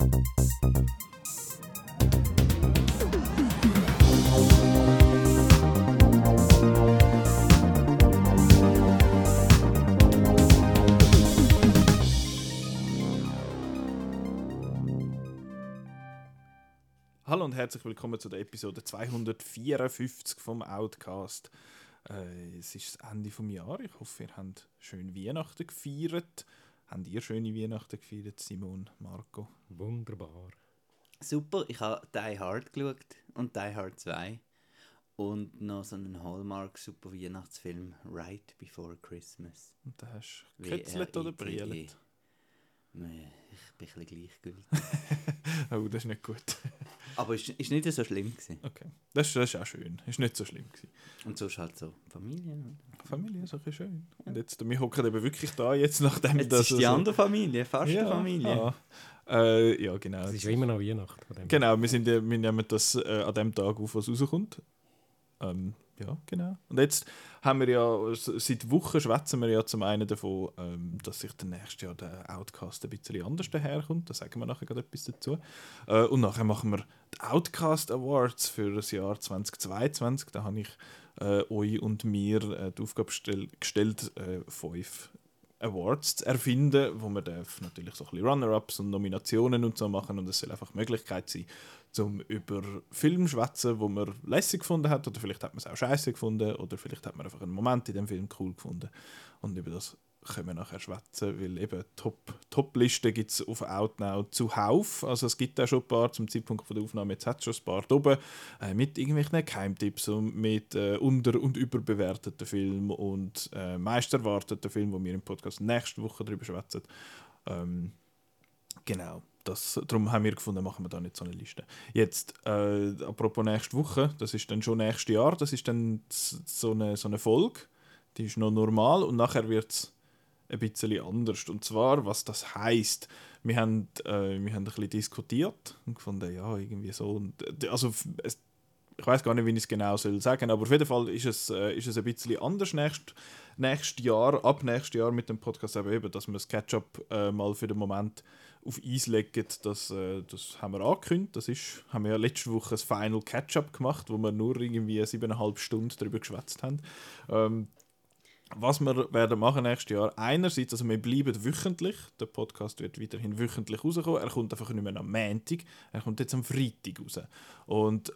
Hallo und herzlich willkommen zu der Episode 254 vom Outcast. Äh, es ist das Ende des Jahres. Ich hoffe, ihr habt schön Weihnachten gefeiert. Habt ihr schöne Weihnachten gefeiert, Simon, Marco? Wunderbar. Super, ich habe Die Hard geschaut und Die Hard 2 und noch so einen Hallmark super Weihnachtsfilm Right Before Christmas. Und da hast du gekitzelt oder W-R-I-T-E. brillet? Nee, Ich bin ein bisschen gleichgültig. Oh, das ist nicht gut. Aber es ist nicht so schlimm gewesen. Okay. Das, ist- das ist auch schön. Ist nicht so schlimm gewesen. Und sonst halt so Familie. oder? Familie ist auch schön. Und jetzt, wir hocken eben wirklich da, jetzt nachdem Jetzt das ist die so- andere Familie, fast ja, Familie. Ja, äh, ja genau. Es ist ja immer noch Weihnachten. Genau, wir, sind, ja- wir nehmen das äh, an dem Tag auf, was rauskommt. Ähm, ja, genau. Und jetzt haben wir ja, seit Wochen schwätzen wir ja zum einen davon, ähm, dass sich der nächste Jahr der Outcast ein bisschen anders daherkommt. Da sagen wir nachher gerade etwas dazu. Äh, und nachher machen wir die Outcast Awards für das Jahr 2022. Da habe ich äh, euch und mir äh, die Aufgabe stell, gestellt, äh, fünf Awards zu erfinden, wo man natürlich so ein bisschen Runner-Ups und Nominationen und so machen und es soll einfach Möglichkeit sein, zum über Film schwätzen, wo man lässig gefunden hat oder vielleicht hat man es auch scheiße gefunden oder vielleicht hat man einfach einen Moment in dem Film cool gefunden und über das können wir nachher schwätzen, weil eben Top Top-Listen gibt es auf Outnow zuhauf, also es gibt auch schon ein paar zum Zeitpunkt von der Aufnahme, jetzt hat es schon ein paar oben, äh, mit irgendwelchen Keimtipps und mit äh, unter- und überbewerteten Filmen und äh, meist Filmen, wo wir im Podcast nächste Woche darüber schwätzen. Ähm, genau. Das, darum haben wir gefunden, machen wir da nicht so eine Liste. Jetzt, äh, apropos nächste Woche, das ist dann schon nächstes Jahr, das ist dann so eine, so eine Folge, die ist noch normal und nachher wird es ein bisschen anders. Und zwar, was das heißt. Wir haben, äh, wir haben ein bisschen diskutiert und gefunden, ja, irgendwie so. Und, also, es, ich weiß gar nicht, wie ich es genau soll sagen, aber auf jeden Fall ist es, äh, ist es ein bisschen anders nächst, nächstes Jahr, ab nächstes Jahr mit dem Podcast eben, dass wir das Catch-up äh, mal für den Moment auf Eis legen, das, äh, das haben wir angekündigt. Das ist, haben wir ja letzte Woche ein Final Catch-up gemacht, wo wir nur irgendwie siebeneinhalb Stunden darüber geschwätzt haben. Ähm, was wir werden machen nächstes Jahr, einerseits, also wir bleiben wöchentlich, der Podcast wird weiterhin wöchentlich rauskommen, er kommt einfach nicht mehr am Montag, er kommt jetzt am Freitag raus. Und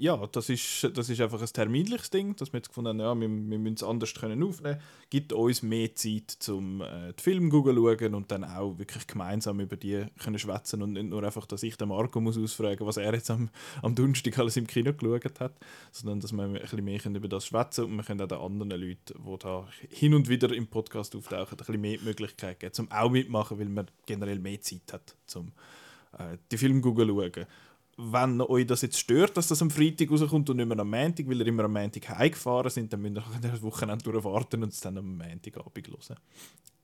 ja, das ist, das ist einfach ein terminliches Ding, dass wir jetzt gefunden haben, ja, wir, wir müssen es anders können aufnehmen. Gibt uns mehr Zeit, um äh, die Filme schauen und dann auch wirklich gemeinsam über die können schwätzen und nicht nur einfach, dass ich den Marco muss ausfragen was er jetzt am, am Donnerstag alles im Kino geschaut hat, sondern dass wir ein bisschen mehr können über das schwätzen und wir können auch den anderen Leuten, die da hin und wieder im Podcast auftauchen, ein bisschen mehr die Möglichkeit geben, zum auch mitmachen, weil man generell mehr Zeit hat, um äh, die Filme zu schauen wenn euch das jetzt stört, dass das am Freitag rauskommt und nicht mehr am Montag, weil ihr immer am Montag heimgefahren sind, dann müsst ihr das Wochenende durchwarten und es dann am Montagabend hören.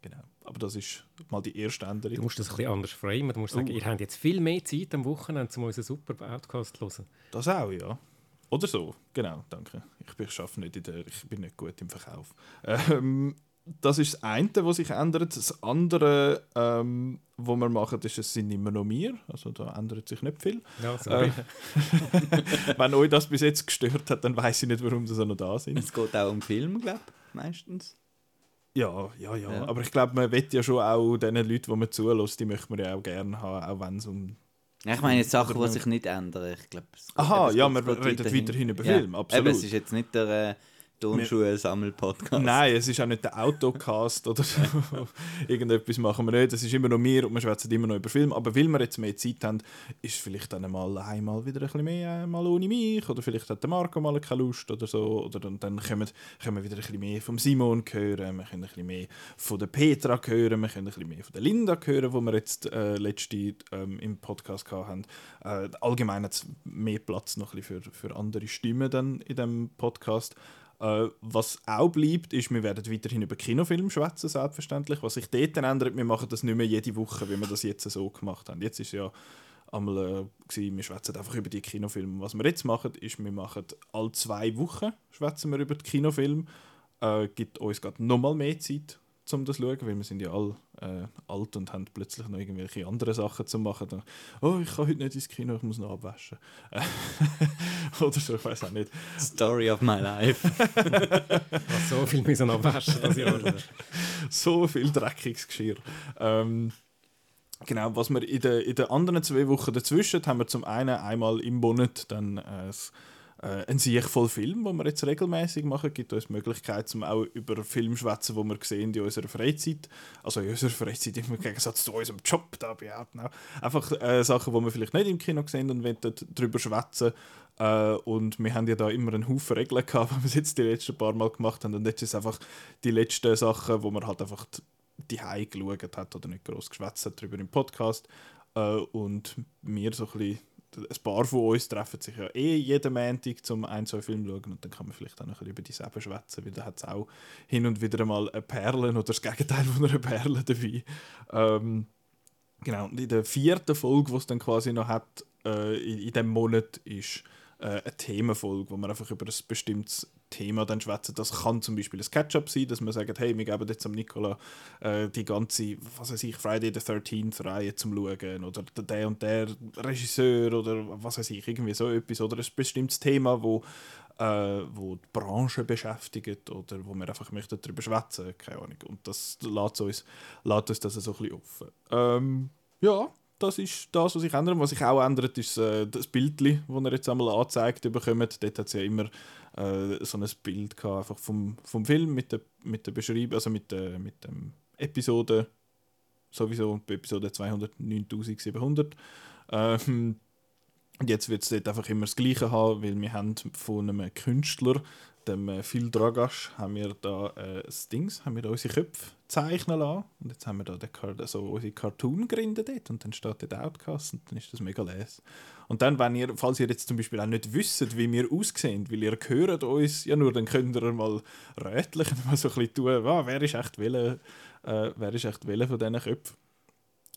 Genau. Aber das ist mal die erste Du Änderung. musst das ein bisschen anders framen. Du musst sagen, Oh. ihr habt jetzt viel mehr Zeit am Wochenende, um unseren super Outcast zu hören. Das auch, ja. Oder so. Genau, danke. Ich bin, ich nicht in der, ich bin nicht gut im Verkauf. Ähm, das ist das eine, was sich ändert. Das andere, ähm, was wir machen, ist, es sind immer noch wir. Also da ändert sich nicht viel. Ja, sorry. Wenn euch das bis jetzt gestört hat, dann weiß ich nicht, warum sie noch da sind. Es geht auch um Film, glaube ich, meistens. Ja, ja, ja, Ja. Aber ich glaube, man will ja schon auch den Leuten, die man zulässt, die möchte man ja auch gerne haben, auch wenn es um. Ja, Ich meine jetzt Sachen, die sich nicht ändern. Ich glaube, Aha, ja, es geht reden weiterhin über Film, absolut. Eben, es ist jetzt nicht der äh, Turnschuhe-Sammel-Podcast. Nein, es ist auch nicht der Autocast oder so. Irgendetwas machen wir nicht. Es ist immer noch wir und wir schwätzen immer noch über Film. Aber weil wir jetzt mehr Zeit haben, ist vielleicht dann mal einmal wieder ein bisschen mehr äh, mal ohne mich. Oder vielleicht hat der Marco mal keine Lust oder so. Oder dann, dann können, wir, können wir wieder ein bisschen mehr vom Simon hören. Wir können ein bisschen mehr von der Petra hören. Wir können ein bisschen mehr von der Linda hören, wo wir jetzt äh, letzte ähm, im Podcast hatten. Äh, allgemein hat es mehr Platz noch ein bisschen für, für andere Stimmen dann in dem Podcast. Äh, was auch bleibt, ist, wir werden weiterhin über Kinofilme schwätzen, selbstverständlich. Was sich dort ändert, wir machen das nicht mehr jede Woche, wie wir das jetzt so gemacht haben. Jetzt ist ja einmal, äh, wir schwätzen einfach über die Kinofilme. Was wir jetzt machen, ist, wir machen alle zwei Wochen schwätzen wir über die Kinofilme. Äh, gibt uns gerade nochmal mehr Zeit, um das zu schauen, weil wir sind ja alle äh, alt und haben plötzlich noch irgendwelche andere Sachen zu machen. Dann, oh, ich kann heute nicht ins Kino, ich muss noch abwaschen. Oder so, ich weiß auch nicht. Story of my life. Was so viel müssen abwaschen das Jahr. so viel dreckiges Geschirr. Ähm, genau, was wir in den in den anderen zwei Wochen dazwischen haben wir zum einen einmal im Monat dann äh, äh, ein Sieg voll Film, wo wir jetzt regelmäßig machen, gibt uns die Möglichkeit, zum auch über Filme zu schwätzen, die wir sehen in unserer Freizeit, also in unserer Freizeit im Gegensatz zu unserem Job da bei Outnow. Einfach äh, Sachen, die wir vielleicht nicht im Kino sehen und wollen dort drüber schwätzen. Äh, und wir haben ja da immer einen Haufen Regeln gehabt, die wir jetzt die letzten paar Mal gemacht haben. Und jetzt ist es einfach die letzten Sachen, wo man halt einfach die geschaut hat oder nicht groß geschwätzt hat darüber im Podcast. Äh, und wir so ein bisschen, ein paar von uns treffen sich ja eh jeden Montag zum ein, zwei Film schauen und dann kann man vielleicht auch noch über die selber schwätzen, weil da hat es auch hin und wieder mal eine Perle oder das Gegenteil von einer Perle dabei. Ähm, genau, und in der vierten Folge, die es dann quasi noch hat, äh, in, in diesem Monat, ist äh, eine Themenfolge, wo man einfach über ein bestimmtes Thema dann schwätzen. Das kann zum Beispiel ein Catch-up sein, dass man sagt, hey, wir geben jetzt am Nikola äh, die ganze, was weiß ich, Friday the 13th Reihe zum Schauen oder der- und der Regisseur oder was weiß ich, irgendwie so etwas oder ein bestimmtes Thema, wo, äh, wo die Branche beschäftigt oder wo wir einfach möchten darüber schwätzen, keine Ahnung. Und das lässt uns, lässt uns das so ein bisschen offen. Ähm, ja, das ist das, was sich ändert. Was sich auch ändert, ist äh, das Bild, das ihr jetzt einmal angezeigt bekommt. Dort hat es ja immer äh, so ein Bild gehabt, einfach vom, vom Film mit der, mit der Beschreibung, also mit, der, mit dem Episode, sowieso Episode 209.700. Ähm, und jetzt wird es dort einfach immer das Gleiche haben, weil wir haben von einem Künstler, dem äh, Phil Dragasch, haben wir da äh, Dings, haben wir da unsere Köpfe zeichnen lassen. Und jetzt haben wir da den, also unsere Cartoon gegründet dort und dann steht dort Outcast und dann ist das mega les. Und dann, wenn ihr, falls ihr jetzt zum Beispiel auch nicht wisst, wie wir aussehen, weil ihr hört uns ja nur, dann könnt ihr mal rätlich mal so ein bisschen tun, ah, wer ist echt welcher, äh, wer ist echt welcher von diesen Köpfen.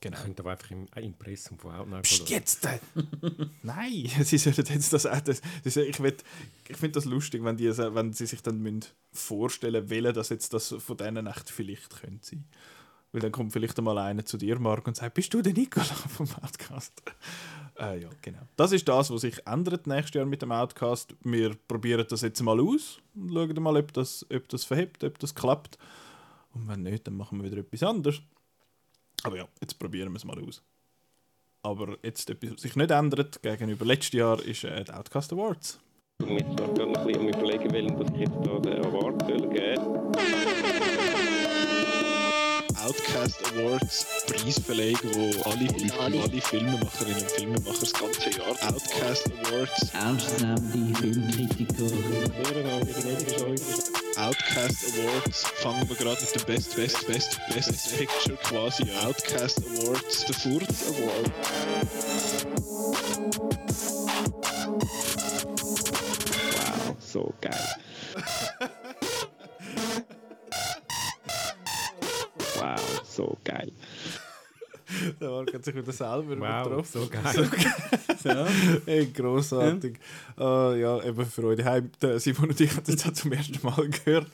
Genau. Ihr könnt aber einfach im Impressum von Outnow Psst, jetzt! Äh. Nein, sie sollten jetzt das auch. Das, das, ich will- ich finde das lustig, wenn, die, wenn sie sich dann müssen vorstellen wollen, dass jetzt das von denen echt vielleicht könnte sein. Weil dann kommt vielleicht einmal einer zu dir, Marc, und sagt: Bist du der Nikola vom Outcast? äh, ja, genau. Das ist das, was sich ändert nächstes Jahr mit dem Outcast. Wir probieren das jetzt mal aus und schauen mal, ob das, ob das verhebt, ob das klappt. Und wenn nicht, dann machen wir wieder etwas anderes. Aber ja, jetzt probieren wir es mal aus. Aber jetzt etwas, was sich nicht ändert gegenüber letztes Jahr, ist äh, die Outcast Awards. Ich muss gerade noch ein bisschen überlegen, welchen ich jetzt da den Award soll geben Outcast Awards Preisverleihung, wo alle, alle, alle Filmemacherinnen und Filmemacher das ganze Jahr Outcast Awards Ausnehmende Filmkritiker. Outcast Awards fangen wir gerade mit dem Best Best Best Best Picture quasi an. Outcast Awards der Furz Award Wow, so geil. so geil. Der Marc hat sich wieder selber Wow, so geil. Ja. Hey, grossartig. Ja. ja, eben für euch daheim. Simon und ich haben das zum ersten Mal gehört.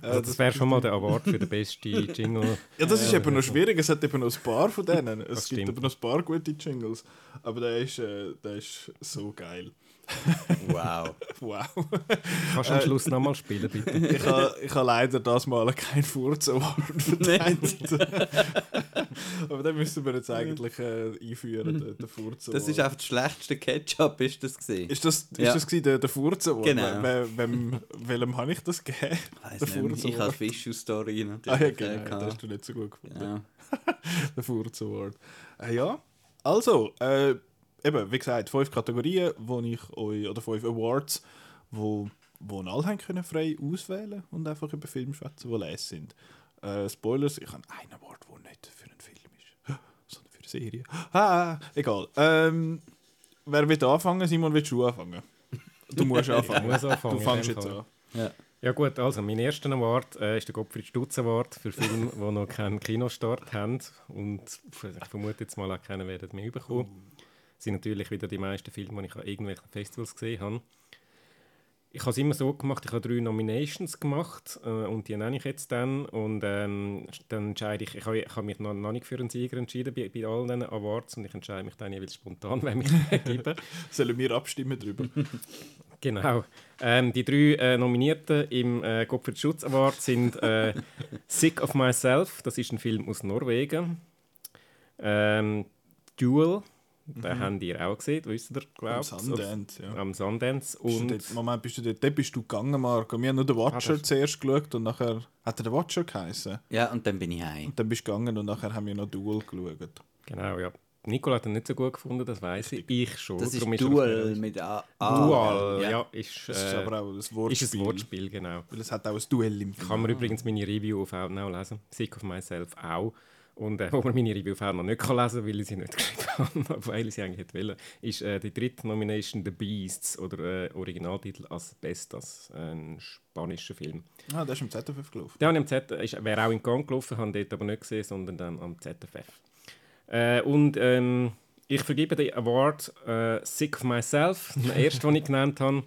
Äh, Also das wäre schon mal der Award für den besten Jingle. Ja, das ist Äh, eben noch schwierig. Es hat eben noch ein paar von denen. Es Das gibt stimmt. aber noch ein paar gute Jingles. Aber der ist, äh, der ist so geil. Wow. Wow. Kannst du am Schluss nochmal spielen, bitte? Ich habe ich ha leider das Mal keinen Furz Award verteilt. aber den müssen wir jetzt eigentlich äh, einführen, den, den Furz Award. Das ist einfach das schlechteste Ketchup, ist das gesehen. Ist das, ist Ja. das gewesen, der, der Furz Award? Genau. Wem, wem, welchem habe ich das gegeben? Weiss Ich habe Award. Fish Story Ah natürlich. ja, äh, genau. gehabt. Das hast du nicht so gut gefunden. Genau. Der Furz Award. Äh, ja, also, äh, eben, wie gesagt, fünf Kategorien, wo ich euch, oder fünf Awards, wo, wo alle haben können frei auswählen und einfach über Filme schwätzen, die les sind. Äh, Spoilers, ich habe einen Award, der nicht für einen Film ist, sondern für eine Serie. Ah, egal. Ähm, wer will anfangen? Simon, willst du anfangen? Du musst anfangen. muss anfangen, Du fängst jetzt an. Ja. Ja gut, also mein erster Award äh, ist der Gottfried Stutz Award für Filme, die noch keinen Kinostart haben und ich vermute jetzt mal auch keinen werden mehr bekommen. Das sind natürlich wieder die meisten Filme, die ich an irgendwelchen Festivals gesehen habe. ich habe es immer so gemacht, ich habe drei Nominations gemacht äh, und die nenne ich jetzt dann und ähm, dann entscheide ich, ich habe, ich habe mich noch, noch nicht für einen Sieger entschieden bei, bei all diesen Awards und ich entscheide mich dann jeweils spontan, wenn ich gebe. Sollen wir abstimmen darüber? Genau. Ähm, die drei äh, Nominierten im äh, Gottfried Schutz Award sind äh, Sick of Myself, das ist ein Film aus Norwegen. Ähm, Duel, den habt ihr auch gesehen, wisst ihr, Mhm. Am glaubt Sundance, ja. Am Sundance. Bist Und dort, Moment, bist du dort, dort bist du gegangen, Marco. Wir haben nur den Watcher Ah, zuerst geschaut und nachher hat er den Watcher geheißen. Ja, und dann bin ich heim. Und dann bist du gegangen und nachher haben wir noch Duel geschaut. genau, ja. Nicola hat ihn nicht so gut gefunden, das weiß ich. Ich schon. Das ist der- mit A. Dual, ja. ja, ist, Das ist äh, aber auch ein ist Wortspiel. ein Wortspiel, genau. Weil es hat auch ein Duell im Kann man übrigens meine Review auf Outnow lesen. Sick of Myself auch. Und äh, wo man meine Review auf Outnow nicht kann lesen kann, weil ich sie nicht geschrieben habe, weil ich sie eigentlich hätte wollen, ist äh, die dritte Nomination The Beasts oder äh, Originaltitel Asbestas, ein spanischer Film. Ah, der ist im ZFF gelaufen. Der habe ich am Z ist, wäre auch in Gang gelaufen, habe dort aber nicht gesehen, sondern dann am ZFF. Äh, und ähm, ich vergebe den Award äh, Sick of Myself, den ersten, den ich genannt habe.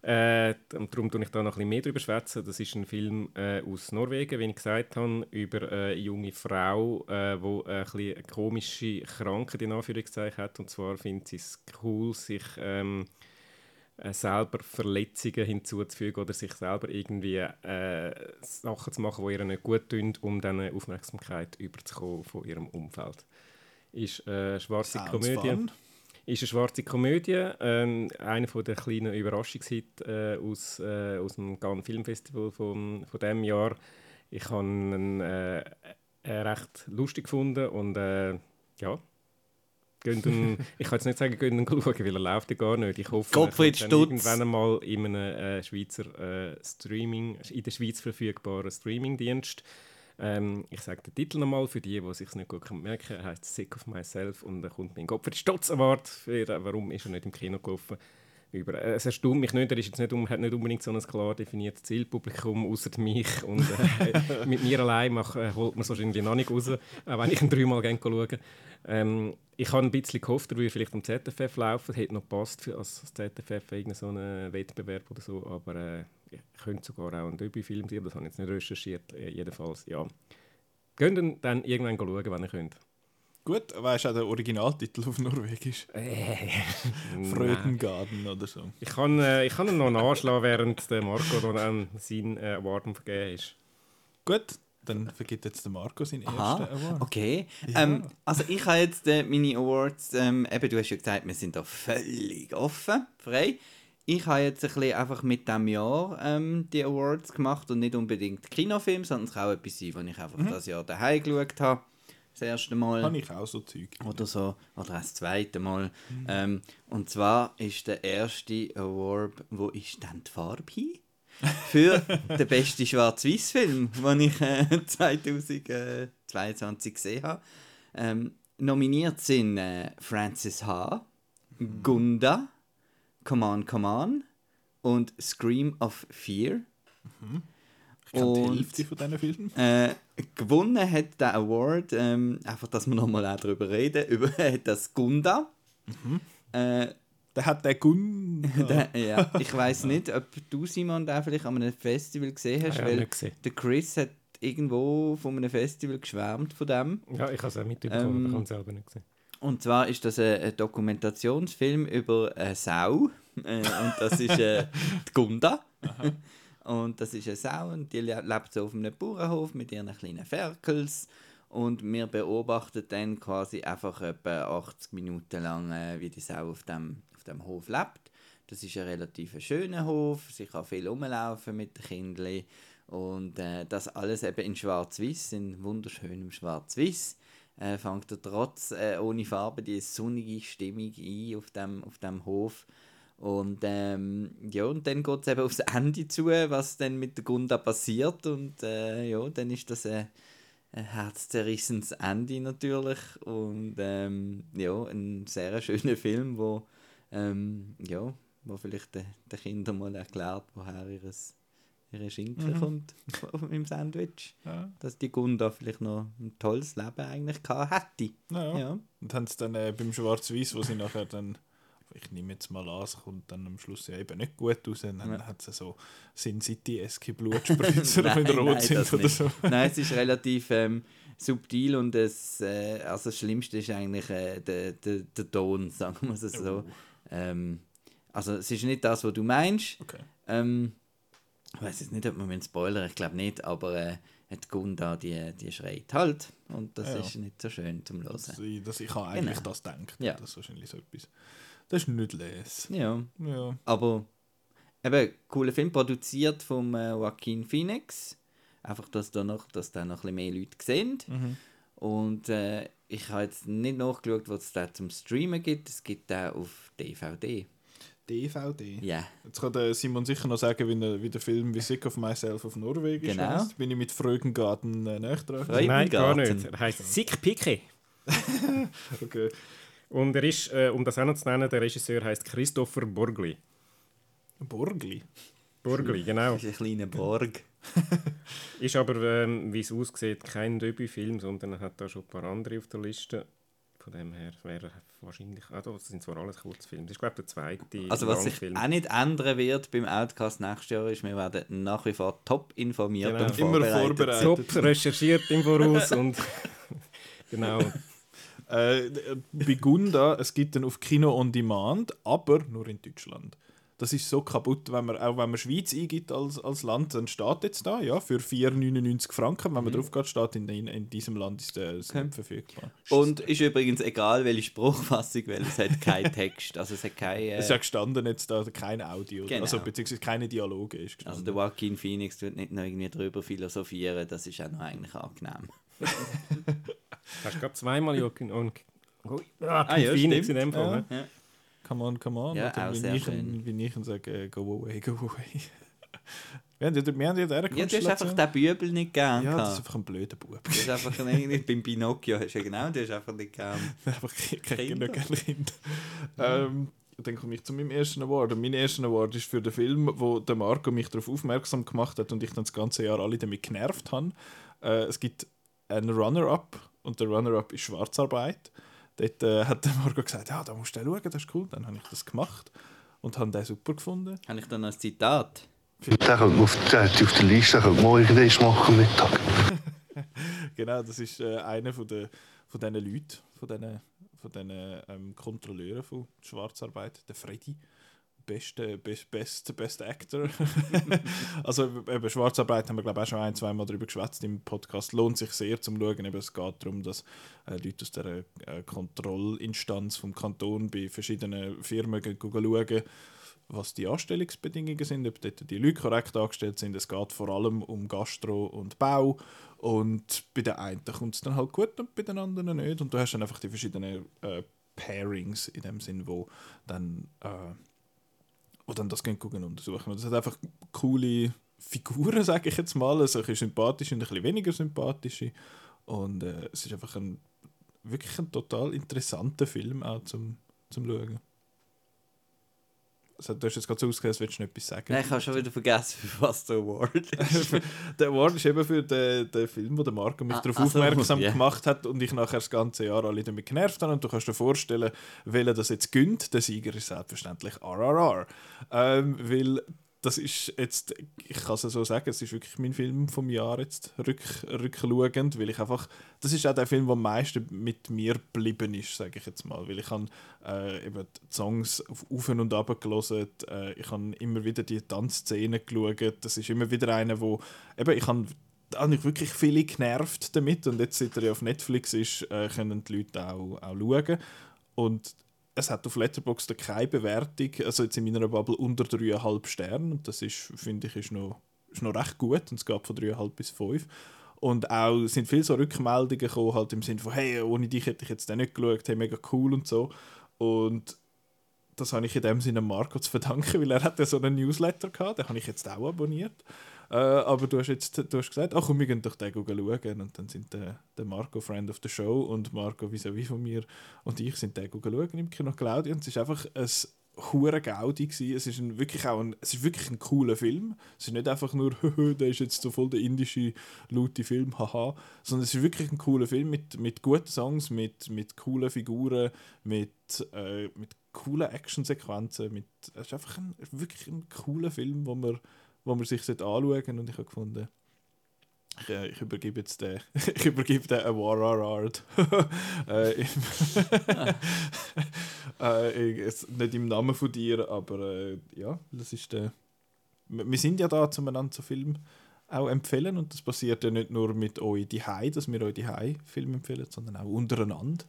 Äh, darum tue ich da noch ein bisschen mehr drüber schwätzen. Das ist ein Film äh, aus Norwegen, wie ich gesagt habe, über eine junge Frau, äh, die ein bisschen eine komische Krankheit in Anführungszeichen hat. Und zwar findet sie es cool, sich ähm, äh, selber Verletzungen hinzuzufügen oder sich selber irgendwie äh, Sachen zu machen, die ihr nicht gut tun, um dann Aufmerksamkeit überzukommen von ihrem Umfeld. Ist äh, eine schwarze Sounds Komödie. fun. Ist eine schwarze Komödie, ähm, eine von der kleinen Überraschungshits äh, aus, äh, aus dem Cannes Filmfestival von, von diesem Jahr. Ich habe ihn äh, äh, recht lustig gefunden und äh, ja, ihn, ich kann jetzt nicht sagen, gehen ihn schauen, weil er läuft ja gar nicht. Ich hoffe, Gottfried er dann irgendwann einmal in einem äh, Schweizer Streaming, in der Schweiz verfügbaren Streamingdienst. Ähm, ich sage den Titel nochmal für die, die sich nicht gut merken können. Er heißt Sick of Myself und er kommt dem Gottfried Stutz Award. Für, warum ist er nicht im Kino gelaufen? Über, äh, es erstaunt mich nicht, er ist jetzt nicht, hat nicht unbedingt so ein klar definiertes Zielpublikum, außer mich. Und äh, mit mir allein mach, äh, holt man es wahrscheinlich noch nicht raus, auch wenn ich ihn dreimal gerne schaue. Ähm, ich habe ein bisschen gehofft, er würde vielleicht am ZFF laufen. Hätte noch gepasst für als ZFF irgendeinen so einen Wettbewerb oder so. Aber äh, könnte sogar auch ein Debütfilm sein, das habe ich jetzt nicht recherchiert. Äh, jedenfalls, ja. Könnt ihr dann irgendwann schauen, wenn ihr könnt. Gut, weißt du auch den Originaltitel auf Norwegisch? Äh, nein. Freudengarten oder so. Ich kann, äh, ich kann ihn noch nachschlagen, während der Marco dann seinen äh, Award vergeben ist. Gut, dann vergibt jetzt der Marco seinen Aha, ersten Award. okay. Ja. Ähm, also ich habe jetzt äh, meine Awards, ähm, eben du hast ja gesagt, wir sind da völlig offen, frei. Ich habe jetzt ein bisschen einfach mit diesem Jahr ähm, die Awards gemacht und nicht unbedingt Kinofilm, sondern es kann auch etwas sein, was ich einfach das Jahr daheim geschaut habe. Das erste Mal. Habe ich auch so Zeug. oder so, oder das zweite Mal. Ähm, und zwar ist der erste Award, wo ist denn die Farbe hin? Für den besten Schwarz-Weiß-Film, den ich äh, 2022 gesehen habe. Ähm, nominiert sind äh, Francis H., Gunda, Come On, Come On und Scream of Fear. Ich kenne die Und- Hälfte von diesen Filmen. Äh, gewonnen hat der Award, ähm, einfach, dass wir nochmal auch darüber reden, über hat das Gunda. Äh, Der hat der, ja, ich weiß nicht, ob du, Simon, den vielleicht an einem Festival gesehen hast, Ah, ja, weil nicht gesehen. der Chris hat irgendwo von einem Festival geschwärmt von dem. Ja, ich habe es auch mitbekommen, Ähm, aber ich habe es selber nicht gesehen. Und zwar ist das ein, ein Dokumentationsfilm über eine Sau. Äh, und das ist äh, die Gunda. und das ist eine Sau und die le lebt so auf einem Bauernhof mit ihren kleinen Ferkels. Und wir beobachten dann quasi einfach etwa 80 Minuten lang, äh, wie die Sau auf dem, auf dem Hof lebt. Das ist ein relativ schöner Hof, sie kann viel rumlaufen mit den Kindern. Und äh, das alles eben in Schwarz-Weiß, in wunderschönem Schwarz-Weiß äh, fängt er trotz äh, ohne Farbe die sonnige Stimmung ein auf dem, auf dem Hof. Und ähm, ja, und dann geht es eben aufs Ende zu, was dann mit der Gunda passiert. Und äh, ja, dann ist das ein, ein herzzerrissendes Ende natürlich. Und ähm, ja, ein sehr schöner Film, wo, ähm, ja, wo vielleicht den, den Kindern mal erklärt, woher ihres, ihre Schinken kommt im Sandwich Ja. dass die Gunda vielleicht noch ein tolles Leben eigentlich gehabt hätte. Ja. Ja. Und haben es dann äh, beim Schwarz-Weiß, wo sie nachher dann ich nehme jetzt mal an, es kommt dann am Schluss ja eben nicht gut raus. Und dann Ja. hat es so Sin City-eske Blutspritzer, die Nein, wieder rot nein, sind das oder nicht. so. Nein, es ist relativ ähm, subtil und es, äh, also das Schlimmste ist eigentlich äh, der, der, der Ton, sagen wir es so. Ähm, also es ist nicht das, was du meinst. Okay. Ähm, ich weiß jetzt nicht, ob man spoilern ich glaube nicht, aber äh, die Gunda, die, die schreit halt und das Ja. ist nicht so schön zum Hören. Dass ich, dass ich habe eigentlich Genau. das gedacht. Ja. Das ist wahrscheinlich so etwas. Das ist nicht les. Ja, Ja. aber eben, cooler Film, produziert vom äh, Joaquin Phoenix. Einfach, dass da noch, dass da noch ein bisschen mehr Leute sehen. Mhm. Und äh, ich habe jetzt nicht nachgeschaut, was es da zum Streamen gibt. Es gibt da auf DVD. DVD. Ja, Jetzt kann der Simon sicher noch sagen, wie, der- wie der Film wie Sick of Myself auf Norwegisch Genau. heisst. Bin ich mit Frögengarten äh, näher dran. Nein, gar nicht. Er heisst Sick Picke. Okay. Und er ist, äh, um das auch noch zu nennen, der Regisseur heißt Christopher Borgli. Borgli. Borgli, genau. das ist ein kleiner Borg. Ist aber, ähm, wie es aussieht, kein Debütfilm, sondern er hat da schon ein paar andere auf der Liste. Von dem her wäre wahrscheinlich. Ah, das sind zwar alles Kurzfilme. Das ist, glaube ich, der zweite Also was sich auch nicht ändern wird beim Outcast nächstes Jahr ist, wir werden nach wie vor top informiert Genau. und Immer vorbereitet. Top recherchiert im Voraus und. genau. Äh, bei Gunda, es gibt den auf Kino on Demand, aber nur in Deutschland. Das ist so kaputt, wenn man, auch wenn man Schweiz eingibt als, als Land, dann steht jetzt da, ja, für 4,99 Franken. Wenn man drauf geht, steht in, in, in diesem Land ist der nicht verfügbar. Und ist übrigens egal, welche Spruchfassung, weil es hat keinen Text. Also es hat keine... Es ist ja gestanden jetzt da kein Audio, Genau. also beziehungsweise keine Dialoge ist also gestanden. der Joaquin Phoenix tut nicht noch irgendwie drüber philosophieren, das ist auch noch eigentlich angenehm. Hast du gerade zweimal Joaquin und. Oh, ah, ja, Phoenix stimmt. in dem Fall. Ja. ne? Come on, come on. Ja, auch wie sehr ich, schön. Wie ich sage, äh, go away, go away. wir haben ja, wir haben ja Ja, du hast einfach den Bübel nicht gern Ja, das ist einfach ein blöder Bub. Du hast einfach irgendwie beim Pinocchio hast du ja genau, du hast einfach nicht gern. einfach kein. Kind. Ähm, dann komme ich zu meinem ersten Award. Und mein erster Award ist für den Film, wo der Marco mich darauf aufmerksam gemacht hat und ich dann das ganze Jahr alle damit genervt habe. Äh, es gibt einen Runner-Up und der Runner-Up ist Schwarzarbeit. Dort äh, hat der Marco gesagt, ja, da musst du schauen, das ist cool. Dann habe ich das gemacht und habe den super gefunden. Habe ich dann ein Zitat? Den man auf, der, auf der Liste irgendwann machen Mittag. Genau, das ist äh, einer von, der, von diesen Leuten, von diesen, von diesen ähm, Kontrolleuren von Schwarzarbeit, der Freddy. Beste, best, best, best Actor. also über Schwarzarbeit haben wir glaube ich auch schon ein, zwei Mal darüber geschwätzt im Podcast. Lohnt sich sehr zum Schauen. Eben, es geht darum, dass äh, Leute aus der äh, Kontrollinstanz vom Kanton bei verschiedenen Firmen schauen, was die Anstellungsbedingungen sind, ob dort die Leute korrekt angestellt sind. Es geht vor allem um Gastro und Bau. Und bei den einen kommt es dann halt gut und bei den anderen nicht. Und du hast dann einfach die verschiedenen äh, Pairings in dem Sinn, wo dann, äh, wo dann das gehen gucken und untersuchen. Und es hat einfach coole Figuren, sage ich jetzt mal. Also ein bisschen sympathische und ein bisschen weniger sympathische. Und äh, es ist einfach ein wirklich ein total interessanter Film auch zum, zum Schauen. Also, du hast jetzt gerade so ausgesehen, als würdest du noch etwas sagen. Nein, ich habe schon wieder vergessen, für was der Award ist. der Award ist eben für den, den Film, wo der Marco mich Ah, darauf ach so, aufmerksam ja. gemacht hat und ich nachher das ganze Jahr alle damit genervt habe. Und du kannst dir vorstellen, welcher das jetzt gönnt. Der Sieger ist selbstverständlich RRR. Ähm, weil das ist jetzt, ich kann es so sagen, es ist wirklich mein Film vom Jahr jetzt rück, rückschauend, weil ich einfach, das ist auch der Film, der am meisten mit mir geblieben ist, sage ich jetzt mal, weil ich habe äh, eben die Songs auf und ab gelesen, äh, ich habe immer wieder die Tanzszenen geschaut, das ist immer wieder einer, wo, eben, ich habe habe ich wirklich viele genervt damit und jetzt, seit er ja auf Netflix ist, äh, können die Leute auch, auch schauen. Und es hat auf Letterboxd keine Bewertung, also jetzt in meiner Bubble unter 3,5 Sternen. Und das ist, finde ich, ist noch, ist noch recht gut und es geht von 3,5 bis 5 und auch sind viele so Rückmeldungen gekommen, halt im Sinne von «Hey, ohne dich hätte ich jetzt den nicht geschaut, hey, mega cool» und so. Und das habe ich in dem Sinne Marco zu verdanken, weil er hat ja so einen Newsletter gehabt, den habe ich jetzt auch abonniert. Äh, aber du hast jetzt du hast gesagt, ach komm, wir gehen doch den schauen. Und dann sind der, der Marco Friend of the Show und Marco vis-à-vis von mir und ich sind den schauen im Kino Claudia. Und es ist einfach ein hure Gaudi gewesen. Es ist ein, wirklich auch ein, es ist wirklich ein cooler Film. Es ist nicht einfach nur, «Höhö, der ist jetzt so voll der indische, laute Film, haha. Sondern es ist wirklich ein cooler Film mit, mit guten Songs, mit, mit coolen Figuren, mit, äh, mit coole Actionsequenzen. Mit, es ist einfach ein, wirklich ein cooler Film, wo man, wo man sich anschauen sollte. Und ich habe gefunden, ich, äh, ich übergebe jetzt den, ich übergebe den Award äh, äh, ich- nicht im Namen von dir, aber äh, ja, das ist der. Wir sind ja da, um einander so Film auch empfehlen und das passiert ja nicht nur mit euch die dass wir euch die Film empfehlen, sondern auch untereinander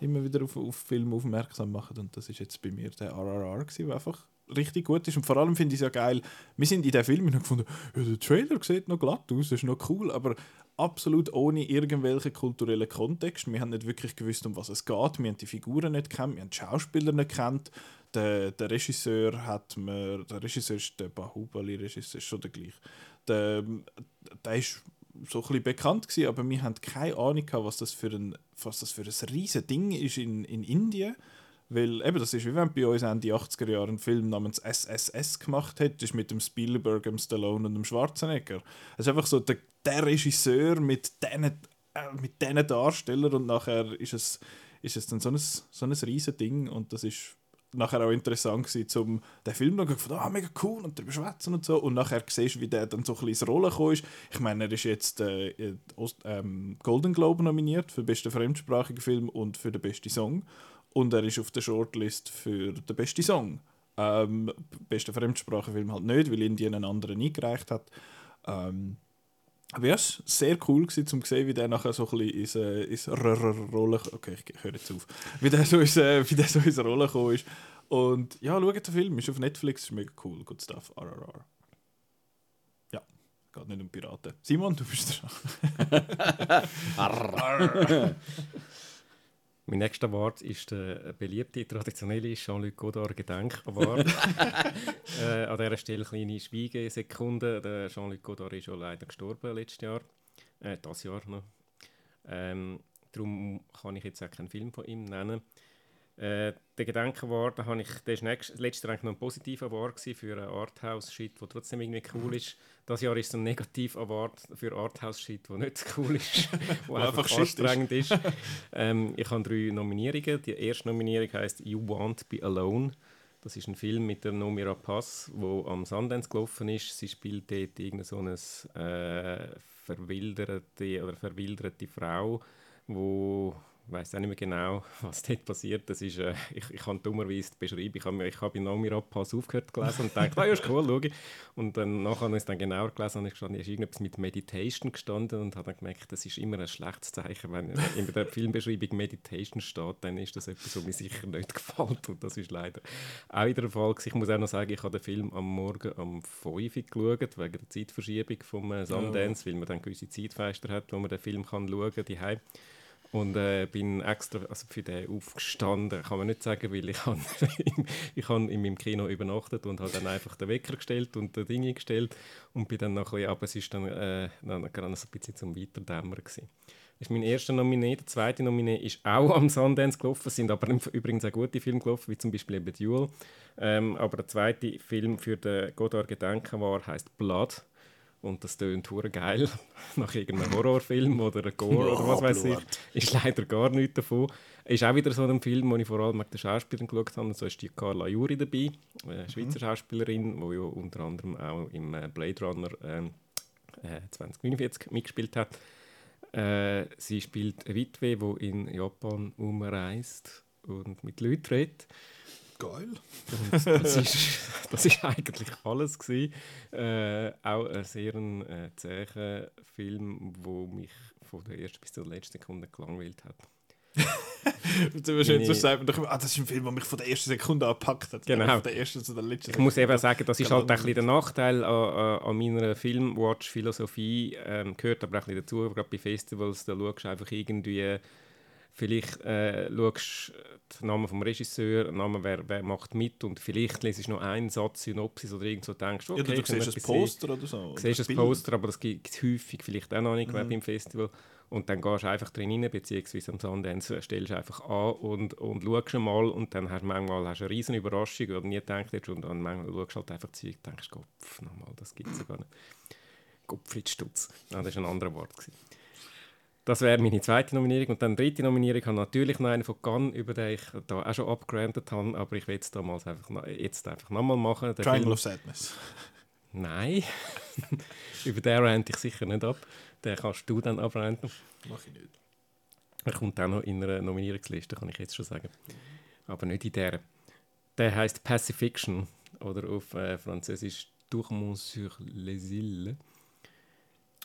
immer wieder auf, auf Filme aufmerksam machen und das ist jetzt bei mir der RRR gewesen, der einfach richtig gut ist und vor allem finde ich es ja geil, wir sind in den Film haben gefunden, ja, der Trailer sieht noch glatt aus, ist noch cool, aber absolut ohne irgendwelchen kulturellen Kontext. Wir haben nicht wirklich gewusst, um was es geht. Wir haben die Figuren nicht kennt, wir haben die Schauspieler nicht kennt. Der, der Regisseur hat mir, der Regisseur ist der Bahubali-Regisseur, ist schon der gleiche. Der, der ist so ein bekannt gewesen, aber wir haben keine Ahnung gehabt, was das für ein, was das ein riesen Ding ist in, in Indien. Weil eben, das ist wie wenn bei uns Ende 80er Jahre einen Film namens SSS gemacht hättest, mit dem Spielberg, dem Stallone und dem Schwarzenegger. Es ist einfach so der, der Regisseur mit diesen äh, Darstellern und nachher ist es, ist es dann so ein, so ein riesen Ding und das ist nachher auch interessant gewesen, zum den Film noch gefunden, ah, mega cool und darüber schwätzen und so und nachher siehst du, wie der dann so ein bisschen ins Rollen gekommen ist. Ich meine, er ist jetzt äh, äh, Ost, ähm, Golden Globe nominiert für den besten fremdsprachigen Film und für den besten Song und er ist auf der Shortlist für den besten Song. Ähm, besten Fremdsprachenfilm halt nicht, weil Indien einen anderen eingereicht hat. Ähm, aber ja, es war sehr cool gewesen, um zu sehen, wie der nachher so ein bisschen ins, Rolle Okay, ich höre jetzt auf. Wie der so ins, wie der so ins Rolle gekommen ist. Und ja, schaut den Film, ist auf Netflix, ist mega cool, good stuff, RRR. Ja, geht nicht um Piraten. Simon, du bist dran. Mein nächster Award ist der beliebte, traditionelle Jean-Luc Godard Gedenk Award. äh, an dieser Stelle eine kleine Schweigesekunde. Der Jean-Luc Godard ist ja leider gestorben letztes Jahr. Äh, das Jahr noch. Ähm, darum kann ich jetzt auch keinen Film von ihm nennen. Äh, der Gedenk Award, da habe ich, der ist nächst, letztes Jahr eigentlich noch ein positiver Award für einen Arthouse-Shit, der trotzdem irgendwie cool ist. Das Jahr ist es ein negativ Award für Arthouse-Shit, der nicht cool ist, wo einfach, einfach Shit ist. anstrengend ist. ähm, ich habe drei Nominierungen. Die erste Nominierung heißt You Won't Be Alone. Das ist ein Film mit der Nomi Rapaz, wo am Sundance gelaufen ist. Sie spielt dort irgendeine so eine äh, verwilderte oder verwilderte Frau, wo ich weiß auch nicht mehr genau, was dort passiert. Das ist, äh, ich, ich kann dummerweise beschreiben. Ich habe ich hab in Nomi Rapaz aufgehört zu lesen und dachte, ah, ja, ist cool, schau ich. Und dann nachher habe ich es dann genauer gelesen und ich gestanden, ist irgendetwas mit Meditation gestanden und habe dann gemerkt, das ist immer ein schlechtes Zeichen. Wenn in der Filmbeschreibung Meditation steht, dann ist das etwas, was mir sicher nicht gefällt. Und das ist leider auch wieder der Fall. Ich muss auch noch sagen, ich habe den Film am Morgen um 5 Uhr geschaut, wegen der Zeitverschiebung vom äh, Sundance, weil man dann gewisse Zeitfenster hat, wo man den Film kann schauen kann, und äh, bin extra also für den aufgestanden, kann man nicht sagen, weil ich habe ich han in meinem Kino übernachtet und habe dann einfach den Wecker gestellt und die Dinge gestellt und bin dann noch ein bisschen, aber es ist dann, äh, dann gerade so ein bisschen zum Weiterdämmern gewesen. Das ist mein erster Nominee. Der zweite Nominee ist auch am Sundance gelaufen, sind aber übrigens auch gute Filme gelaufen, wie zum Beispiel eben Duel. Ähm, aber der zweite Film für den Godard Gedenken war, heißt Blood. Und das tönt hure geil nach irgendeinem Horrorfilm oder einem Gore oder was weiß ich. Ist leider gar nichts davon. Ist auch wieder so ein Film, wo ich vor allem mit den Schauspielern geschaut habe. Und so ist die Carla Juri dabei, eine Schweizer Schauspielerin, die ja unter anderem auch im äh, Blade Runner ähm, äh, 2049 mitgespielt hat. Äh, sie spielt eine Witwe, die in Japan umreist und mit Leuten redet. Geil. Und das ist, das ist eigentlich alles gewesen. Äh, auch ein sehr äh, zäher Film, der mich von der ersten bis zur letzten Sekunde gelangweilt hat. So Nee. sagen, ah, das ist ein Film, der mich von der ersten Sekunde angepackt hat. Genau. Von der ersten zu der letzten Ich muss eben sagen, das ist halt ein bisschen der Nachteil an, an, an meiner Filmwatch-Philosophie. Ähm, gehört aber auch ein bisschen dazu, gerade bei Festivals, da schaust du einfach irgendwie, vielleicht äh, schaust du den Namen vom Regisseur, den Namen, wer, wer macht mit und vielleicht lesest du noch einen Satz Synopsis oder irgend so denkst, okay, Ja, du, du siehst ein etwas sehen. Poster oder so. oder siehst ein. Poster, aber das gibt es häufig vielleicht auch noch nicht Mhm. beim Festival. Und dann gehst du einfach drin rein, beziehungsweise am Sundance stellst du einfach an und, und schaust mal und dann hast du manchmal hast du eine riesen Überraschung oder nie gedacht hättest und dann manchmal schaust du halt einfach Zeug und denkst, Kopf, nochmal, das gibt es ja gar nicht. Kopflitzstutz. Nein, das war ein anderer Wort. Gewesen. Das wäre meine zweite Nominierung. Und dann dritte Nominierung habe ich natürlich noch eine von Cannes, über den ich da auch schon abgerantet habe, aber ich will es damals einfach, noch- jetzt einfach nochmal machen. Der Triangle Film- of Sadness. Nein, über den rente ich sicher nicht ab. Den kannst du dann abrenten. Mach ich nicht. Er kommt auch noch in einer Nominierungsliste, kann ich jetzt schon sagen. Aber nicht in der. Der heißt Pacifiction oder auf äh, Französisch Tourment sur les îles.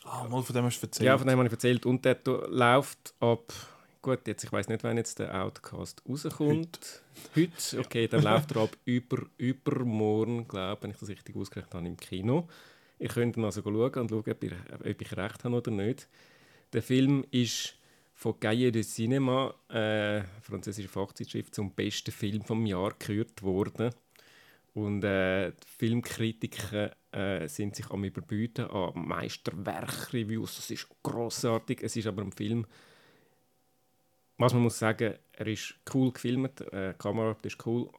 Ah, mal von dem hast du erzählt. Ja, von dem habe ich erzählt. Und der läuft ab. Gut, jetzt, ich weiß nicht, wann jetzt der Outcast rauskommt. Heute. Okay, dann läuft er ab über, übermorgen, glaube ich, wenn ich das richtig ausgerechnet habe, im Kino. Ich könnte ihn also schauen und schauen, ob ich, ob ich recht habe oder nicht. Der Film ist von Cahiers de Cinema, äh, französische Fachzeitschrift, zum besten Film vom Jahr gekürt worden. Und äh, die Filmkritiker äh, sind sich am Überbieten an Meisterwerk-Reviews. Das ist grossartig. Es ist aber ein Film, was man muss sagen, er ist cool gefilmt, äh, Kamera ist cool.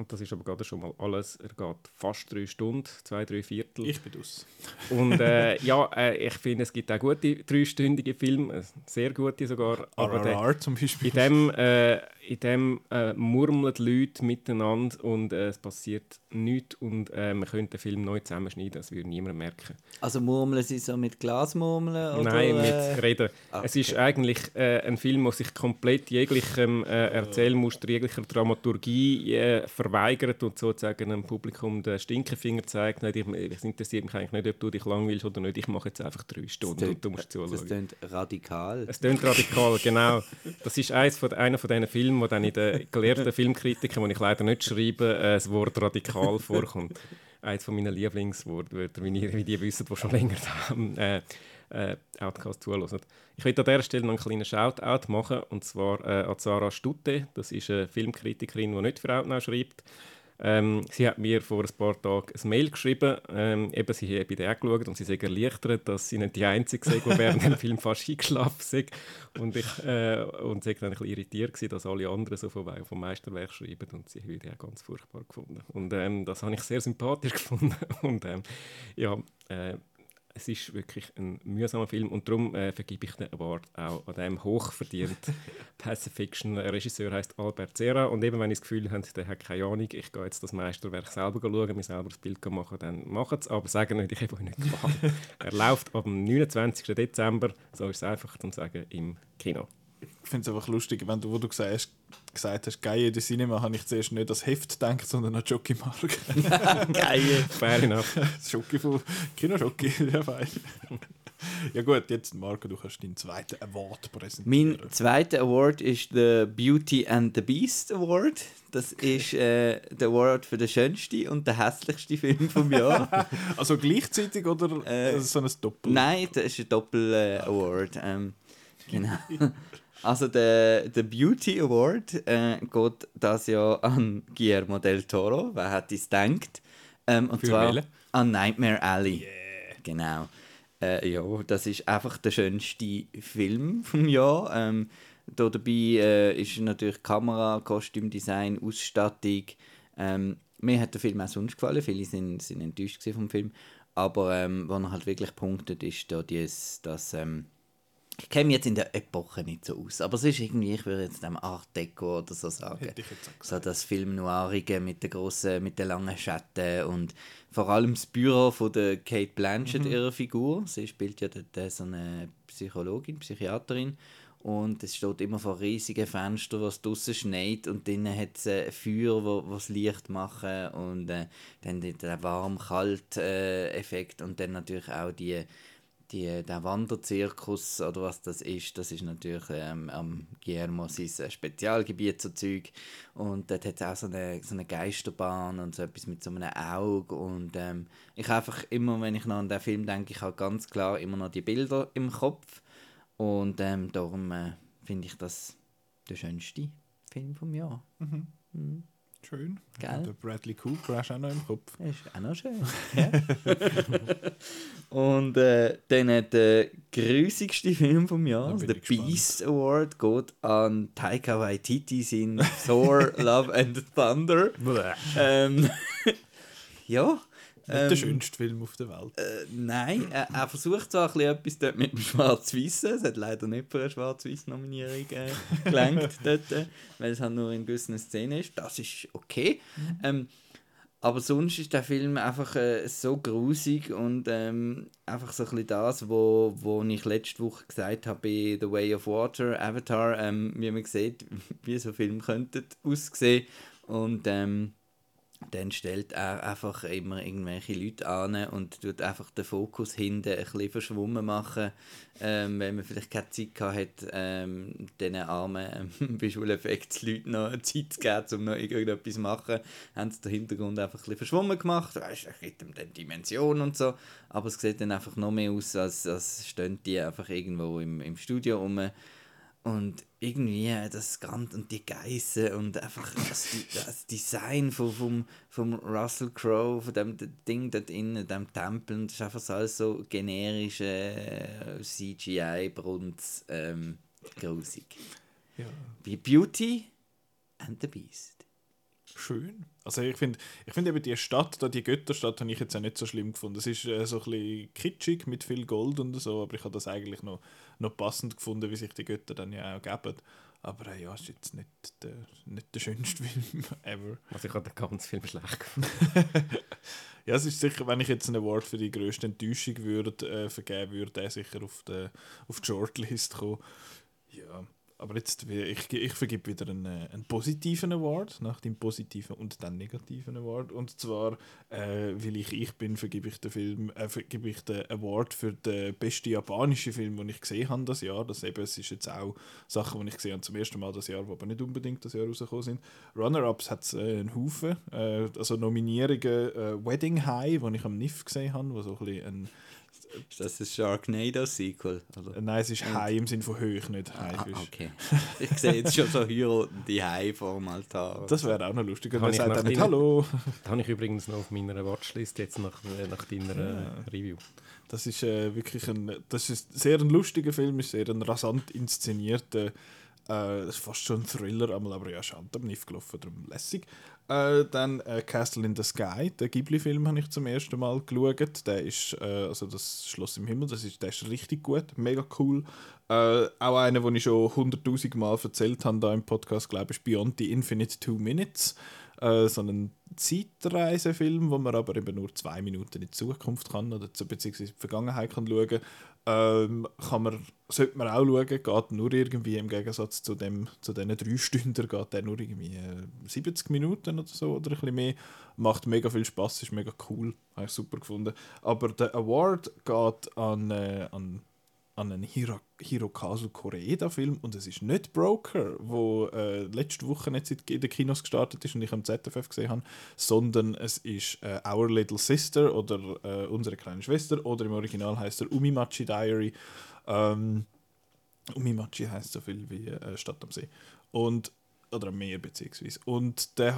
Und das ist aber gerade schon mal alles. Er geht fast drei Stunden, zwei, drei Viertel. Ich bin aus. Und äh, ja, äh, ich finde, es gibt auch gute dreistündige Filme, äh, sehr gute sogar. Aber der, RRR zum Beispiel. in dem, äh, in dem äh, murmeln die Leute miteinander und äh, es passiert nichts und äh, man könnte den Film neu zusammenschneiden, das würde niemand merken. Also murmeln sie so mit Glasmurmeln? Oder, Nein, mit Reden. ah, Es ist okay. eigentlich äh, ein Film, der sich komplett jeglichem äh, Erzählmuster, jeglicher Dramaturgie äh, verweigert und sozusagen dem Publikum den Stinkefinger zeigt. Nicht, ich, es interessiert mich eigentlich nicht, ob du dich langweilst oder nicht. Ich mache jetzt einfach drei Das Stunden und du musst Das zuschauen. klingt radikal. Es klingt radikal, genau. Das ist eins von, einer von diesen Filmen, wo dann in den gelehrten Filmkritiken, die ich leider nicht schreibe, das Wort radikal vorkommt. Eins von meinen Lieblingswortwörter, wie, ihr- wie die wissen, die schon länger am äh, äh, Outcast zuhören. Ich will an dieser Stelle noch einen kleinen Shoutout machen, und zwar äh, an Sarah Stutte. Das ist eine Filmkritikerin, die nicht für Outnow schreibt. Ähm, sie hat mir vor ein paar Tagen ein Mail geschrieben. Ähm, eben, sie hat bei der auch geschaut und sie ist erleichtert, dass sie nicht die Einzige sei, die während dem Film fast eingeschlafen sei. Und, ich, äh, und sie war dann ein bisschen irritiert, gewesen, dass alle anderen so vom, vom Meisterwerk schreiben und sie hat die auch ganz furchtbar gefunden. Und ähm, das habe ich sehr sympathisch gefunden. Und ähm, ja, äh, es ist wirklich ein mühsamer Film und darum äh, vergebe ich den Award auch an dem hochverdient Pacifiction. Regisseur heißt Albert Serra und eben wenn ich das Gefühl habe, der hat keine Ahnung, ich gehe jetzt das Meisterwerk selber schauen, mir selber das Bild machen, dann machen es, aber sagen nicht, ich habe euch nicht gefallen. er läuft am 29. Dezember, so ist es einfach zu sagen, im Kino. Ich finde es einfach lustig, wenn du, wo du gesagt hast, gesagt hast Geil de Cinema, habe ich zuerst nicht das Heft gedacht, sondern an Jockey Mark. Geil. Fair enough. das Jockey von Kino Jockey, ja fein. ja gut, jetzt Marco, du kannst deinen zweiten Award präsentieren. Mein zweiter Award ist der Beauty and the Beast Award. Das ist äh, der Award für den schönsten und den hässlichsten Film vom Jahr. Also gleichzeitig oder Äh, äh, so ein Doppel? Nein, das ist ein Doppel-Award. ähm, genau. Also der, der Beauty Award äh, geht das Jahr an Guillermo del Toro. Wer hätte es gedacht? Ähm, und Für zwar welchen? an Nightmare Alley. Genau. Äh, ja, das ist einfach der schönste Film vom Jahr. Ähm, da dabei äh, ist natürlich Kamera, Kostümdesign, Ausstattung. Ähm, mir hat der Film auch sonst gefallen. Viele sind, sind enttäuscht vom Film. Aber ähm, wo er halt wirklich punktet, ist da dies, das. Ähm, ich kenne mich jetzt in der Epoche nicht so aus, aber es ist irgendwie, ich würde jetzt dem Art Deco oder so sagen. So das Film Noirige mit den grossen, mit den langen Schatten und vor allem das Büro von der Kate Blanchett, ihrer Figur. Sie spielt ja dort äh, so eine Psychologin, Psychiaterin. Und es steht immer vor riesigen Fenstern, was draussen schneit. Und drinnen hat es äh, Feuer, wo das Licht machen. Und äh, dann der- der warm-kalt-Effekt und dann natürlich auch die die, der Wanderzirkus oder was das ist, das ist natürlich ähm, am Guillermo sein äh, Spezialgebiet so Zeug und dort hat es auch so eine, so eine Geisterbahn und so etwas mit so einem Auge und ähm, ich habe einfach immer, wenn ich noch an den Film denke, ich habe ganz klar immer noch die Bilder im Kopf und ähm, darum äh, finde ich das der schönste Film vom Jahr. Mhm. Schön. Geil. Der Bradley Cooper du auch noch im Kopf. Ist auch noch schön. Und äh, dann hat der grusigste Film vom Jahr, also der. Beast Award, geht an Taika Waititi in Thor, Love and Thunder. ähm, ja, der Ähm, schönste Film auf der Welt. Äh, nein, er, er versucht zwar ein etwas dort mit dem Schwarz-Weißen. Es hat leider nicht für eine Schwarz-Weiß-Nominierung äh, gelangt dort, äh, weil es halt nur in gewissen Szenen ist. Das ist okay. Ähm, aber sonst ist der Film einfach äh, so grusig und ähm, einfach so ein bisschen das, wo, wo ich letzte Woche gesagt habe bei The Way of Water, Avatar, ähm, wie man sieht, wie so Filme könnten aussehen. Und ähm, dann stellt er einfach immer irgendwelche Leute an und tut einfach den Fokus hinten ein bisschen verschwommen machen, ähm, wenn man vielleicht keine Zeit gehabt hat, ähm, diesen armen ähm, Visual Effects Leuten noch Zeit zu geben, um noch irgendetwas zu machen, haben sie den Hintergrund einfach ein bisschen verschwommen gemacht, weißt du, gibt ihm dann Dimension und so, aber es sieht dann einfach noch mehr aus, als, als stehen die einfach irgendwo im, im Studio rum und irgendwie das Ganze und die Geissen und einfach das, das Design von, vom, vom Russell Crowe, von dem Ding dort innen, dem Tempel, und das ist einfach so alles so generische äh, CGI-Brunz, ähm, grusig. Ja. Wie Beauty and the Beast. Schön. Also ich finde ich find eben die Stadt, da die Götterstadt, habe ich jetzt auch nicht so schlimm gefunden. Es ist äh, so ein bisschen kitschig mit viel Gold und so, aber ich habe das eigentlich noch, noch passend gefunden, wie sich die Götter dann ja auch geben. Aber äh, ja, ist jetzt nicht der, nicht der schönste Film ever. Also ich habe den ganzen Film schlecht gefunden. Ja, es ist sicher, wenn ich jetzt einen Award für die grösste Enttäuschung würde, äh, vergeben würde, der sicher auf die, auf die Shortlist kommen. Ja, aber jetzt, ich, ich vergebe wieder einen, äh, einen positiven Award, nach dem positiven und dann negativen Award. Und zwar, äh, weil ich ich bin, vergebe ich den Film, äh, vergebe ich den Award für den besten japanischen Film, den ich gesehen habe das Jahr. Das eben, es ist jetzt auch Sachen, die ich gesehen habe zum ersten Mal das Jahr, die aber nicht unbedingt das Jahr rausgekommen sind. Runner-Ups hat es äh, einen Haufen, äh, also Nominierungen äh, Wedding High, den ich am NIF gesehen habe, wo so ein bisschen ein, Ist das ein Sharknado-Sequel? oder? äh, nein, es ist High im Sinne von hoch, nicht Ah, Haifisch. okay. Ich sehe jetzt schon so heiratende Hai vor dem Altar. Das wäre auch noch lustig. Und er ich sagt dann nicht Hallo. Das habe ich übrigens noch auf meiner Watchlist jetzt nach, äh, nach deiner Ja. äh, Review. Das ist äh, wirklich ein, das ist sehr ein lustiger Film, ist sehr ein rasant inszenierter, äh, das ist fast schon ein Thriller, einmal, aber ja, schade, am nicht gelaufen, darum lässig. Äh, dann äh, Castle in the Sky, der Ghibli-Film habe ich zum ersten Mal geschaut. Der ist, äh, also das Schloss im Himmel, das ist, der ist richtig gut, mega cool. Äh, auch einer, den ich schon hunderttausend Mal erzählt habe da im Podcast, glaube ich, Beyond the Infinite Two Minutes. Äh, so ein Zeitreisefilm, wo man aber eben nur zwei Minuten in die Zukunft kann oder beziehungsweise in die Vergangenheit kann schauen ähm, kann man, sollte man auch schauen, geht nur irgendwie im Gegensatz zu, dem, zu diesen drei Stunden, geht der nur irgendwie äh, 70 Minuten oder so oder ein bisschen mehr. Macht mega viel Spaß, ist mega cool, habe ich super gefunden. Aber der Award geht an, äh, an an einen Hiro Hirokazu Koreeda-Film und es ist nicht Broker, wo äh, letzte Woche jetzt in den Kinos gestartet ist und ich am ZFF gesehen habe, sondern es ist äh, Our Little Sister oder äh, Unsere kleine Schwester oder im Original heißt er Umimachi Diary. Ähm, Umimachi heißt so viel wie äh, Stadt am See. Und oder am Meer beziehungsweise. Und der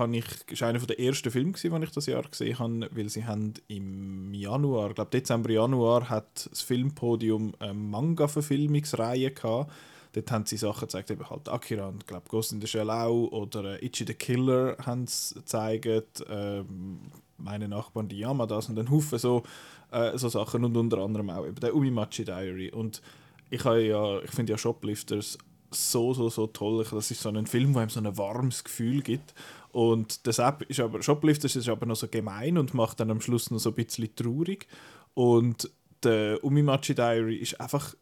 ist einer der ersten Filme, den ich das Jahr gesehen habe, weil sie haben im Januar, ich glaube Dezember, Januar, hat das Filmpodium eine Manga-Verfilmungsreihe gehabt. Dort haben sie Sachen gezeigt, eben halt Akira und glaube Ghost in the Shell auch, oder äh, Ichi the Killer haben sie gezeigt, ähm, meine Nachbarn, die Yamadas und ein Haufen so, äh, so Sachen und unter anderem auch eben der Umimachi Diary. Und ich, ja, ich finde ja Shoplifters so, so, so toll. Das ist so ein Film, wo einem so ein warmes Gefühl gibt. Und das App ist aber, Shoplifters ist aber noch so gemein und macht dann am Schluss noch so ein bisschen traurig. Und der Umimachi Diary ist einfach,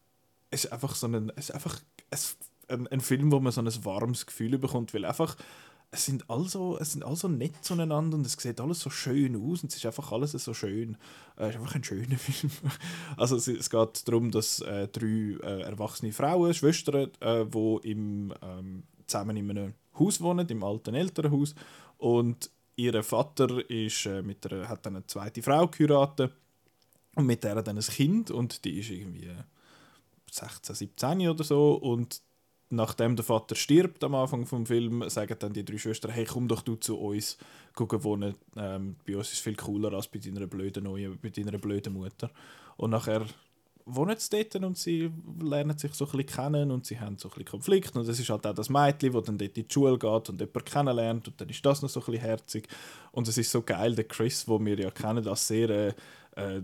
ist einfach so ein, ist einfach ein, ein Film, wo man so ein warmes Gefühl bekommt, weil einfach es sind also es sind also nett zueinander und es sieht alles so schön aus und es ist einfach alles so schön. Äh, es ist einfach ein schöner Film. Also es, es geht darum, dass äh, drei äh, erwachsene Frauen, Schwestern, äh, wo im, ähm, zusammen in einem Haus wohnen, im alten Elternhaus und ihr Vater ist, äh, mit einer, hat dann eine zweite Frau geheiratet und mit der dann ein Kind und die ist irgendwie 16, 17 oder so und nachdem der Vater stirbt am Anfang vom Film, sagen dann die drei Schwestern, hey, komm doch du zu uns gucken wohnen. Ähm, bei uns ist es viel cooler als bei deiner blöden neuen, bei deiner blöden Mutter. Und nachher wohnen sie dort und sie lernen sich so ein bisschen kennen und sie haben so ein bisschen Konflikt und es ist halt auch das Mädchen, das dann dort in die Schule geht und jemanden kennenlernt und dann ist das noch so ein bisschen herzig und es ist so geil, der Chris, wo wir ja kennen, als sehr äh, äh,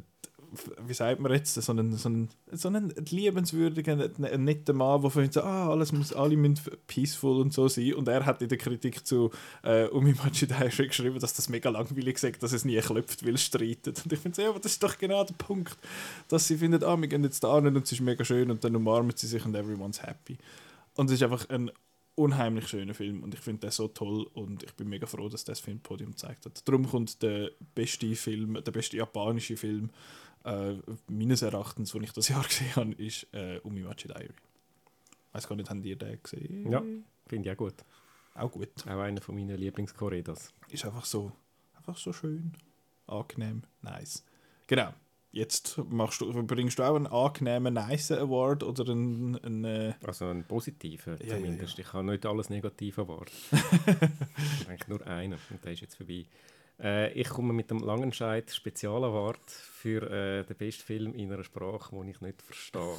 wie sagt man jetzt, so einen, so einen, so einen liebenswürdigen, netten Mann, der findet, so, ah, alles muss, alle müssen peaceful und so sein. Und er hat in der Kritik zu äh, Umimachi Daisho geschrieben, dass das mega langweilig ist, dass es nie klopft, weil es streitet. Und ich finde so, ja, aber das ist doch genau der Punkt, dass sie finden, ah, wir gehen jetzt da hin und es ist mega schön und dann umarmen sie sich und everyone's happy. Und es ist einfach ein unheimlich schöner Film und ich finde den so toll und ich bin mega froh, dass das Filmpodium gezeigt hat. Darum kommt der beste Film, der beste japanische Film äh, meines Erachtens, den ich das Jahr gesehen habe, ist äh, Umimachi Diary. Ich weiß gar nicht, haben die den gesehen? Ja, finde ich auch gut. Auch gut. Auch einer von meinen Lieblingskorridas. Ist einfach so, einfach so schön, angenehm, nice. Genau. Jetzt machst du, bringst du auch einen angenehmen Nice Award oder einen, einen äh, Also einen positiven Ja, ja, zumindest. ja. Ich habe nicht alles negativ erwartet. Eigentlich nur einen und der ist jetzt vorbei. Äh, ich komme mit dem Langenscheid Spezialaward für äh, den besten Film in einer Sprache, die ich nicht verstehe.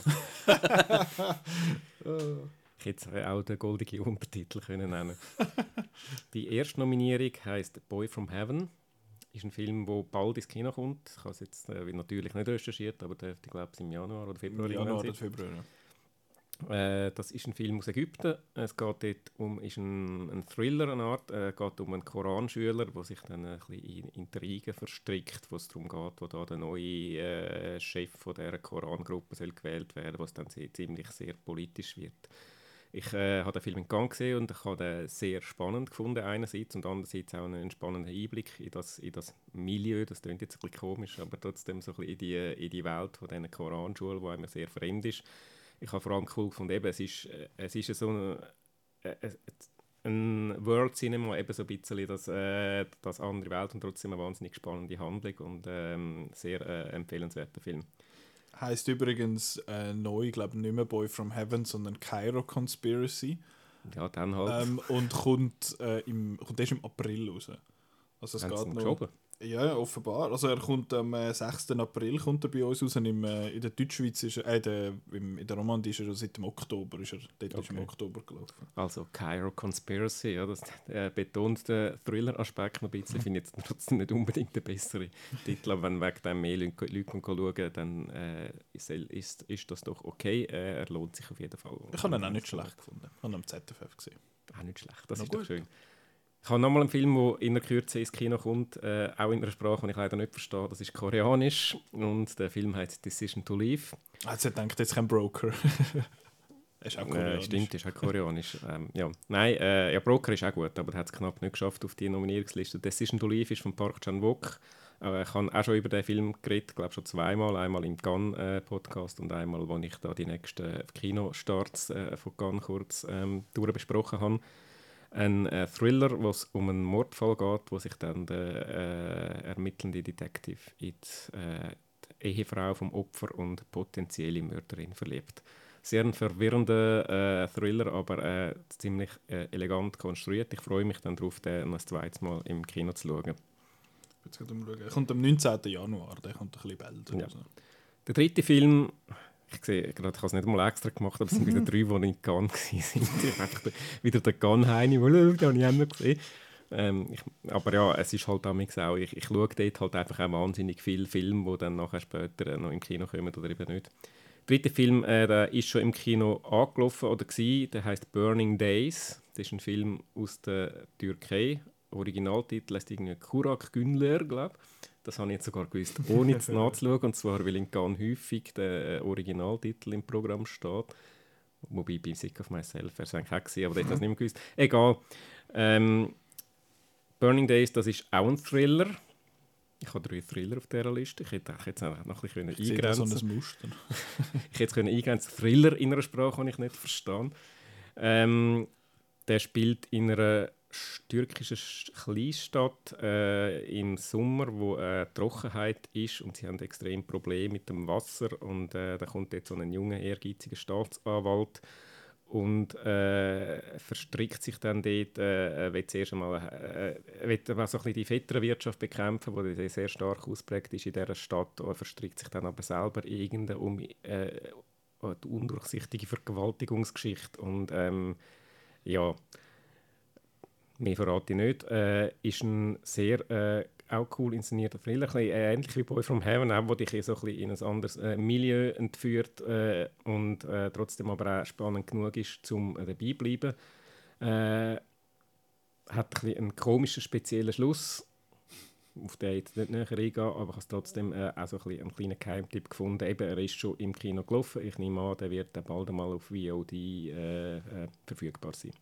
ich hätte auch den goldigen Untertitel können nennen Die erste Nominierung heißt Boy from Heaven. Ist ein Film, der bald ins Kino kommt. Ich habe es jetzt äh, natürlich nicht recherchiert, aber dürfte, glaube ich, im Januar oder Februar im Januar oder Februar. ja. Äh, das ist ein Film aus Ägypten. Es geht dort um ist ein, ein Thriller, eine Art. Es geht um einen Koranschüler, der sich dann ein bisschen in Intrigen verstrickt, wo es darum geht, wo da der neue äh, Chef von dieser Korangruppe soll gewählt werden, was dann sehr, ziemlich sehr politisch wird. Ich äh, habe den Film in Gang gesehen und ich habe den sehr spannend gefunden einerseits und andererseits auch einen spannenden Einblick in das, in das Milieu. Das klingt jetzt ein bisschen komisch, aber trotzdem so ein bisschen in die, in die Welt von dieser Koranschule, die einem sehr fremd ist ich habe vor allem cool gefunden, eben, es ist, äh, es ist so ein, äh, äh, ein World Cinema, eben so ein bisschen das, äh, das andere Welt und trotzdem eine wahnsinnig spannende Handlung und ähm, sehr äh, empfehlenswerter Film. Heißt übrigens äh, neu, glaube ich, nicht mehr Boy from Heaven, sondern Cairo Conspiracy. Ja, dann halt. Ähm, und kommt, äh, im, kommt erst im April raus. Also es haben geht noch. geschoben. Ja, offenbar. Also er kommt am äh, 6. April kommt er bei uns raus. Und im, äh, in der Deutschschweiz ist er, äh, der, im, in der Romandie ist er seit dem Oktober. Ist er, dort ist im Okay. Oktober gelaufen. Also Cairo Conspiracy, ja, das äh, betont den Thriller-Aspekt noch ein bisschen. Finde ich jetzt trotzdem nicht unbedingt der bessere Titel, aber wenn wegen dem mehr Leute, Leute schauen, dann äh, ist, ist, ist das doch okay. Äh, er lohnt sich auf jeden Fall. Ich habe ihn auch nicht schlecht gefunden. Ich habe ihn am ZFF gesehen. Auch nicht schlecht, das Na ist doch gut. schön. Ich habe nochmal einen Film, der in der Kürze ins Kino kommt, äh, auch in einer Sprache, die ich leider nicht verstehe. Das ist koreanisch und der Film heißt Decision to Leave. Ah, hat er gedacht, jetzt kein Broker. er ist auch Äh, koreanisch. stimmt, ist auch koreanisch. ähm, ja. Nein, äh, ja, Broker ist auch gut, aber er hat es knapp nicht geschafft auf die Nominierungsliste. Decision to Leave ist von Park Chan-wook. Äh, ich habe auch schon über den Film geredet, glaube schon zweimal. Einmal im Cannes-Podcast und einmal, als ich da die nächsten Kinostarts äh, von Cannes kurz ähm, durchbesprochen habe. Ein äh, Thriller, wo es um einen Mordfall geht, wo sich dann der äh, ermittelnde Detective in die, äh, die Ehefrau vom Opfer und potenzielle Mörderin verliebt. Sehr ein verwirrender äh, Thriller, aber äh, ziemlich äh, elegant konstruiert. Ich freue mich dann darauf, den noch ein zweites Mal im Kino zu schauen. Jetzt umschauen. Er kommt am 19. Januar. Der kommt ein bisschen bald. Ja. Der dritte Film, ich sehe gerade, ich habe es nicht mal extra gemacht, aber es sind wieder drei, die in Cannes waren. Wieder der Cannes-Heini, den habe ich noch gesehen. Ähm, ich, aber ja, es ist halt damals auch, ich, ich schaue dort halt einfach auch wahnsinnig viele Filme, die dann nachher später äh, noch im Kino kommen oder eben nicht. Der dritte Film, äh, der ist schon im Kino angelaufen oder war, der heißt Burning Days. Das ist ein Film aus der Türkei. Originaltitel heißt irgendwie Kurak Günler, glaube ich. Das habe ich jetzt sogar gewusst, ohne es nachzuschauen. Und zwar, weil in Cannes häufig der äh, Originaltitel im Programm steht. Wobei bei Sick of Myself wäre es eigentlich auch gewesen, aber dort habe ich es nicht mehr gewusst. Egal. Ähm, Burning Days, das ist auch ein Thriller. Ich habe drei Thriller auf dieser Liste. Ich hätte auch jetzt noch ein bisschen Ich sehe da so eingrenzen ein Muster. ich hätte es können eingrenzen Thriller in einer Sprache, die ich nicht verstehe. Ähm, der spielt in einer türkischen Sch- Kleinstadt äh, im Sommer, wo äh, Trockenheit ist und sie haben extrem Probleme mit dem Wasser und äh, da kommt jetzt so ein junger, ehrgeiziger Staatsanwalt und äh, verstrickt sich dann dort, äh, will zuerst einmal äh, will aber so ein bisschen die Vetternwirtschaft bekämpfen, die sehr stark ausprägt ist in dieser Stadt, und verstrickt sich dann aber selber in irgendeine um, äh, die undurchsichtige Vergewaltigungsgeschichte und ähm, ja, mehr verrate ich nicht, äh, ist ein sehr äh, auch cool inszenierter Thriller, ein äh, ähnlich wie Boy from Heaven, auch, wo dich so ein in ein anderes äh, Milieu entführt äh, und äh, trotzdem aber auch spannend genug ist, um dabei zu bleiben. Hat ein einen komischen, speziellen Schluss, auf den ich jetzt nicht näher eingehe, aber ich habe trotzdem auch so ein einen kleinen Geheimtipp gefunden. Eben, er ist schon im Kino gelaufen. Ich nehme an, der wird bald einmal auf VOD verfügbar sein.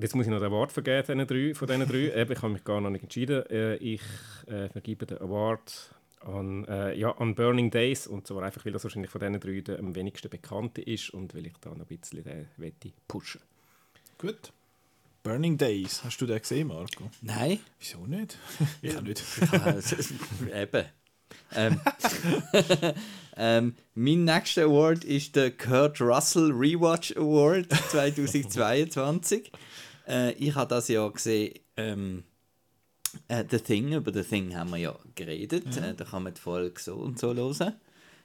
Jetzt muss ich noch den Award vergeben, drei, von diesen drei. Eben, ich habe mich gar noch nicht entschieden. Äh, ich äh, vergebe den Award an, äh, ja, an Burning Days. Und zwar einfach, weil das wahrscheinlich von diesen drei der am wenigsten bekannte ist und weil ich da noch ein bisschen den wette pushen. Gut. Burning Days, hast du den gesehen, Marco? Nein. Wieso nicht? ich auch nicht. Eben. Ähm, ähm, mein nächster Award ist der Kurt Russell Rewatch Award 2022. äh, ich habe das ja gesehen, ähm, äh, The Thing, über The Thing haben wir ja geredet. Äh, da kann man die Folge so und so hören.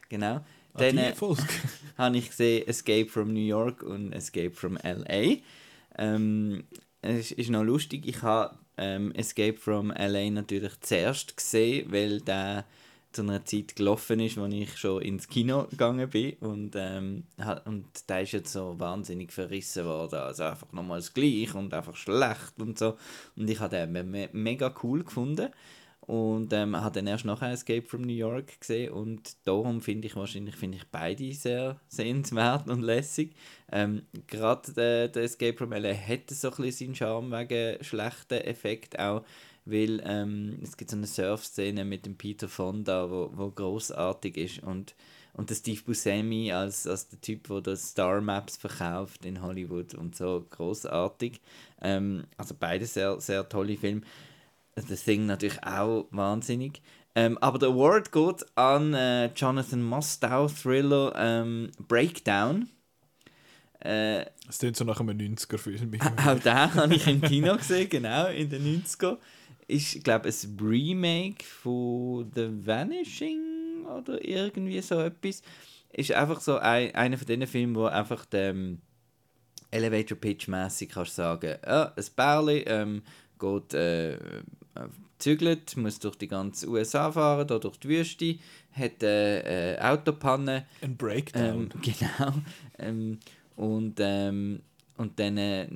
Genau. Dann die äh, habe ich gesehen Escape from New York und Escape from L.A. Ähm, es ist noch lustig, ich habe ähm, Escape from L.A. natürlich zuerst gesehen, weil der zu einer Zeit gelaufen ist, wo ich schon ins Kino gegangen bin. Und, ähm, und der ist jetzt so wahnsinnig verrissen worden, also einfach nochmal das Gleiche und einfach schlecht und so. Und ich habe den me me mega cool gefunden. Und ähm, habe dann erst nachher Escape from New York gesehen. Und darum finde ich wahrscheinlich finde ich beide sehr sehenswert und lässig. Ähm, Gerade der, der Escape from LA hätte so ein bisschen seinen Charme wegen schlechten Effekt auch, weil ähm, es gibt so eine Surf-Szene mit dem Peter Fonda, wo, wo großartig ist und und der Steve Buscemi als, als der Typ, der das Star Maps verkauft in Hollywood und so großartig. Ähm, also beide sehr sehr tolle Filme. The Thing natürlich auch wahnsinnig. Ähm, aber der Award geht an äh, Jonathan Mostow Thriller ähm, Breakdown. Äh, Es klingt so nach einem 90er-Film. auch den habe ich im Kino gesehen, genau, in den 90er. Ist, ich glaube, ein Remake von The Vanishing oder irgendwie so etwas. Ist einfach so ein, einer von diesen Filmen, wo einfach dem Elevator Pitch mäßig kannst sagen, ja, ein Bärli ähm, geht äh, zügelt, muss durch die ganze USA fahren, da durch die Wüste, hat eine äh, Autopanne, Ein Breakdown. ähm, genau. Ähm, und, ähm, und dann äh,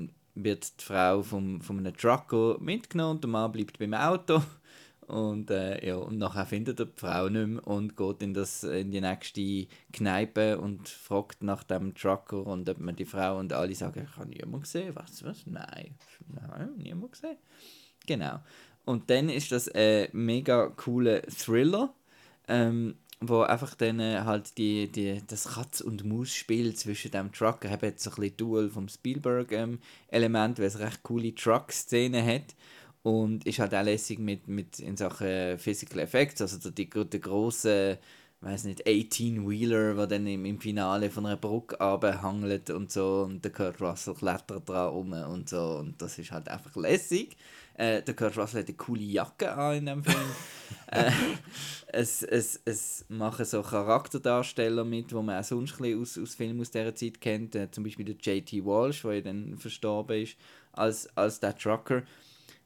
wird die Frau vom, von einem Trucker mitgenommen und der Mann bleibt beim Auto. Und, äh, ja, und nachher findet er die Frau nicht mehr und geht in, das, in die nächste Kneipe und fragt nach dem Trucker und ob man die Frau und alle sagen, ich habe niemand gesehen. Was? Was? Nein. Nein, niemand gesehen. Genau. Und dann ist das ein mega cooler Thriller, ähm, wo einfach dann äh, halt die, die, das Katz- und Maus-Spiel zwischen dem Trucker, hat jetzt so ein bisschen Duel vom Spielberg-Element, weil es recht coole Truck-Szenen hat. Und ist halt auch lässig mit, mit in Sachen Physical Effects, also der, die, der große, weiß nicht, 18-Wheeler, der dann im, im Finale von einer Brücke runterhangelt und so und der Kurt Russell klettert dran rum und so und das ist halt einfach lässig. Äh, der Kurt Russell hat eine coole Jacke an in dem Film. äh, es, es, es machen so Charakterdarsteller mit, wo man auch sonst ein aus, aus Filmen aus dieser Zeit kennt. Äh, zum Beispiel der J.T. Walsh, der ja dann verstorben ist, als, als der Trucker.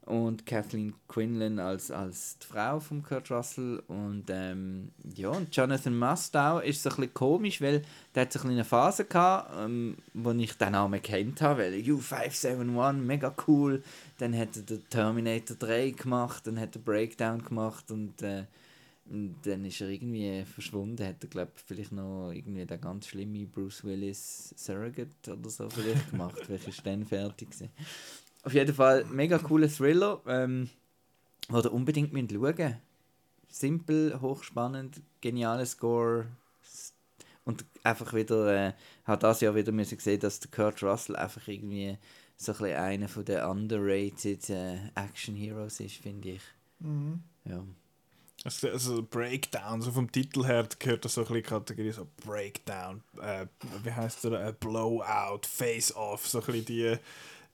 Und Kathleen Quinlan als, als die Frau von Kurt Russell. Und ähm, ja, und Jonathan Mustow ist so ein bisschen komisch, weil der hat so eine Phase gehabt, ähm, wo ich den Namen kennt habe, weil U571, mega cool. Dann hat er den Terminator 3 gemacht, dann hat er Breakdown gemacht und äh, dann ist er irgendwie verschwunden. Hat er, glaube vielleicht noch irgendwie der ganz schlimme Bruce Willis Surrogate oder so vielleicht gemacht. Welcher ist dann fertig gewesen. Auf jeden Fall mega cooler Thriller, ähm, wo ihr unbedingt müsst schauen Simpel, hochspannend, genialer Score. S- Und einfach wieder, äh, hat das Jahr wieder müssen sehen, dass der Kurt Russell einfach irgendwie so ein bisschen einer von den underrated äh, Action Heroes ist, finde ich. Ja. Also, also Breakdown, so vom Titel her gehört das so ein bisschen Kategorie so Breakdown, äh, wie heißt der, äh, Blowout, Face-Off, so ein bisschen die,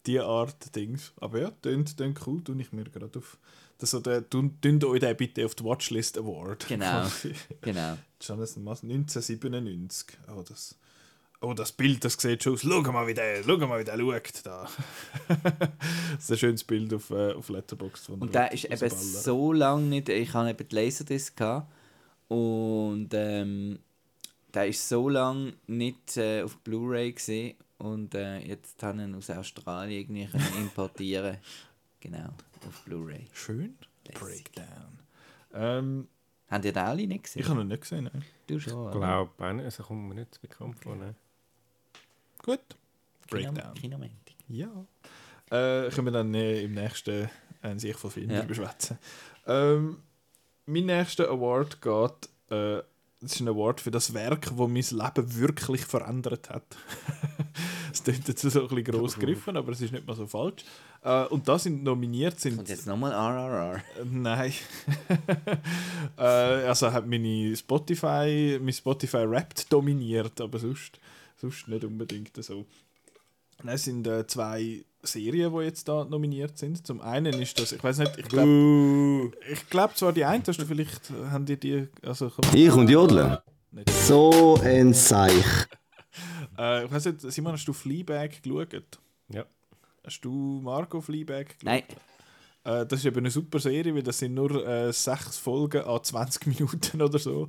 die Art Dings. Aber ja, tönt, tönt cool, tue ich mir gerade auf. Das so der, tun, tun euch den bitte auf die Watchlist Award. Genau. Genau. Jonathan Mass 1997. Oh, das, oh, das Bild, das sieht schon aus. Schau mal, wie der, schau mal, wie der schaut da. das ist ein schönes Bild auf, äh, auf Letterboxd. Und der ist eben so lange nicht. Ich hatte eben die Laserdisc gehabt, und ähm, der ist so lange nicht äh, auf Blu-ray gesehen und äh, jetzt habe ich ihn aus Australien irgendwie importieren. genau, auf Blu-ray. Schön. Lässig. Breakdown. Ähm, Habt ihr den alle nicht gesehen? ich habe ihn nicht gesehen. Nein. Du schon. Ich glaube, auch also kommt mir nicht bekannt vor. Ne? Gut. Kino- Breakdown. Kinomantik. Ja. Äh, können wir dann äh, im nächsten äh, sich von Film Ja. drüber schwätzen. Ähm, mein nächster Award geht. Äh, das ist ein Award für das Werk, das mein Leben wirklich verändert hat. Es klingt jetzt so ein bisschen gross gegriffen, aber es ist nicht mal so falsch. Äh, und da sind nominiert sind. Und jetzt nochmal RRR. Äh, Nein. äh, also hat meine Spotify, mein Spotify Wrapped dominiert, aber sonst, sonst nicht unbedingt so. Nein, Es sind äh, zwei Serien, die jetzt da nominiert sind. Zum einen ist das, ich weiß nicht, ich glaube, ich glaube zwar die eine, hast du vielleicht, äh, haben die die, also komm, Ich und Jodeln. nicht. So ein Seich. Äh, ich weiß nicht, Simon, hast du Fleabag geschaut? Ja. Hast du Marco Fleabag geschaut? Nein, Äh, das ist eben eine super Serie, weil das sind nur äh, sechs Folgen an 20 Minuten oder so.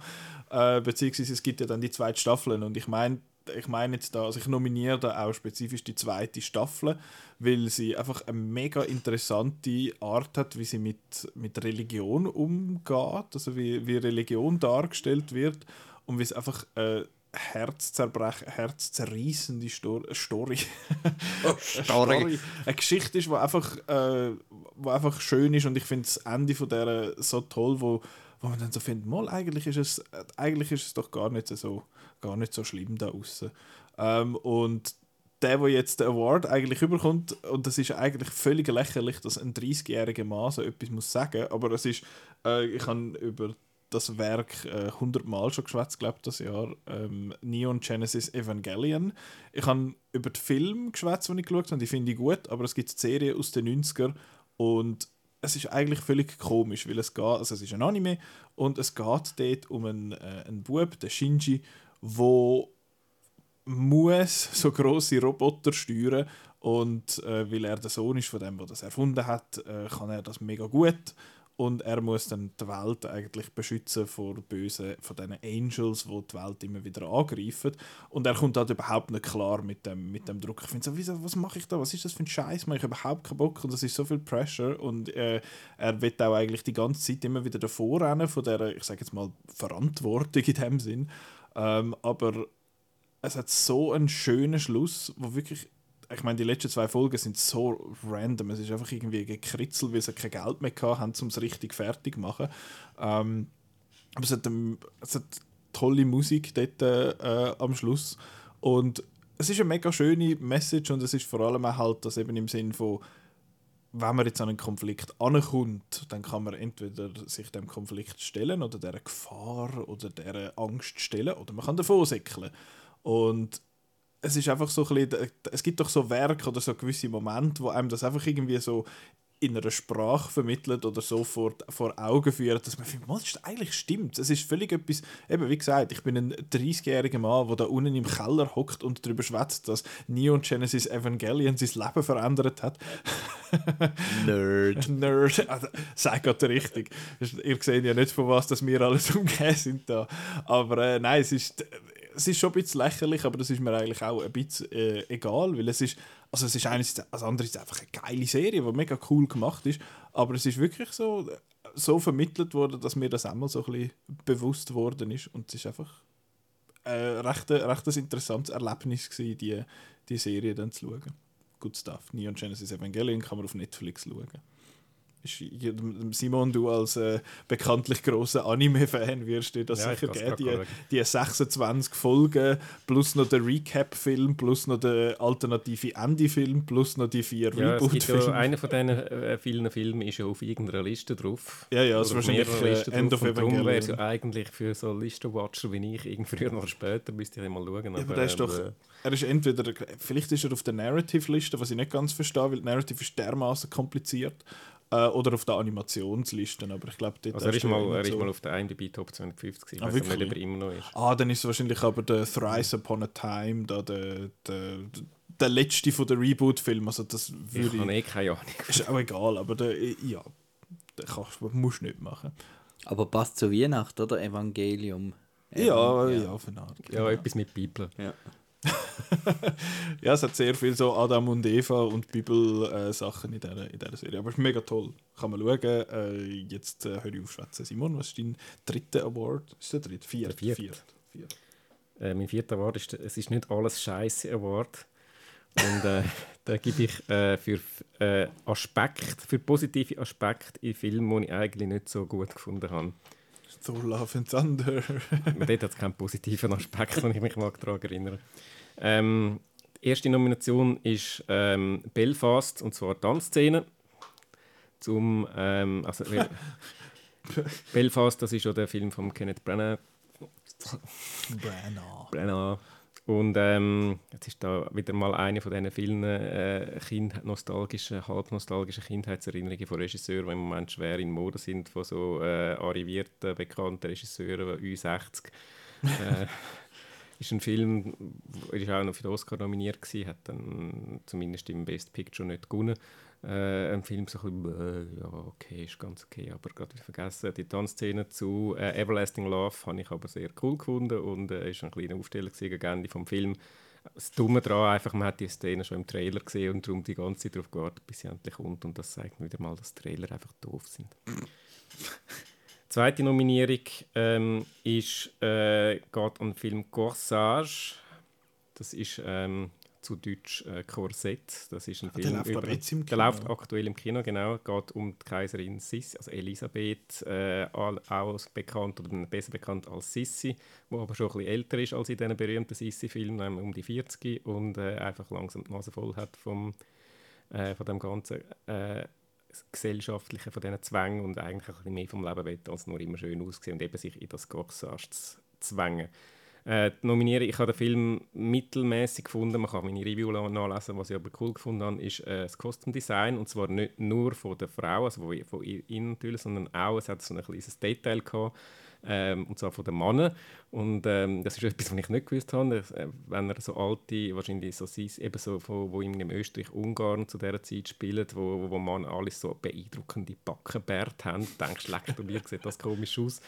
Äh, beziehungsweise es gibt ja dann die zweite Staffel und ich meine ich meine jetzt da, also ich nominiere da auch spezifisch die zweite Staffel, weil sie einfach eine mega interessante Art hat, wie sie mit, mit Religion umgeht, also wie, wie Religion dargestellt wird und wie es einfach äh, Herzzerbrech, herzzerreißende Sto Story. Story. Eine Geschichte ist, die einfach, äh, wo einfach schön ist und ich finde das Ende von der so toll, wo, wo man dann so findet, mal eigentlich ist es, eigentlich ist es doch gar nicht so, gar nicht so schlimm da außen. Ähm, und der, der jetzt den Award eigentlich überkommt, und das ist eigentlich völlig lächerlich, dass ein 30-jähriger Mann so etwas muss sagen, aber es ist, äh, ich habe über das Werk äh, 100 Mal schon geschwätzt, glaube das Jahr. Ähm, Neon Genesis Evangelion. Ich habe über den Film geschwätzt, den ich geschaut habe, die finde ich gut, aber es gibt eine Serie aus den 90er und es ist eigentlich völlig komisch, weil es geht, also es ist ein Anime und es geht dort um einen, äh, einen Bub, den Shinji, wo muss so große Roboter steuern und äh, weil er der Sohn ist von dem, der das erfunden hat, äh, kann er das mega gut und er muss dann die Welt eigentlich beschützen vor bösen, von diesen Angels, die die Welt immer wieder angreifen und er kommt halt überhaupt nicht klar mit dem, mit dem Druck. Ich finde so, was mache ich da, was ist das für ein Scheiß? Ich habe überhaupt keinen Bock und das ist so viel Pressure und äh, er wird auch eigentlich die ganze Zeit immer wieder davor rennen von der, ich sage jetzt mal, Verantwortung in dem Sinn. Ähm, aber es hat so einen schönen Schluss, wo wirklich, ich meine, die letzten zwei Folgen sind so random. Es ist einfach irgendwie gekritzelt, weil sie kein Geld mehr haben, um es richtig fertig zu machen. Ähm, aber es hat, ähm, es hat tolle Musik dort äh, am Schluss. Und es ist eine mega schöne Message und es ist vor allem auch halt das eben im Sinn von, wenn man jetzt an einen Konflikt ankommt, dann kann man entweder sich dem Konflikt stellen oder der Gefahr oder der Angst stellen oder man kann davon säckeln. Und es ist einfach so ein bisschen, es gibt doch so Werke oder so gewisse Momente, wo einem das einfach irgendwie so in einer Sprache vermittelt oder so vor, vor Augen führt, dass man findet, «Mal, das ist eigentlich stimmt. Es ist völlig etwas, eben wie gesagt, ich bin ein 30-jähriger Mann, der da unten im Keller hockt und darüber schwätzt, dass Neon Genesis Evangelion sein Leben verändert hat. Nerd. Nerd. Also, sag gerade richtig. Ihr seht ja nicht, von was dass wir alles umgehen sind da. Aber äh, nein, es ist, es ist schon ein bisschen lächerlich, aber das ist mir eigentlich auch ein bisschen äh, egal, weil es ist, also es ist einerseits, also andererseits einfach eine geile Serie, die mega cool gemacht ist, aber es ist wirklich so, so vermittelt worden, dass mir das einmal so ein bisschen bewusst worden ist und es ist einfach äh, recht, recht ein interessantes Erlebnis gewesen, die, die Serie dann zu schauen. Good stuff. Neon Genesis Evangelion kann man auf Netflix schauen. Simon, du als äh, bekanntlich grosser Anime-Fan wirst dir das Ja, ich sicher geben. Die, die 26 Folgen, plus noch der Recap-Film, plus noch der alternative Ende-Film, plus noch die vier Ja, Reboot-Filme. einer von diesen äh, vielen Filmen ist ja auf irgendeiner Liste drauf. Ja, ja, es ist wahrscheinlich äh, End drauf. of Und darum wäre es ja Evangelion. eigentlich für so Listenwatcher wie ich, irgendwie früher oder später, müsste ich mal schauen. Ja, aber der ist doch, äh, er ist entweder, vielleicht ist er auf der Narrative-Liste, was ich nicht ganz verstehe, weil die Narrative ist dermaßen kompliziert, äh, oder auf der Animationsliste, aber ich glaube, dort Also er ist, mal, er ist so- mal auf der IMDb Top 250 gewesen. Ah, weiß nicht, wirklich? ob er immer noch ist. Ah, dann ist es wahrscheinlich aber der Thrice Upon a Time, da der, der, der letzte von der Reboot-Film, also das Ich würde habe ich, eh keine Ahnung. ist auch egal, aber der, ja, den kannst, du- musst du nicht machen. Aber passt zu Weihnachten, oder? Evangelium. Ja, ja, auf eine Art. Ja, etwas mit Bibel. Ja, es hat sehr viel so Adam und Eva und Bibel-Sachen in, dieser, in dieser Serie. Aber es ist mega toll. Kann man schauen. Äh, jetzt äh, höre ich auf schwätzen. Simon, was ist dein dritter Award? Ist der dritte? Viert. Der vierte. Viert. Viert. Äh, mein vierter Award ist, es ist nicht alles Scheiße Award. Und äh, da gebe ich äh, für äh, Aspekt, für positive Aspekte in Filmen, die ich eigentlich nicht so gut gefunden habe. Thor Love and Thunder. Und dort hat es keinen positiven Aspekt, wenn ich mich mal daran erinnere. Ähm, die erste Nomination ist ähm, Belfast, und zwar Tanzszene. Zum, ähm, also, Belfast, das ist ja der Film von Kenneth Branagh. Branagh. Branagh. Und ähm, jetzt ist da wieder mal eine von diesen vielen äh, kind nostalgischen, halb nostalgischen Kindheitserinnerungen von Regisseuren, die im Moment schwer in Mode sind, von so äh, arrivierten, bekannten Regisseuren, wie Ü60. äh, ist ein Film, er ist auch noch für den Oscar nominiert gewesen, hat dann zumindest im Best Picture nicht gewonnen. Äh, ein Film so ein bisschen, äh, ja, okay, ist ganz okay, aber gerade wieder vergessen. Die Tanzszene zu äh, Everlasting Love habe ich aber sehr cool gefunden und äh, ist ein kleiner Aufsteller gewesen gegen Ende vom Film. Das Dumme daran, einfach, man hat die Szene schon im Trailer gesehen und darum die ganze Zeit darauf gewartet, bis sie endlich kommt und das zeigt mir wieder mal, dass Trailer einfach doof sind. Zweite Nominierung ähm, ist, äh, geht an den Film Corsage. Das ist ähm, zu Deutsch äh, Korsett. Das ist ein Ah, der Film läuft, glaub ich, jetzt im der Kino. läuft aktuell im Kino, genau. geht um die Kaiserin Sissi, also Elisabeth, äh, auch bekannt oder besser bekannt als Sissi, die aber schon ein bisschen älter ist als in diesen berühmten Sissi-Filmen, nämlich um die 40 und äh, einfach langsam die Nase voll hat vom, äh, von dem ganzen äh, gesellschaftlichen, von diesen Zwängen und eigentlich ein bisschen mehr vom Leben will, als nur immer schön aussehen und eben sich in das Corsage zu zwängen. Äh, die Nominierung, ich habe den Film mittelmäßig gefunden, man kann meine Review nachlesen, was ich aber cool gefunden habe, ist äh, das Costume Design. Und zwar nicht nur von der Frau, also von, von ihnen natürlich, sondern auch, es hat so ein kleines Detail gehabt, ähm, und zwar von den Männern. Und ähm, das ist etwas, was ich nicht gewusst habe, äh, wenn er so alte, wahrscheinlich so Sis- eben so, von, wo in Österreich, Ungarn zu dieser Zeit spielen, wo, wo, man alles so beeindruckende Backenbärte haben, denkst du, leck, mir sieht das komisch aus.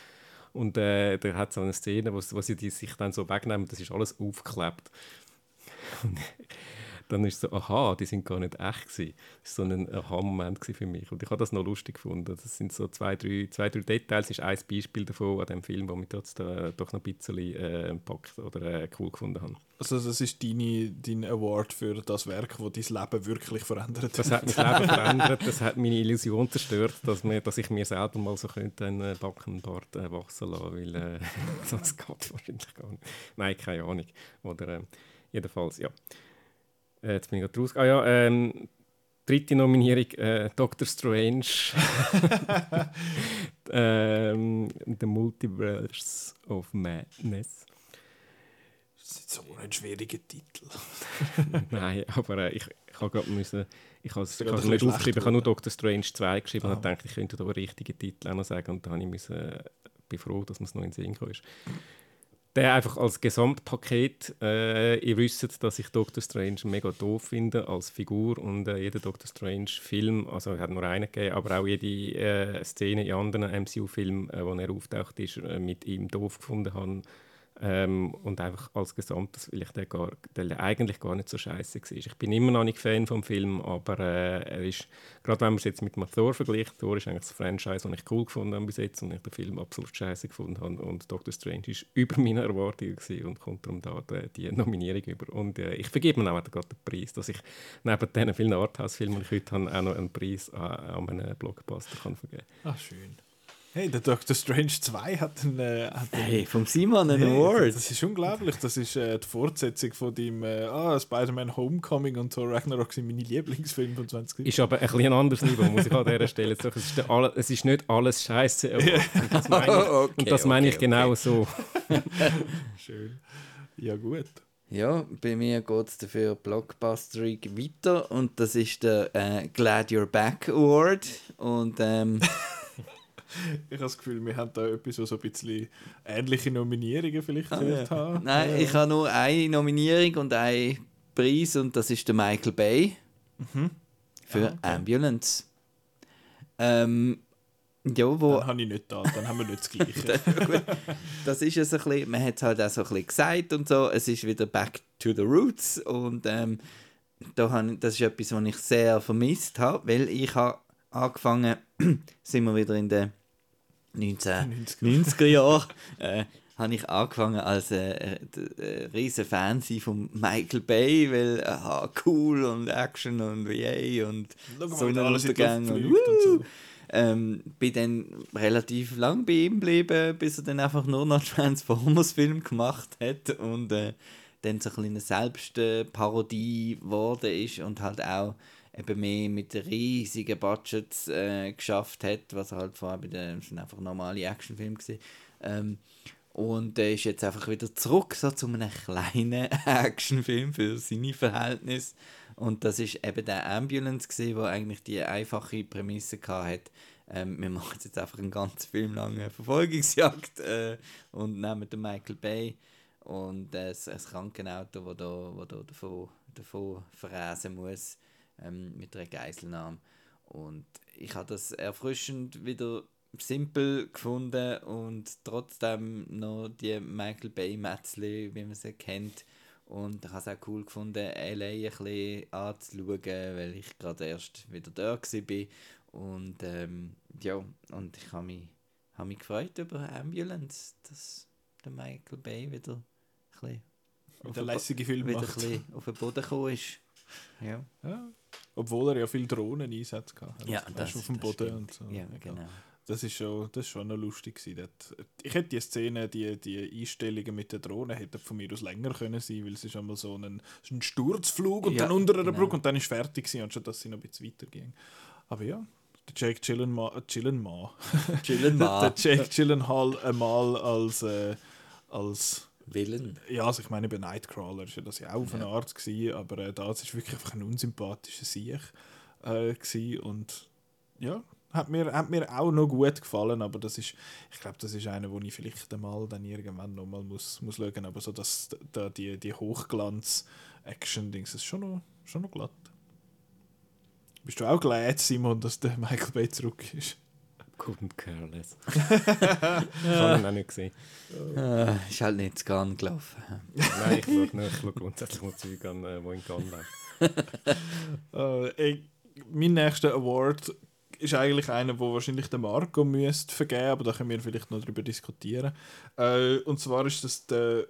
Und äh, da hat so eine Szene, wo, wo sie die sich dann so wegnehmen, das ist alles aufgeklebt. Und dann ist so, aha, die sind gar nicht echt gewesen. Das war so ein Aha-Moment für mich. Und ich habe das noch lustig gefunden. Das sind so zwei, drei, zwei, drei Details. Das ist ein Beispiel davon an dem Film, wo mich trotzdem äh, doch noch ein bisschen äh, packt oder äh, cool gefunden habe. Also das ist deine, dein Award für das Werk, das dein Leben wirklich verändert Das hat mein Leben verändert, das hat meine Illusion zerstört, dass, mir, dass ich mir selber mal so könnte einen äh, Backenbart äh, wachsen lassen, weil äh, das geht wahrscheinlich gar nicht. Nein, keine Ahnung. Oder äh, jedenfalls, ja. Äh, jetzt bin ich gerade raus. Ah ja, ähm, dritte Nominierung, äh, Doctor Strange. ähm, The Multiverse of Madness. Das ist so ein schwieriger Titel. Nein, aber äh, ich, ich habe gerade müssen, ich habe es nicht aufgeschrieben, ich habe nur Doctor Strange 2 geschrieben Ah. und dachte, ich könnte da einen richtigen Titel auch noch sagen und dann habe ich müssen, äh, bin froh, dass man es noch in den Sinn ist. Der einfach als Gesamtpaket, äh, ihr wisst, dass ich Doctor Strange mega doof finde als Figur und äh, jeder Doctor Strange Film, also es hat nur einen gegeben, aber auch jede äh, Szene in anderen MCU-Filmen, äh, wo er auftaucht ist, äh, mit ihm doof gefunden habe. Ähm, und einfach als Gesamtes, weil ich den, gar, den eigentlich gar nicht so scheiße war. Ich bin immer noch nicht Fan vom Film, aber äh, er ist, gerade wenn man es jetzt mit einem Thor vergleicht, Thor ist eigentlich das Franchise, das ich cool gefunden habe bis jetzt und ich den Film absolut scheiße gefunden habe. Und Doctor Strange ist über meine Erwartungen und kommt darum da die, die Nominierung über. Und äh, ich vergebe mir auch gerade den Preis, dass ich neben diesen vielen Arthouse-Filmen, die ich heute habe, auch noch einen Preis an, an einen Blockbuster kann vergeben Ach, schön. Hey, der Doctor Strange 2 hat einen. Äh, hat einen Hey, vom Simon ein Hey, Award. Das ist unglaublich. Das ist äh, die Fortsetzung von dem äh, ah, Spider-Man Homecoming und Thor Ragnarok sind meine Lieblingsfilme von 20 Ist aber ein bisschen ein anderes Niveau, muss ich an dieser Stelle sagen. Es ist, alle, es ist nicht alles scheiße. Und das meine ich, Okay, und das meine ich okay, genau so. Schön. Ja, gut. Ja, bei mir geht es dafür blockbusterig weiter und das ist der äh, Glad You're Back Award. Und ähm, Ich habe das Gefühl, wir haben da etwas, wo so ein bisschen ähnliche Nominierungen vielleicht Ah, vielleicht haben. nein, ich habe nur eine Nominierung und einen Preis und das ist der Michael Bay für Ambulance. Ähm, ja, wo Dann habe ich nicht da, dann haben wir nicht das Gleiche. Das ist es ein bisschen, man hat es halt auch so ein bisschen gesagt und so, es ist wieder back to the roots und ähm, da habe ich, das ist etwas, was ich sehr vermisst habe, weil ich habe angefangen, sind wir wieder in den 1990er Jahren, äh, habe ich angefangen als äh, äh, riesen Fan von Michael Bay, weil aha, cool und Action und yay und Sonnenuntergang und, fliegt und so. Ähm, bin dann relativ lang bei ihm geblieben, bis er dann einfach nur noch Transformers-Film gemacht hat und äh, dann so ein eine Selbstparodie geworden ist und halt auch eben mehr mit riesigen Budgets äh, geschafft hat, was er halt vorher bei den das sind einfach normale Actionfilme gewesen. Ähm, und er ist jetzt einfach wieder zurück so zu einem kleinen Actionfilm für seine Verhältnisse. Und das ist eben der Ambulance gewesen, wo eigentlich die einfache Prämisse hatte. Ähm, wir machen jetzt einfach einen ganz Film Verfolgungsjagd äh, und nehmen den Michael Bay und äh, ein, Krankenauto, wo da, wo da davon, davon verräsen muss ähm, mit einer Geiselnahme. Und ich habe das erfrischend wieder simpel gefunden und trotzdem noch die Michael Bay Metzli, wie man sie kennt. Und ich habe es auch cool gefunden, LA ein bisschen anzuschauen, weil ich gerade erst wieder da war. Und ähm, ja, und ich habe mich, habe mich gefreut über Ambulance, dass der Michael Bay wieder ein bisschen auf Der den wieder ein bisschen auf den Boden gekommen ist. Ja, Ja. Obwohl er ja viel Drohnen-Einsätze hatte. ja Also, das, auf dem Boden stimmt. und so. Ja, Egal. genau. Das ist schon, das ist schon noch lustig gewesen. Ich hätte die Szene, die, die Einstellungen mit der Drohne hätten von mir aus länger können sein, weil es ist einmal so ein, ein Sturzflug und Ja, dann unter einer genau. Brücke und dann ist fertig gewesen, anstatt dass sie noch ein bisschen weiterging. Aber ja, der Jake Gyllenhaal, äh, Gyllenhaal, Chillen der. Jake Gyllenhaal einmal als, äh, als Willen. ja, also ich meine, bei Nightcrawler ja das ja auch auf eine Art gewesen, aber äh, da ist wirklich einfach ein unsympathischer Sieg äh, gewesen und ja, hat mir, hat mir auch noch gut gefallen, aber das ist, ich glaube, das ist einer, wo ich vielleicht einmal dann irgendwann nochmal muss, muss schauen, aber so dass da die, die Hochglanz-Action-Dings ist schon noch, schon noch glatt. Bist du auch glad, Simon, dass der Michael Bay zurück ist? Couldn't careless. ich habe ihn auch nicht gesehen. Äh, ist halt nicht ganz gelaufen. Nein, ich schaue, nur, ich schaue grundsätzlich mal Zeug an, äh, wo in Cannes läuft. Äh, mein nächster Award ist eigentlich einer, wo wahrscheinlich der Marco müsste vergeben, aber da können wir vielleicht noch darüber diskutieren. Äh, und zwar ist das der,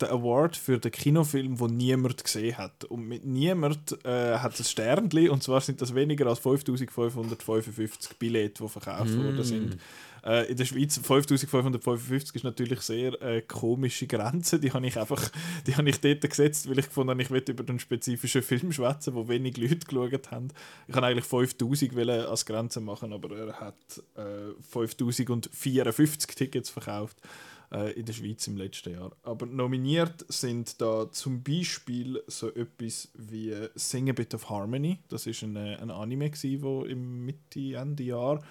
der Award für den Kinofilm, wo niemand gesehen hat. Und mit niemand äh, hat es Sternli und zwar sind das weniger als 5555 Billette, die verkauft worden sind. Äh, in der Schweiz 5555 ist natürlich sehr äh, komische Grenze. Die habe ich einfach, die habe ich dort gesetzt, weil ich gefunden habe, ich will über den spezifischen Film schwätzen, wo wenig Leute geschaut haben. Ich habe eigentlich 5000 wollen als Grenze machen, aber er hat äh, 5054 Tickets verkauft äh, in der Schweiz im letzten Jahr. Aber nominiert sind da zum Beispiel so etwas wie Sing a Bit of Harmony. Das ist ein, äh, ein Anime, der im Mitte, Ende Jahr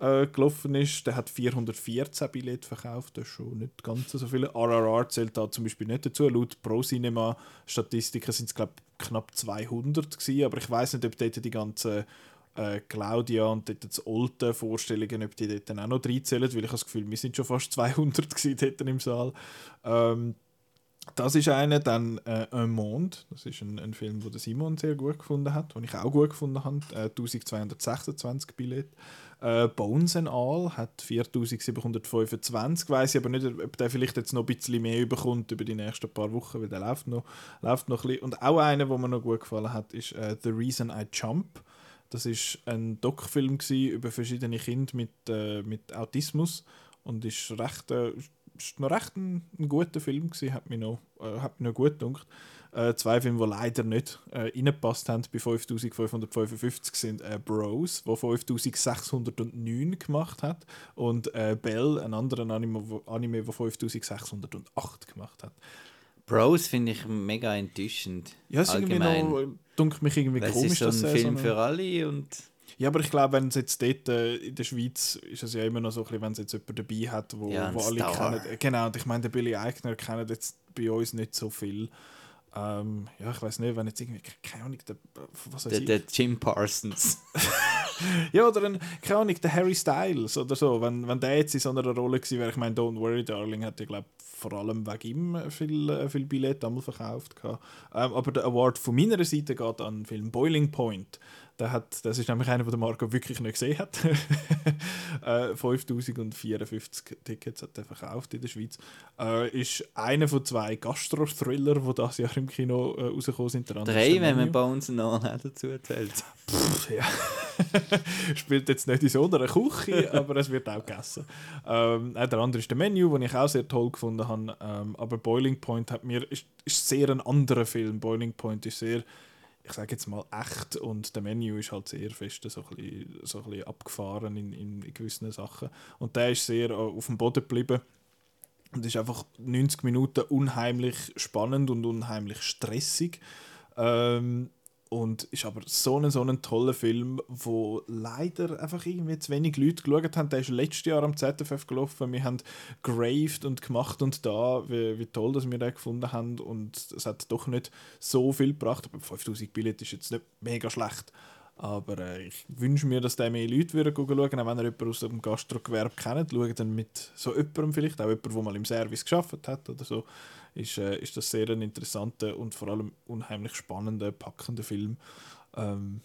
äh, gelaufen ist. Der hat 414 Billette verkauft, das ist schon nicht ganz so viel. RRR zählt da zum Beispiel nicht dazu. Laut ProCinema-Statistiken sind es, glaube knapp 200 gewesen, aber ich weiß nicht, ob dort die ganzen äh, Claudia und dort das alte Vorstellungen, ob die dort auch noch reinzählen, weil ich das Gefühl, wir sind schon fast 200 gewesen dort im Saal. Ähm, das ist einer, dann äh, Un Monde, das ist ein, ein Film, den Simon sehr gut gefunden hat, den ich auch gut gefunden habe, äh, 1226 Billett. Äh, Bones and All hat 4725, weiß ich aber nicht, ob der vielleicht jetzt noch ein bisschen mehr bekommt über die nächsten paar Wochen, weil der läuft noch, läuft noch ein bisschen. Und auch einer, der mir noch gut gefallen hat, ist äh, The Reason I Jump. Das ist ein Doc-Film über verschiedene Kinder mit, äh, mit Autismus und ist recht, äh, ist noch recht ein, ein guter Film gewesen, hat mich noch, äh, hat mich noch gut gedacht. Äh, zwei Filme, die leider nicht äh, reingepasst haben bei 5555 sind äh, Bros, wo 5609 gemacht hat und äh, Bell, ein anderer Anime, wo 5608 gemacht hat. Bros finde ich mega enttäuschend. Ja, es ist irgendwie noch, dunkelt mich irgendwie Weil komisch, ist so ein Film so für alle und Ja, aber ich glaube, wenn es jetzt dort äh, in der Schweiz ist es ja immer noch so, ein bisschen, wenn es jetzt jemanden dabei hat, wo, Ja, wo alle Star. kennen. Genau, und ich meine, der Billy Eichner kennt jetzt bei uns nicht so viel. Ähm, ja, ich weiß nicht, wenn jetzt irgendwie, keine Ahnung, der, was weiß der, ich. der Jim Parsons. Ja, oder ein, keine Ahnung, der Harry Styles oder so, wenn, wenn der jetzt in so einer Rolle gewesen wäre, ich meine, Don't Worry Darling hat ja, glaube vor allem wegen ihm viel, äh, viel Billett einmal verkauft. Ähm, aber der Award von meiner Seite geht an den Film Boiling Point. Der hat, das ist nämlich einer, den der Marco wirklich nicht gesehen hat. äh, 5054 Tickets hat er verkauft in der Schweiz. Äh, ist einer von zwei Gastro-Thriller, die das Jahr im Kino äh, rausgekommen sind. Drei, wenn man. Bones and All auch dazu zählt. Ja. Spielt jetzt nicht in so einer Küche, aber es wird auch gegessen. Ähm, äh, der andere ist der Menu, den ich auch sehr toll gefunden habe. Ähm, aber Boiling Point hat mir, ist, ist sehr ein anderer Film. Boiling Point ist sehr, ich sage jetzt mal, echt und der Menu ist halt sehr fest so ein bisschen, so ein bisschen abgefahren in, in, in gewissen Sachen. Und der ist sehr äh, auf dem Boden geblieben. Und ist einfach 90 Minuten unheimlich spannend und unheimlich stressig. Ähm, und ist aber so ein, so ein toller Film, wo leider einfach irgendwie zu wenig Leute geschaut haben. Der ist letztes Jahr am ZFF gelaufen. Wir haben graved und gemacht und da, wie, wie toll dass wir den gefunden haben. Und es hat doch nicht so viel gebracht. Aber 5000 Billett ist jetzt nicht mega schlecht. Aber äh, ich wünsche mir, dass der mehr Leute würden schauen würden. Auch wenn er jemanden aus dem Gastrogewerbe kennt, schauen dann mit so jemandem vielleicht, auch jemand, der mal im Service geschafft hat oder so, ist, äh, ist das sehr ein interessanter und vor allem unheimlich spannender, packender Film. Ähm,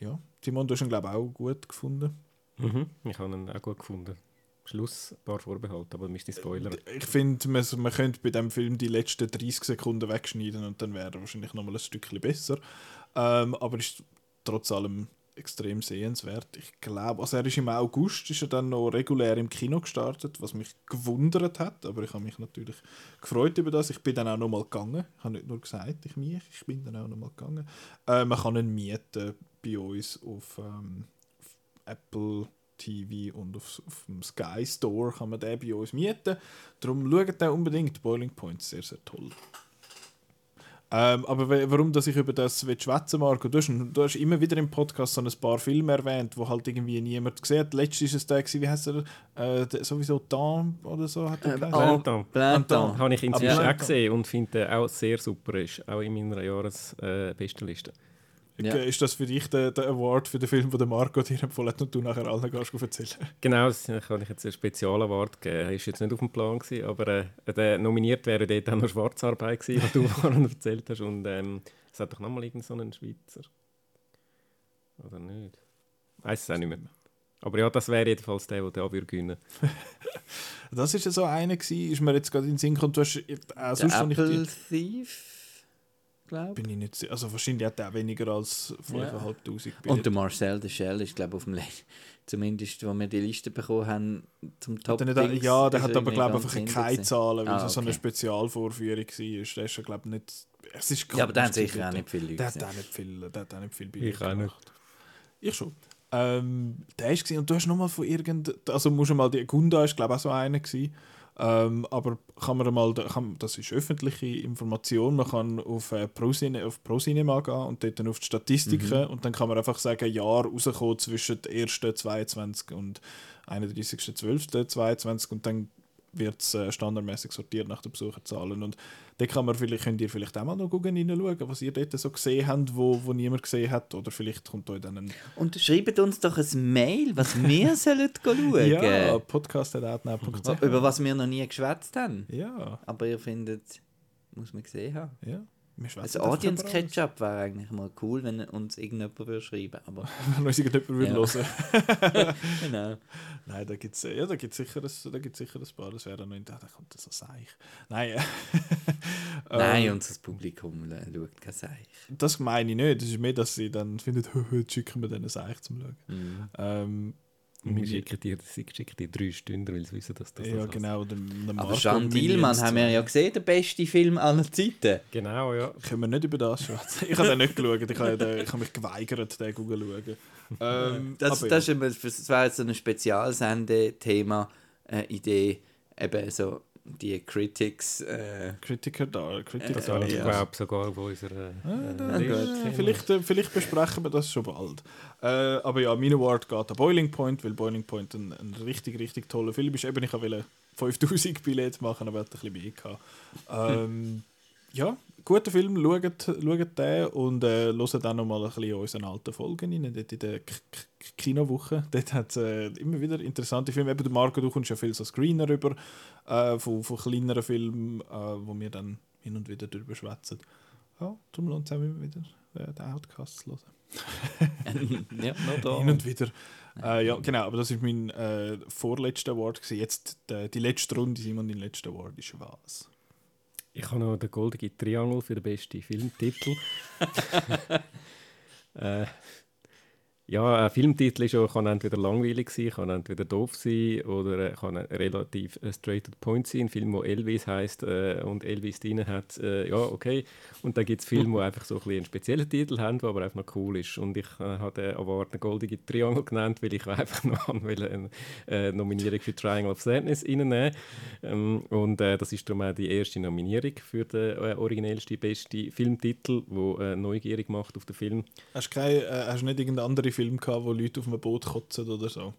ja, Simon, du hast ihn, glaube ich, auch gut gefunden. Mhm. Ich habe ihn auch gut gefunden. Schluss, ein paar Vorbehalte, aber müsste Spoiler. Ich finde, man, man könnte bei dem Film die letzten 30 Sekunden wegschneiden und dann wäre er wahrscheinlich nochmal ein Stückchen besser. Ähm, aber ist trotz allem extrem sehenswert. Ich glaube, also er ist im August ist er dann noch regulär im Kino gestartet, was mich gewundert hat, aber ich habe mich natürlich gefreut über das. Ich bin dann auch noch mal gegangen. Ich habe nicht nur gesagt, ich mich, ich bin dann auch noch mal gegangen. Äh, man kann ihn mieten bei uns auf, ähm, auf Apple TV und auf, auf dem Sky Store kann man den bei uns mieten. Darum schaut den unbedingt. Boiling Point sehr, sehr toll. Ähm, aber wa- warum, dass ich über das schwätzen Marco? Du hast, du hast immer wieder im Podcast so ein paar Filme erwähnt, wo halt irgendwie niemand gesehen hat. Letztes ist es der, wie heißt er? Äh, der, sowieso Dam oder so hat er geheißen. oh. Planton. Planton. Habe ich inzwischen auch gesehen und finde auch sehr super. Ist auch in meiner Jahresbestenliste. Ja. Ist das für dich der, der Award für den Film, den der Marco dir empfohlen hat und du nachher allen gehst erzählen? Genau, das kann ich jetzt einen Spezialaward geben. Er war jetzt nicht auf dem Plan, gewesen, aber äh, der nominiert wäre dort auch noch Schwarzarbeit gewesen, was du vorhin erzählt hast. Und ähm, es hat doch nochmal irgendeinen so einen Schweizer. Oder nicht? Weiß es auch nicht mehr. Aber ja, das wäre jedenfalls der, der da würde gewinnen. Das ist ja so einer gewesen, ist mir jetzt gerade in den Sinn gekommen. Du hast äh, Der sonst ich Apple die, Thief, glaube bin ich nicht sicher. Also wahrscheinlich hat er weniger als 5'500 Und der Marcel de Shell ist, glaube ich, auf dem Le Zumindest, wo wir die Liste bekommen haben zum Top. Hat er nicht, ja, der hat er aber glaube ich einfach keine. Zahlen, weil Ah, es so eine okay. Spezialvorführung war. Der ist ja glaube ich nicht... Es ist Ja, aber der hat sicher auch nicht viele Leute. Der hat auch nicht viel, der hat auch nicht viel Ich Bilder auch nicht. gemacht. Ich schon. Ähm, der ist gewesen, und du hast nochmal von irgend... Also musst du mal... Die Gunda ist glaube ich auch so einer gewesen. Ähm, aber kann man mal... Kann, das ist öffentliche Information. Man kann auf äh, ProCine, auf ProCinema gehen und dort dann auf die Statistiken Mhm. und dann kann man einfach sagen, Jahr rauskommen zwischen dem 1. 22 und 31.12.22 und dann wird es äh, standardmäßig sortiert nach den Besucherzahlen. Und da kann man vielleicht, könnt ihr vielleicht auch mal noch gucken, reinschauen, was ihr dort so gesehen habt, wo, wo niemand gesehen hat. Oder vielleicht kommt euch dann ein Und schreibt uns doch ein Mail, was wir sollen schauen. ja, podcast.outnow.ch. Über was wir noch nie geschwätzt haben. Ja, Aber ihr findet, muss man gesehen haben. ja. Einfach Audience. Ketchup wäre eigentlich mal cool, wenn uns irgendjemand würde schreiben Aber Wenn uns irgendjemand würde hören. genau. Nein, da gibt es ja, da gibt's sicher, ein- da gibt's sicher ein paar. Das wäre dann noch in da kommt das so seich. Nein, äh, Nein, ähm, unser Publikum äh, schaut kein Seich. das meine ich nicht. Das ist mehr, dass sie dann finden, jetzt schicken wir denen seich zum Schauen. Mhm. Ähm, Wir schicken dir, sie schicken dir drei Stunden, weil sie wissen, dass das ja, das genau. Der, der Aber Jean Dielmann haben wir ja gesehen, der beste Film aller Zeiten. Genau, ja. Können wir nicht über das schwätzen? Ich habe den nicht geschaut. Ich habe, den, ich habe mich geweigert, den zu schauen. Ähm, Das, das, ist immer, das war jetzt so ein Spezialsende-Thema, äh, Idee, eben so die Critics. Äh, ja, Kritiker da. Da. habe ich, ja. glaube sogar auf unserer Ah, äh, gut. Liste. Vielleicht, äh, vielleicht besprechen wir das schon bald. Äh, aber ja, mein Award geht an Boiling Point, weil Boiling Point ein, ein richtig, richtig toller Film ist. Eben, ich wollte 5000 Billette machen, aber hatte ein bisschen mehr. Gehabt. Ähm, ja, guter Film, schaut, schaut den und äh, hört auch noch mal ein bisschen unseren alten Folgen rein, dort in der K K Kinowoche. Dort hat es äh, immer wieder interessante Filme. Eben, Marco, du kommst ja viel so Screener rüber äh, von, von kleineren Filmen, äh, wo wir dann hin und wieder drüber schwätzen. Ja, darum lohnt es auch immer wieder, äh, den Outcast zu hören. ja, noch da. Hin und wieder. Äh, ja, genau, aber das ist mein äh, vorletzter Award. Gewesen. Jetzt die, die letzte Runde, Simon, dein letzter Award ist was? Ich habe noch den goldenen Triangle für den besten Filmtitel. äh, ja, ein Filmtitel ist ja, kann entweder langweilig sein, kann entweder doof sein oder äh, kann relativ äh, straight to the point sein. Ein Film, wo Elvis heißt äh, und Elvis drin hat, äh, ja, okay. Und dann gibt es Filme, die einfach so ein einen speziellen Titel haben, der aber einfach noch cool ist. Und ich äh, habe den Award den goldenen Triangle genannt, weil ich einfach noch eine äh, Nominierung für Triangle of Sadness reinnehmen ähm, Und äh, das ist darum auch die erste Nominierung für den äh, originellsten, besten Filmtitel, der äh, neugierig macht auf den Film. Hast du kein, hast du nicht irgendeinen anderen Film gehabt, wo Leute auf einem Boot kotzen oder so?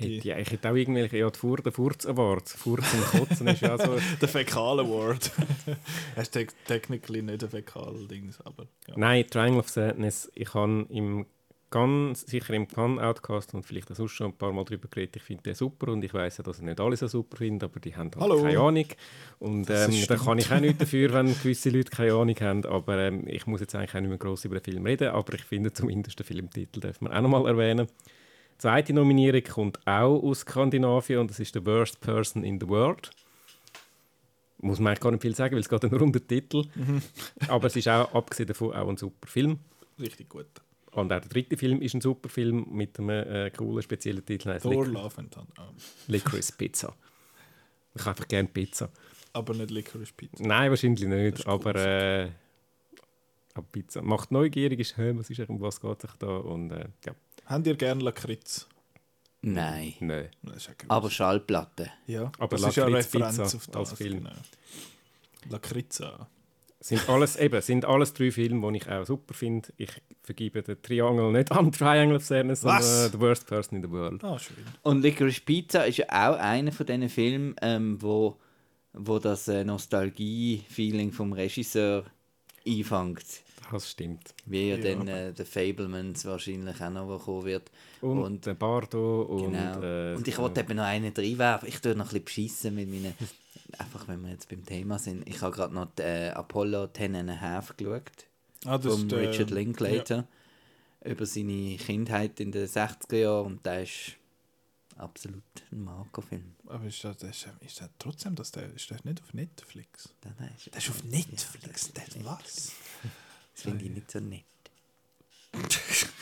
Die- ja, ich hätte auch irgendwelche, ja, die Fur, der Furz Award. Furz und Kotzen ist ja so. Der Fäkal Award. hast te technically nicht ein Fäkal-Dings, aber ja. Nein, Triangle of Sadness, ich habe im Cannes, sicher im Cannes Outcast und vielleicht auch sonst schon ein paar Mal darüber geredet, ich finde den super und ich weiß ja, dass er nicht alle so super finden, aber die haben halt keine Ahnung. Und ähm, da kann ich auch nichts dafür, wenn gewisse Leute keine Ahnung haben, aber ähm, ich muss jetzt eigentlich auch nicht mehr gross über den Film reden, aber ich finde zumindest den Filmtitel dürfen wir auch nochmal erwähnen. Die zweite Nominierung kommt auch aus Skandinavien und das ist «The Worst Person in the World». Muss man eigentlich gar nicht viel sagen, weil es geht nur um den Titel. Mhm. Aber es ist auch, abgesehen davon, auch ein super Film. Richtig gut. Und auch der dritte Film ist ein super Film mit einem äh, coolen, speziellen Titel. Thor, Lic Love and Thunder. Ah, Licorice Pizza. Ich habe einfach gerne Pizza. aber nicht Licorice Pizza. Nein, wahrscheinlich nicht. Aber, äh, aber Pizza macht neugierig, ist, hä, was ist um was geht sich da? Und äh, ja, Habt ihr gerne Lakritz? Nein. nein. Aber Schallplatte. ja, aber das ist ja eine Referenz auf das. als Film. Genau. Lakritza. Sind alles, eben, sind alles drei Filme, die ich auch super finde. Ich vergebe den Triangle nicht an Triangle of Sadness, sondern Was? äh, The Worst Person in the World. Ah, schön. Und Licorice Pizza ist ja auch einer von diesen Filmen, ähm, wo, wo das äh, Nostalgie-Feeling vom Regisseur einfängt. Das stimmt. Wie ja, Ja, dann äh, der Fablemans wahrscheinlich auch noch kommen wird. Und, Und- der Bardo und... Genau. äh, und ich wollte eben noch einen reinwerfen. Ich tue noch ein bisschen beschissen mit meinen. Einfach, wenn wir jetzt beim Thema sind. Ich habe gerade noch die, äh, Apollo 10 and a Half geschaut. Ah, das Von ist, äh, Richard Linklater. Über seine Kindheit in den 60er Jahren. Und der ist absolut ein Marco-Film. Ja, aber ist das, ist, ist das trotzdem, dass der, ist das nicht auf Netflix? Der- der ist- Das ist auf Ja, Netflix, das ist der was? Das finde ich nicht so nett.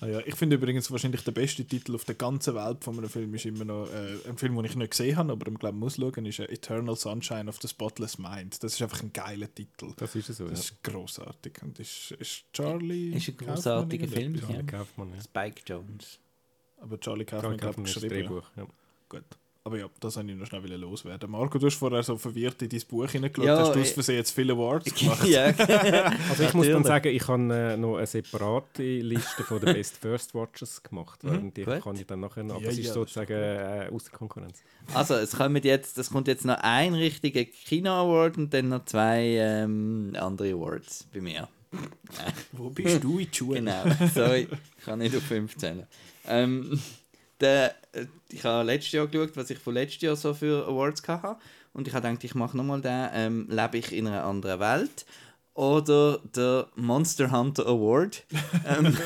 Ah, ja. Ich finde übrigens wahrscheinlich der beste Titel auf der ganzen Welt von einem Film ist immer noch äh, ein Film, den ich nicht gesehen habe, aber ich glaube, muss schauen, ist äh, Eternal Sunshine of the Spotless Mind. Das ist einfach ein geiler Titel. Das ist so, ja. Das ist großartig und ist, ist Charlie. Ist ein großartiger Film, irgendetwas? ja. Kaufmann, ja. Spike Jones. Aber Charlie Kaufmann, Charlie Kaufmann ist das geschrieben. Drehbuch, ja. Gut. Aber ja, das wollte ich noch schnell loswerden. Marco, du hast vorher so verwirrt in dein Buch hineingeschaut. Ja, hast du aus Versehen jetzt viele Awards gemacht? ja, Also ich muss dann sagen, ich habe äh, noch eine separate Liste von den Best First Watches gemacht. Und die Gut. kann ich dann nachher noch. Aber Ja, es ja, ist das sozusagen äh, außer Konkurrenz. Also, es kommt jetzt, es kommt jetzt noch ein richtiger Kino-Award und dann noch zwei ähm, andere Awards bei mir. Wo bist du in die Schule? Genau, sorry, ich kann nicht auf 5 zählen. Ähm, der, ich habe letztes Jahr geschaut, was ich von letztes Jahr so für Awards hatte. Und ich habe gedacht, ich mache nochmal den ähm, «Lebe ich in einer anderen Welt?» oder der Monster Hunter Award. ähm,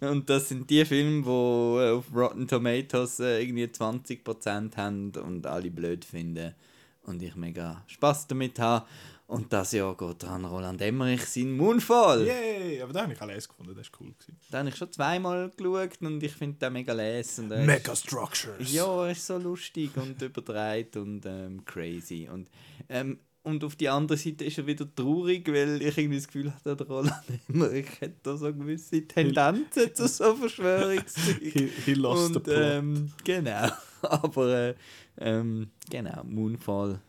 und das sind die Filme, die auf Rotten Tomatoes äh, irgendwie 20% haben und alle blöd finden. Und ich mega Spaß damit habe. Und das Jahr geht dran Roland Emmerich sein Moonfall. Yay! Aber den habe ich auch lesen gefunden, das war cool. Gewesen. Den habe ich schon zweimal geschaut und ich finde den mega les. Und ist- Mega Structures! Ja, er ist so lustig und überdreht und ähm, crazy. Und, ähm, und auf die andere Seite ist er wieder traurig, weil ich irgendwie das Gefühl hatte, der Roland Emmerich hat da so gewisse Tendenzen zu so Verschwörungszeug. He, he lost the und plot. ähm, genau. Aber äh, ähm, genau, Moonfall.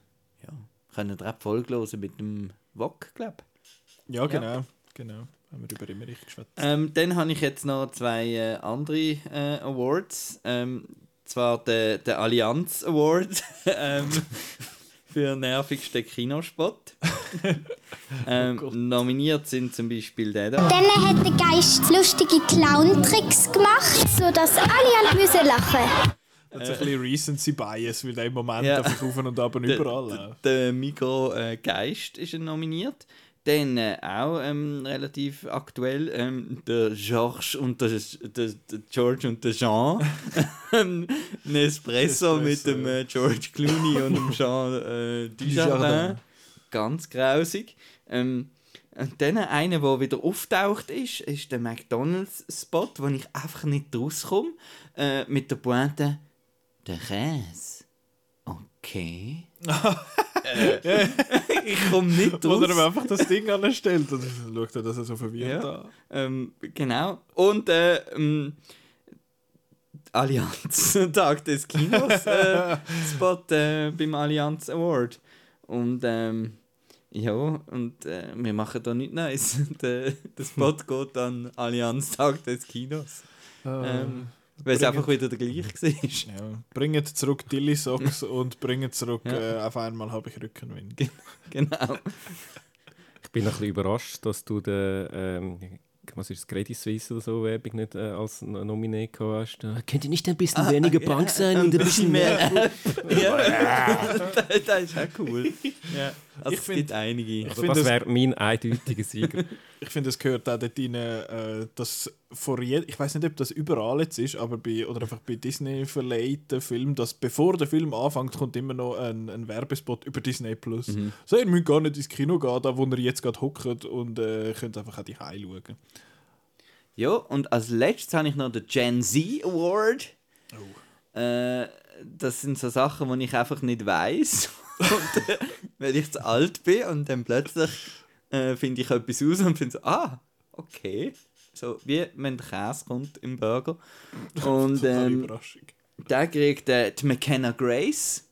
Ja. Können Folge hören mit dem Wok, glaube ich. ja, genau. genau. Haben wir über immer richtig geschwätzt. Ähm, dann habe ich jetzt noch zwei äh, andere äh, Awards. Ähm, zwar den, den Allianz Award ähm, für nervigsten Kinospot. ähm, nominiert sind zum Beispiel der da. Dann hat der Geist lustige Clown-Tricks gemacht, sodass alle an müssen lachen. Das ist ein bisschen Recency Bias, weil der im Moment Ja. einfach auf und ab und überall der- läuft. Der Migro äh, Geist ist er nominiert. Dann äh, auch ähm, relativ aktuell ähm, der George und der, der, der George und der Jean. ein Espresso, mit dem äh, George Clooney und dem Jean äh. Dujardin. Ganz grausig. Ähm, und dann einer, der wieder auftaucht ist, ist der McDonalds-Spot, wo ich einfach nicht rauskomme. Äh, mit der Pointe, der Käse. Okay. äh, ich komme nicht Wo er ihm raus. einfach das Ding anstellt und schaut er, dass er so verwirrt Ja. Ähm, genau. Und äh, ähm, Allianz, Tag des Kinos, äh, Spot äh, beim Allianz Award. Und ähm, ja, und äh, wir machen da nichts Neues. der, der Spot geht an Allianz Tag des Kinos. Ähm, weil es einfach wieder der gleiche war. Ja. Bringt zurück Dilly Socks und bringt zurück Ja. äh, auf einmal habe ich Rückenwind. Genau. Ich bin ein bisschen überrascht, dass du den, ähm, was ist das, Credit Suisse oder so Werbung nicht äh, als Nominee gehabt hast. Da, Könnt ihr nicht ein bisschen weniger Bank sein und ein bisschen mehr? ja, das, das ist auch cool. Ja, also Ich es find- gibt einige. Also find das wäre mein eindeutiger Sieger. Ich finde, es gehört auch dort rein, äh, dass vor je ich weiß nicht, ob das überall jetzt ist, aber bei, oder einfach bei Disney verleihten Filmen, dass bevor der Film anfängt, kommt immer noch ein, ein Werbespot über Disney Plus. Mhm. So, ihr müsst gar nicht ins Kino gehen, da wo ihr jetzt gerade hockt und äh, könnt einfach auch die schauen. Ja, und als letztes habe ich noch den Gen Z Award. Äh, das sind so Sachen, die ich einfach nicht weiß. Und, äh, weil ich zu alt bin und dann plötzlich äh, finde ich etwas aus und finde so, ah, okay. So wie wenn der Käse kommt im Burger. Und ähm, der kriegt äh, die McKenna Grace,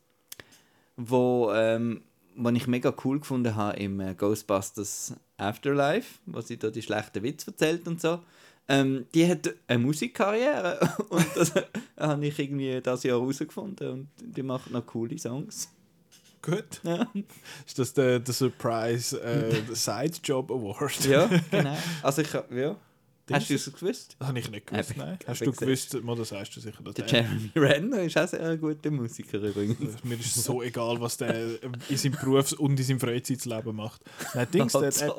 wo, ähm, wo ich mega cool gefunden habe im äh, Ghostbusters Afterlife, wo sie da die schlechten Witze erzählt und so. Ähm, die hat eine Musikkarriere und das habe ich irgendwie das Jahr herausgefunden und die macht noch coole Songs. Gut. Ja, Ist das der, der Surprise äh, der Side Job Award? ja genau. Also ich ja. Hast du es gewusst? Das habe ich nicht gewusst, nein. hab Hast du gewusst, mal, das sagst du sicher. Der Jeremy Renner ist auch sehr ein guter Musiker übrigens. Mir ist es so egal, was der in seinem Berufs- und in seinem Freizeitleben macht. Nein, Dings, der, der,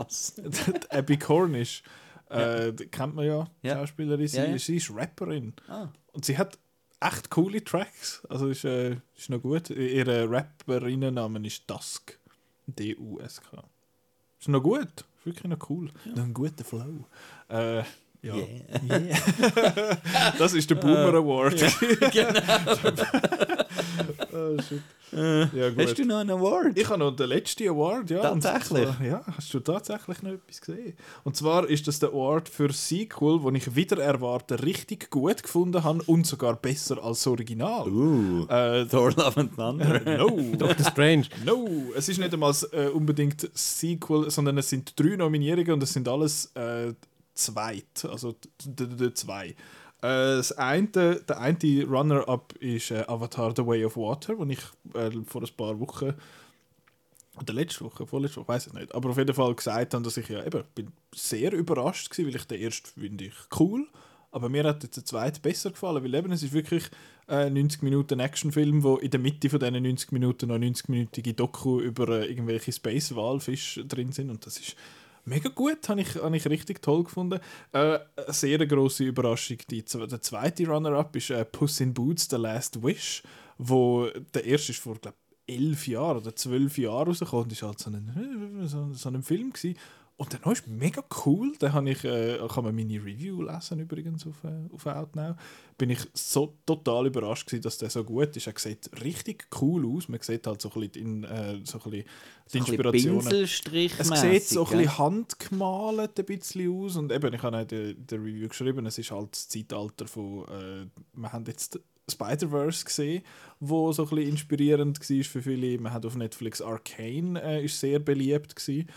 der Abby Cornish, äh, kennt man ja, Ja. Schauspielerin, sie, Ja, ja. sie ist Rapperin. Ah. Und sie hat echt coole Tracks. Also ist, äh, ist noch gut. Ihre Rapperinnenname ist Dusk. D-U-S-K. Ist noch gut. Ist wirklich noch cool. Noch ein guter Flow. Äh, ja. Yeah. Das ist der Boomer Award. genau. Oh, shit. Äh, Ja, gut. Hast du noch einen Award? Ich habe noch den letzten Award, ja. Tatsächlich? Zwar, ja, hast du tatsächlich noch etwas gesehen? Und zwar ist das der Award für Sequel, den ich wieder erwarten richtig gut gefunden habe und sogar besser als das Original. Uh, Äh, Thor Love and Thunder. no, Doctor Strange. no, es ist nicht einmal äh, unbedingt Sequel, sondern es sind drei Nominierungen und es sind alles äh, zweit, also d- d- d- zwei. Äh, das eine, der eine Runner-up ist äh, Avatar The Way of Water, den ich äh, vor ein paar Wochen oder letzte Woche, vorletzte Woche, weiß ich nicht, aber auf jeden Fall gesagt habe, dass ich ja eben bin sehr überrascht war, weil ich den ersten finde ich cool, aber mir hat jetzt der zweite besser gefallen, weil eben es ist wirklich äh, 90 Minuten Actionfilm, wo in der Mitte von diesen 90 Minuten noch 90-minütige Doku über irgendwelche Space-Walfische drin sind und das ist mega gut, habe ich, habe ich richtig toll gefunden. Äh, eine sehr grosse Überraschung, die, der zweite Runner-up ist äh, Puss in Boots, The Last Wish, wo der erste ist vor, glaube elf Jahren oder zwölf Jahren rausgekommen und ist halt so ein, so ein Film gewesen. Und der neue ist mega cool. Den habe ich, äh, kann man meine Review lesen übrigens auf, äh, auf Outnow. Bin ich so total überrascht gewesen, dass der so gut ist. Er sieht richtig cool aus. Man sieht halt so ein bisschen, in, äh, so ein bisschen die Inspirationen. Es sieht so ein bisschen handgemalt ein bisschen aus und eben, ich habe auch in der Review geschrieben, es ist halt das Zeitalter von, äh, wir haben jetzt Spider-Verse gesehen, wo so ein bisschen inspirierend war für viele. Man hat auf Netflix Arcane äh, ist sehr beliebt gewesen.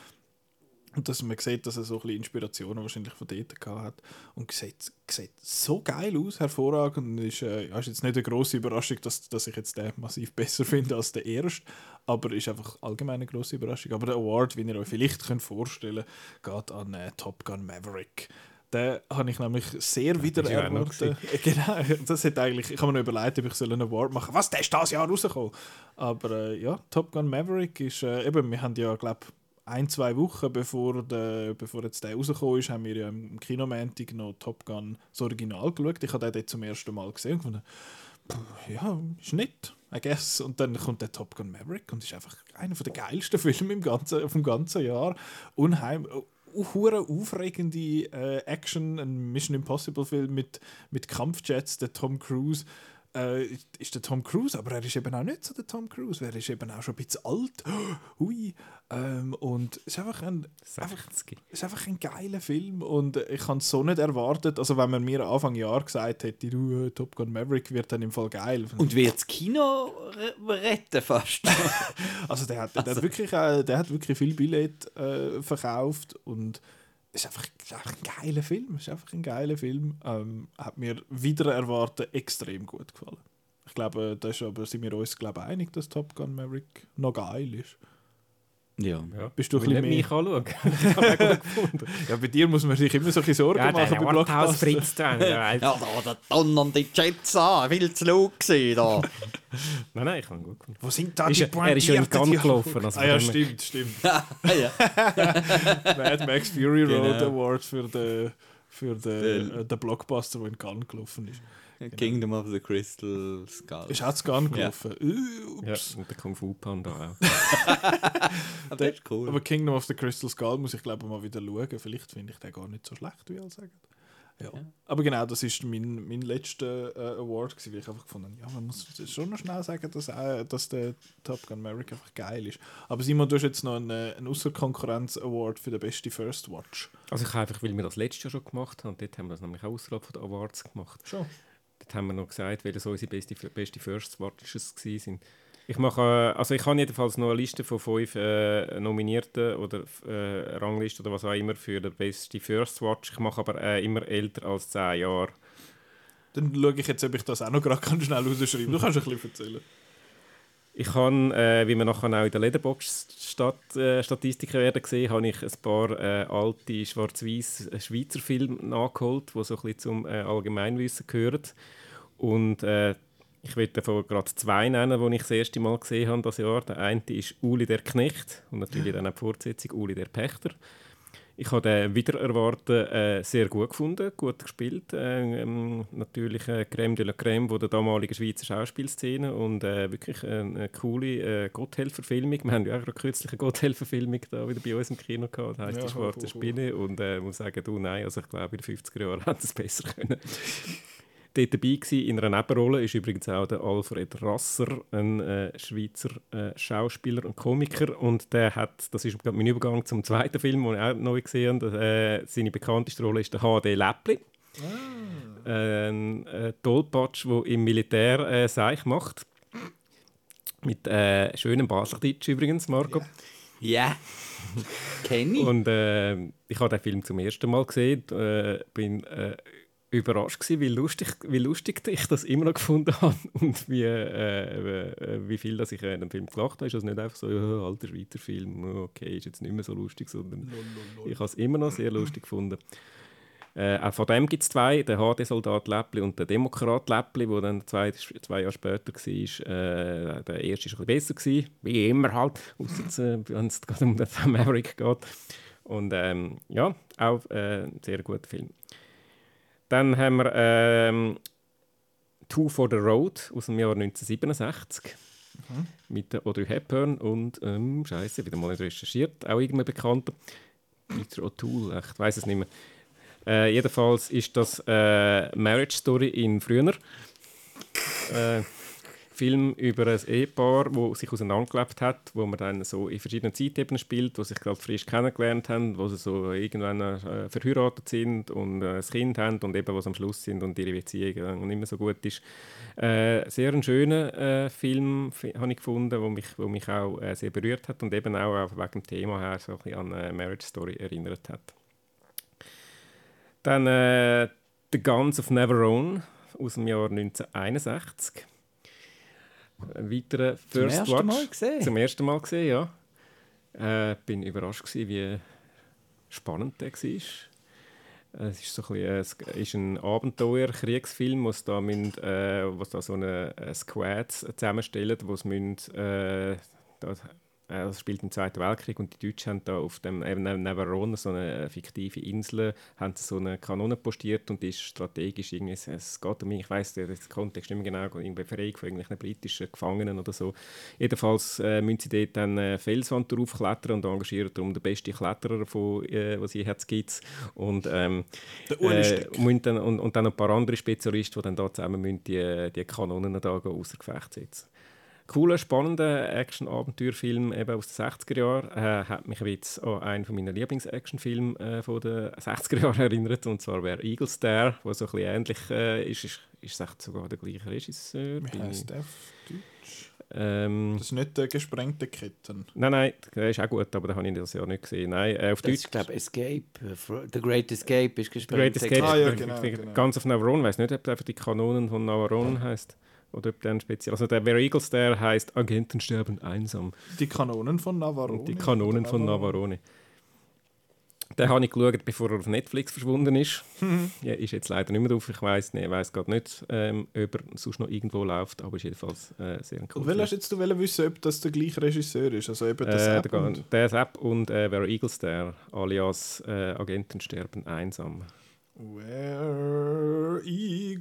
Und dass man sieht, dass er so ein bisschen Inspirationen wahrscheinlich von dort gehabt hat. Und sieht, sieht so geil aus, hervorragend. Und ist, äh, ist jetzt nicht eine grosse Überraschung, dass, dass ich jetzt den massiv besser finde als der erste. Aber ist einfach allgemein eine grosse Überraschung. Aber der Award, wie ihr euch vielleicht könnt vorstellen könnt, geht an äh, Top Gun Maverick. Den habe ich nämlich sehr wieder ja erwartet. Genau, das hat eigentlich, ich habe mir noch überlegt, ob ich einen Award machen Was, der ist dieses Jahr rausgekommen? Aber äh, ja, Top Gun Maverick ist, äh, eben, wir haben ja, glaube ein, zwei Wochen bevor, der, bevor jetzt der rausgekommen ist, haben wir ja im Kinomantik noch Top Gun das Original geschaut. Ich habe den dort zum ersten Mal gesehen und gefunden, "Puh, ja, ist nett, I guess. Und dann kommt der Top Gun Maverick und ist einfach einer der geilsten Filme im ganzen, vom ganzen Jahr. Unheim, hure aufregende äh, Action, ein Mission Impossible Film mit, mit Kampfjets, der Tom Cruise. Äh, ist der Tom Cruise, aber er ist eben auch nicht so der Tom Cruise, er ist eben auch schon ein bisschen alt. Hui. Ähm, und es ist einfach ein, einfach, 60. es ist einfach ein geiler Film und ich habe es so nicht erwartet. Also wenn man mir Anfang Jahr gesagt hätte, du, äh, Top Gun Maverick wird dann im Fall geil. Und wird das Kino re- retten fast. Also der hat, der hat, wirklich, äh, der hat wirklich viel Billett äh, verkauft und ist einfach, ist einfach ein geiler Film. Ist einfach ein geiler Film. Ähm, hat mir wieder erwarten extrem gut gefallen. Ich glaube, da sind wir uns glaube einig, dass Top Gun Maverick noch geil ist. Ja. Ja. Bist du ein bisschen mehr- mich anschauen. Ich habe ihn gut gefunden. Ja, bei dir muss man sich immer solche Sorgen Ja, machen der bei Arthouse Blockbuster. Fritz da. Ja, Ja, da, da donnern die Jets an, viel zu laut gewesen da. Nein, nein, ich habe ihn gut gefunden. Wo sind da Ist die ja- er ist ja in Dialoge? gelaufen, also ah ja, stimmt, stimmt. ja. Mad Max Fury Road Genau. Award für den, für den, äh, den Blockbuster, der in Cannes gelaufen ist. Kingdom of the Crystal Skull. Ist auch zu Ja. gelaufen. Ja, ups. und der Kung Fu Panda auch. Aber das ist cool. Aber Kingdom of the Crystal Skull muss ich glaube mal wieder schauen. Vielleicht finde ich den gar nicht so schlecht, wie alle sagen. Ja. Aber genau, das ist mein, mein letzter äh, Award, gewesen, weil ich einfach gefunden habe, ja, man muss schon noch schnell sagen, dass, äh, dass der Top Gun Maverick einfach geil ist. Aber Simon, du hast jetzt noch einen, äh, einen Außerkonkurrenz-Award für den besten First Watch. Also ich habe einfach, weil wir das letztes Jahr schon gemacht haben, dort haben wir das nämlich auch außerhalb von den Awards gemacht. Schon. Dort haben wir noch gesagt, welche so unsere beste, beste First Watches waren. Ich mache, äh, also ich habe jedenfalls noch eine Liste von fünf äh, Nominierten oder äh, Rangliste oder was auch immer für die beste First Watch. Ich mache aber äh, immer älter als 10 Jahre. Dann schaue ich jetzt, ob ich das auch noch gerade schnell rausschreiben Du kannst ein bisschen erzählen. Ich habe, äh, wie man nachher auch in der Letterboxd-Statistiken äh, Statistiken werden gesehen, habe ich ein paar äh, alte schwarz-weiß Schweizer Filme nachgeholt, die so ein bisschen zum äh, Allgemeinwissen gehören. Und äh, ich will davon gerade zwei nennen, die ich das erste Mal gesehen habe das Jahr. Der eine ist Uli der Knecht und natürlich dann auch die Fortsetzung Uli der Pächter. Ich habe den wieder erwarten äh, sehr gut gefunden, gut gespielt. Äh, ähm, natürlich äh, Crème de la Crème von der damaligen Schweizer Schauspielszene und äh, wirklich eine, eine coole äh, Gotthelfer-Filmung. Wir haben ja auch kürzlich eine Gotthelfer-Filmung da wieder bei uns im Kino gehabt, das heisst Ja, «Die schwarze. Spinne» und äh, ich muss sagen, du, nein, also ich glaube in den 50er Jahren hätte es besser können. Dort dabei gewesen, in einer Nebenrolle ist übrigens auch der Alfred Rasser, ein äh, Schweizer äh, Schauspieler und Komiker. Und der hat, das ist mein Übergang zum zweiten Film, den ich auch neu gesehen habe, äh, seine bekannteste Rolle ist der HD Läppli. Ein äh, Tollpatsch, der im Militär äh, Seich macht. Mit äh, schönem Baseldeutsch übrigens, Marco. Ja. Kenn ich. Und äh, ich habe den Film zum ersten Mal gesehen. Äh, bin äh, überrascht gewesen, wie lustig, wie lustig ich das immer noch gefunden habe und wie, äh, äh, wie viel dass ich in dem Film gelacht habe. Ist also nicht einfach so, ja, alter Schweizer Film, okay, ist jetzt nicht mehr so lustig, sondern ich habe es immer noch sehr lustig gefunden. Äh, auch von dem gibt es zwei, der HD-Soldat Läppli und der Demokrat Läppli, der dann zwei, zwei Jahre später war. Äh, der erste war ein bisschen besser, gewesen, wie immer halt, ausser äh, wenn es um den Maverick geht. Und ähm, ja, auch äh, ein sehr guter Film. Dann haben wir ähm, Two for the Road aus dem Jahr 1967 mit der Audrey Hepburn und ähm, Scheiße, wieder mal nicht recherchiert, auch irgendein Bekannter. Peter O'Toole, ich weiß es nicht mehr. Äh, jedenfalls ist das äh, Marriage Story in früher. Äh, Film über ein Ehepaar, das sich auseinandergelebt hat, wo man dann so in verschiedenen Zeitebenen spielt, wo sich gerade frisch kennengelernt haben, wo sie so irgendwann äh, verheiratet sind und äh, ein Kind haben und eben was am Schluss sind und ihre Beziehung nicht mehr so gut ist. Äh, sehr ein schöner äh, Film habe ich gefunden, der mich, wo mich auch äh, sehr berührt hat und eben auch wegen dem Thema her so ein bisschen an äh, Marriage Story erinnert hat. Dann äh, The Guns of Neverone aus dem Jahr 1961. Ein weiterer First ersten Watch. Mal gesehen? Zum ersten Mal gesehen, ja. Äh, bin überrascht gewesen, wie spannend der war. Es ist, so ein, bisschen, es ist ein Abenteuer-Kriegsfilm, wo es da, müssen, äh, da so eine, eine Squads zusammenstellen, wo es müssen, äh, da, äh, das spielt im Zweiten Weltkrieg und die Deutschen haben da auf dem eben so eine fiktive Insel, haben so eine Kanone postiert und die ist strategisch irgendwie, es, es geht um, ich weiß den Kontext nicht mehr genau, irgendwie Befreiung von irgendwelchen britischen Gefangenen oder so. Jedenfalls äh, müssen sie dort dann eine Felswand draufklettern und engagieren darum den besten Kletterer, von, äh, was sie jetzt gibt. Und, ähm, äh, dann, und, und dann ein paar andere Spezialisten, die dann da zusammen müssen die, die Kanonen da außer Gefecht setzen cooler, spannender Action-Abenteuerfilm eben aus den 60er Jahren. Äh, hat mich jetzt an einen meiner Lieblings-Actionfilme äh, von den 60er Jahren erinnert, und zwar wäre Eagle Star, wo so ein bisschen ähnlich äh, ist. Ist, ist echt sogar der gleiche Regisseur. Wie heisst ich- der auf Deutsch? Ähm, Das ist nicht der gesprengte Ketten. nein, nein, der ist auch gut, aber den habe ich das Jahr nicht gesehen. Nein, äh, auf Das Deutsch. ist, glaube Escape. äh, The Great Escape ist The gespielt. Great Escape, Ah, ja, ich- genau, ich- ich- genau. ganz auf Navarone, ich weiß nicht, ob der einfach die Kanonen von Navarone heißt oder ob der ein speziell. Also der Where Eagles der heißt Agenten sterben einsam. Die Kanonen von Navarone. Und die Kanonen von Navarone. Den habe ich geschaut, bevor er auf Netflix verschwunden ist. ja, ist jetzt leider nicht mehr drauf. Ich weiß nicht, weiß gerade nicht, ähm, ob er sonst noch irgendwo läuft, aber ist jedenfalls äh, sehr ein Und cooler will Film. hast jetzt du wollen wissen, ob das der gleiche Regisseur ist? Also eben das Äh, App der, und- der App und äh, Eagles der alias äh, Agenten sterben einsam. Where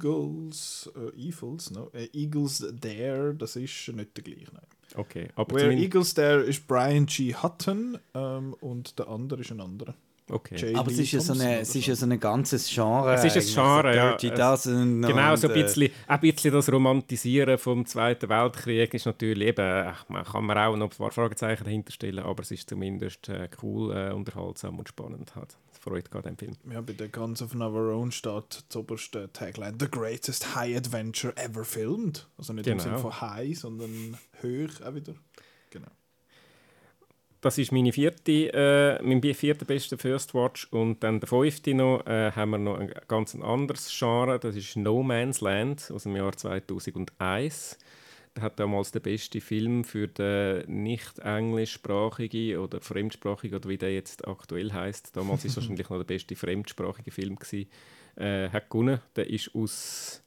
Eagles, äh, Eagles, no, äh, Eagles There, das ist nicht der gleiche. Nein. Okay, aber Where. Eagles There ist Brian G. Hutton ähm, und der andere ist ein anderer. Okay. J. Aber es ist ja so eine, es ist ja so ein ganzes Genre. Es ist ein Genre, so ja. Dirty Dozen Genau, und, so ein äh, bisschen, ein bisschen das Romantisieren vom Zweiten Weltkrieg ist natürlich eben, man kann man auch noch ein paar Fragezeichen dahinter stellen, aber es ist zumindest äh, cool, äh, unterhaltsam und spannend. Hat. Das freut gerade den Film. Ja, bei der Guns of Navarone steht zuoberst der Tagline The greatest high adventure ever filmed. Also nicht im Genau. Sinne von high, sondern hoch auch wieder. Das ist meine vierte, äh, mein vierter bester First Watch und dann der fünfte noch, äh, haben wir noch ein ganz anderes Genre, das ist No Man's Land aus dem Jahr 2001. Der hat damals den besten Film für den nicht englischsprachigen oder fremdsprachigen oder wie der jetzt aktuell heißt. Damals ist es wahrscheinlich noch der beste fremdsprachige Film gewesen. Äh, hat gewonnen. Der ist aus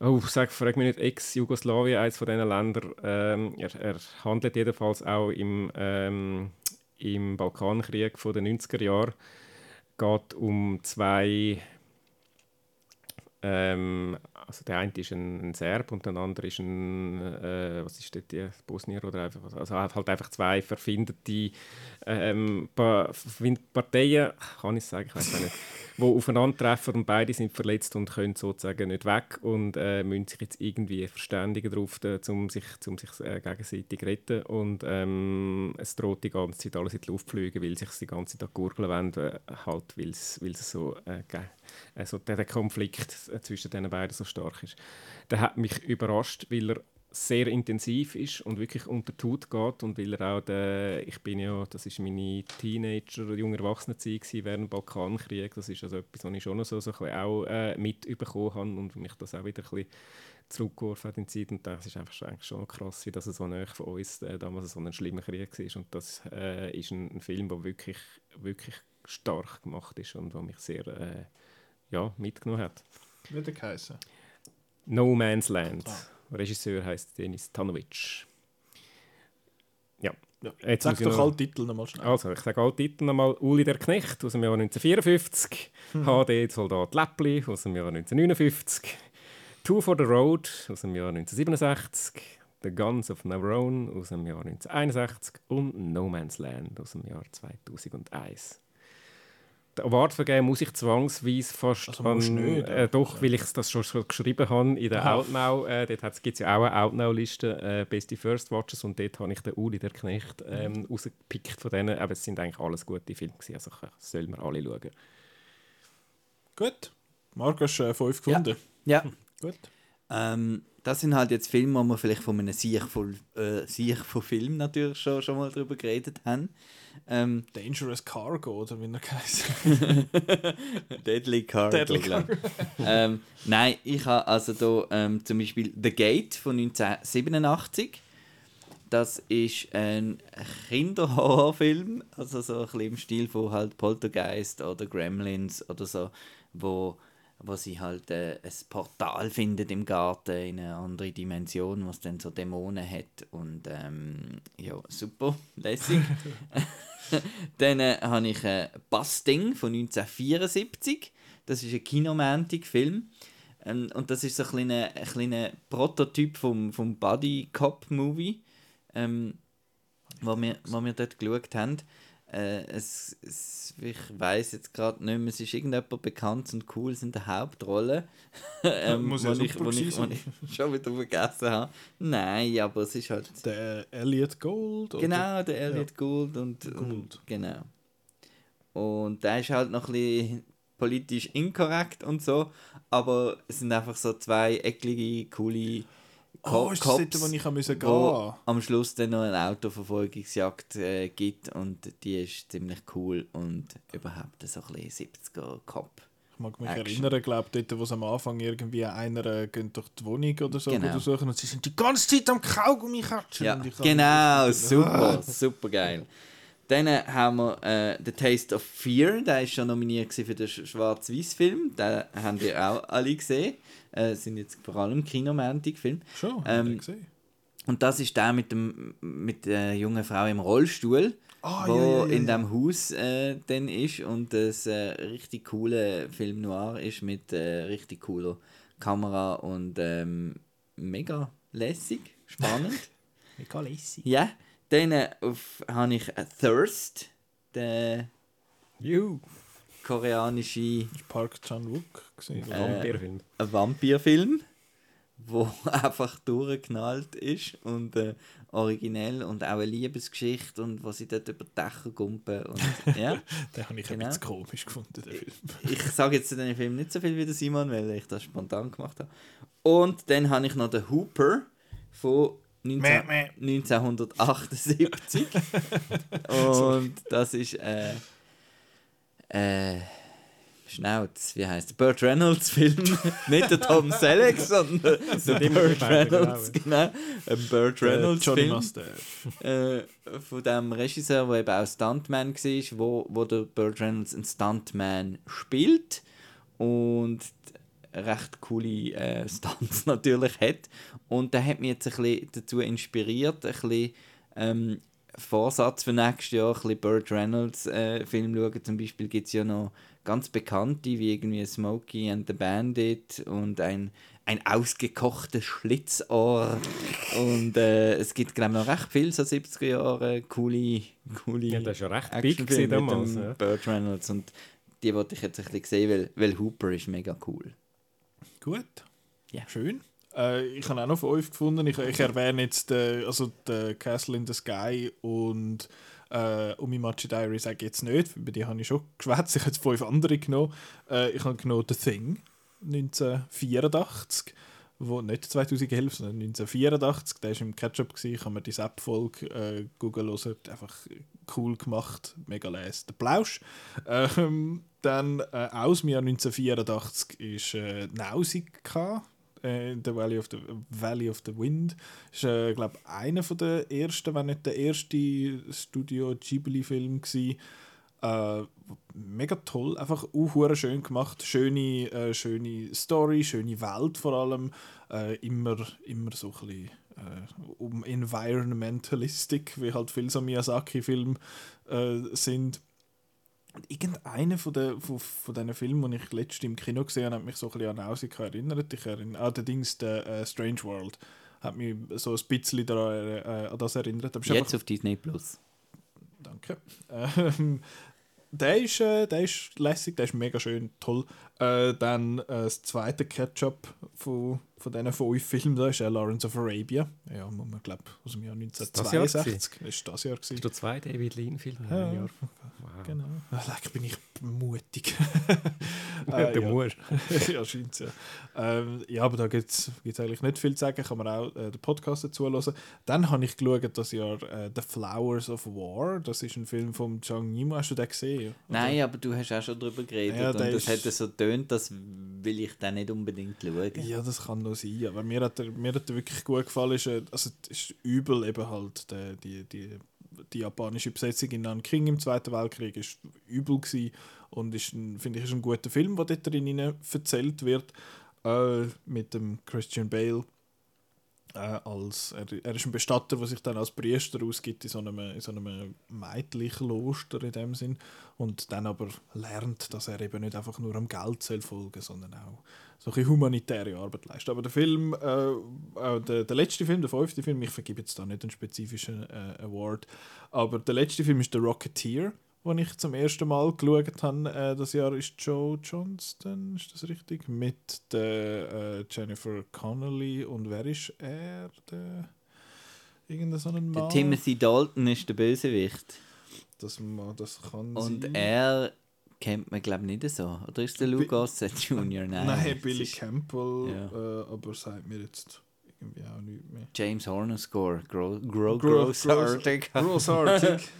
Oh, sag, frag mich nicht, Ex-Jugoslawien, eines von diesen Ländern. Ähm, er, er handelt jedenfalls auch im, ähm, im Balkankrieg von den 90er Jahren. geht um zwei Ähm, also der eine ist ein, ein Serb und der andere ist ein, äh, was ist das, die Bosnier oder einfach, also halt einfach zwei verfindete ähm, pa Parteien, kann ich sagen, ich weiß nicht, die aufeinandertreffen und beide sind verletzt und können sozusagen nicht weg und äh, müssen sich jetzt irgendwie verständigen darauf, um sich, um sich äh, gegenseitig zu retten und ähm, es droht die ganze Zeit alles in die Luft zu fliegen, weil sich die ganze Zeit gurgeln wollen, äh, halt, weil es so, äh, also der, Konflikt zwischen den beiden so stark ist. Der hat mich überrascht, weil er sehr intensiv ist und wirklich unter die Haut geht und weil er auch der, ich bin ja, das ist meine Teenager, junge Erwachsenenzeit während dem Balkankrieg, das ist also etwas, was ich schon noch so, so auch äh, mitbekommen habe und mich das auch wieder ein bisschen zurückgeworfen hat in die Zeit. Und das ist einfach schon, krass, wie das so nah von uns äh, damals so ein schlimmer Krieg war. Und das äh, ist ein, ein, Film, der wirklich, wirklich stark gemacht ist und der mich sehr äh, ja, mitgenommen hat. Wie der geheißen? No Man's Land. Ah. Regisseur heißt Denis Tanovic. Ja. ja. Jetzt Sag doch alle Titel nochmal schnell. Also, ich sage alle Titel nochmal. Uli der Knecht aus dem Jahr 1954. Hm. HD Soldat Läppli aus dem Jahr 1959. Two for the Road aus dem Jahr 1967. The Guns of Navarone aus dem Jahr 1961 und No Man's Land aus dem Jahr 2001 den Award vergeben muss ich zwangsweise fast also an, nicht, äh, doch, weil ich das schon, schon geschrieben habe in der. Outnow. Äh, dort gibt es ja auch eine Outnow-Liste, äh, Beste First Watches, und dort habe ich den Uli, der Knecht, ähm, mhm. rausgepickt von denen. Aber es sind eigentlich alles gute Filme gewesen, also sollen wir alle schauen. Gut. Du äh, fünf gefunden? Ja. ja. Gut. Ähm, das sind halt jetzt Filme, wo wir vielleicht von einem Sieg von, äh, Sieg von Film natürlich schon, schon mal drüber geredet haben. Ähm, Dangerous Cargo, oder wie er heißt. Deadly Cargo, Deadly Cargo. ähm, nein, ich habe also hier ähm, zum Beispiel The Gate von 1987. Das ist ein Kinderhorrorfilm, also so ein bisschen im Stil von halt Poltergeist oder Gremlins oder so, wo wo sie halt äh, ein Portal findet im Garten in eine andere Dimension, was dann so Dämonen hat und ähm, ja, super, lässig. dann äh, habe ich äh, Busting von 1974, das ist ein Kinomantic-Film ähm, und das ist so ein kleiner, ein kleiner Prototyp vom, vom Buddy-Cop-Movie, ähm, wo, wir, wo wir dort geschaut haben. Äh, es, es, ich weiß jetzt gerade nicht mehr, es ist irgendjemand bekannt und cool in der Hauptrolle. ähm, Muss ja ich, wo ich, wo ich schon wieder vergessen habe. Nein, aber es ist halt. Der Elliot Gold? Genau, der Elliot ja. Gold und, Gold. und. Genau. Und der ist halt noch ein bisschen politisch inkorrekt und so, aber es sind einfach so zwei eklige, coole Co oh, ist Cops, das dort, wo ich musste gehen am Schluss dann noch eine Autoverfolgungsjagd äh, gibt und die ist ziemlich cool und überhaupt so ein bisschen 70er Cop. Ich mag mich Action. erinnern, glaube dort, wo es am Anfang irgendwie einer äh, geht durch die Wohnung oder so genau. suchen und sie sind die ganze Zeit am Kaugummi katschen. Ja, genau, super, super geil. Dann haben wir äh, The Taste of Fear, der ist schon nominiert für den Schwarz-Weiß-Film, den haben wir auch alle gesehen. Äh, sind jetzt vor allem Kinomantik-Filme. Schon, ähm, gesehen. Und das ist der mit, dem, mit der jungen Frau im Rollstuhl, oh, wo ja, ja, ja, in dem Haus äh, dann ist und das äh, richtig coole Film noir ist mit äh, richtig cooler Kamera und ähm, mega lässig, spannend. mega lässig. Ja, dann äh, habe ich Thirst, der Juhu. Koreanische Park Chan-wook gesehen. Äh, Vampirfilm. Ein Vampirfilm, wo einfach durchgeknallt ist und äh, originell und auch eine Liebesgeschichte und wo sie dort über Dächer gumpen. Und, ja, den habe ich genau. ein bisschen komisch gefunden, den Film. ich, ich sage jetzt zu diesem Film nicht so viel wie der Simon, weil ich das spontan gemacht habe. Und dann habe ich noch den Hooper von 19, 1978. und das ist äh, äh, Schnauz, wie heißt der? Burt Reynolds Film. Nicht der Tom Selleck, sondern der Burt Reynolds, genau. Ein Burt Reynolds Film. Äh, von dem Regisseur, der eben auch Stuntman war, wo, wo der Burt Reynolds einen Stuntman spielt und recht coole äh, Stunts natürlich hat. Und der hat mich jetzt ein bisschen dazu inspiriert, ein bisschen ähm, Vorsatz für nächstes Jahr ein bisschen Burt Reynolds äh, Film schauen. Zum Beispiel gibt es ja noch ganz bekannte, wie irgendwie Smokey and the Bandit und ein, ein ausgekochtes Schlitzohr. Und äh, es gibt, glaube ich, noch recht viel so 70er Jahre coole, coole Ja, das war ja recht big gewesen mit damals, ja. Burt Reynolds. Und die wollte ich jetzt ein bisschen sehen, weil, weil Hooper ist mega cool. Gut. Ja. Schön. Äh, ich habe auch noch von euch gefunden. Ich, ich erwähne jetzt den, also den Castle in the Sky und äh, Umimachi Diary sage ich jetzt nicht, über die habe ich schon geschwätzt. Ich habe jetzt fünf andere genommen. Äh, ich habe genommen The Thing 1984, wo, nicht 2011, sondern 1984. Der war im Ketchup, gewesen. habe mir die App-Folge äh, googeln hören. Einfach cool gemacht, mega les. Der Plausch. Ähm, dann äh, aus dem Jahr 1984 ist äh, Nausicaa äh, in The Valley of the, Valley of the Wind. ist, äh, glaube einer von der ersten, wenn nicht der erste Studio Ghibli-Film. Äh, mega toll, einfach auch schön gemacht, schöne, äh, schöne Story, schöne Welt vor allem, äh, immer, immer so ein bisschen äh, um Environmentalistic, wie halt viele so Miyazaki-Filme äh, sind. Und Irgendeiner von, der, von, von diesen Filmen, die ich letztens im Kino gesehen habe, hat mich so ein bisschen an Nausicaa erinnert. Ich erinnere, ah, der äh, Strange World, hat mich so ein bisschen daran, äh, an das erinnert. Jetzt auf Disney Plus. Danke. Ähm, der, ist, äh, der ist lässig, der ist mega schön, toll. Äh, dann äh, das zweite Ketchup von, von diesen fünf Filmen, da ist äh, Lawrence of Arabia. Ja, muss man glaube aus dem Jahr das das Jahr 1962. Das ist das Jahr. Gewesen. Hast du zwei David Lean-Filme in Ja. einem Jahr? Wow. Genau. Ah, Leck, bin ich mutig. Der Äh, ja. Moor. ja, scheint ja. Ähm, ja, aber da gibt es eigentlich nicht viel zu sagen. Kann man auch äh, den Podcast dazu hören. Dann habe ich geschaut, das Jahr äh, The Flowers of War. Das ist ein Film von Zhang Yimou. Hast du den gesehen? Oder? Nein, aber du hast auch schon darüber geredet Ja, und der das ist- hat so tönt, das will ich dann nicht unbedingt schauen. Ja, das kann sein. Aber mir hat er, mir hat er wirklich gut gefallen. Ist, äh, also, es ist übel eben halt der, die, die, die japanische Besetzung in Nanking im Zweiten Weltkrieg ist übel gewesen. und ist finde ich ist ein guter Film, der dort drin erzählt wird äh, mit dem Christian Bale äh, als er, er ist ein Bestatter, der sich dann als Priester ausgibt in so einem, in so einem Meitli-Kloster in dem Sinn und dann aber lernt, dass er eben nicht einfach nur am Geld soll folgen, sondern auch so ein humanitäre Arbeit leistet. Aber der Film, äh, äh, der, der letzte Film, der fünfte Film, ich vergebe jetzt da nicht einen spezifischen äh, Award, aber der letzte Film ist The Rocketeer, den ich zum ersten Mal geschaut habe. Äh, das Jahr ist Joe Johnston, ist das richtig? Mit der äh, Jennifer Connelly und wer ist er? Der, irgendein so ein Der Mann? Timothy Dalton ist der Bösewicht. Das, das kann Und sein. er kennt man, glaube ich, nicht so. Oder ist der Lou Gossett Jr.? Nein, Nein, Billy Campbell, Ja. äh, aber sagt mir jetzt irgendwie auch nichts mehr. James Horner Score. Gro Gro Gro- Grossartig. Grossartig.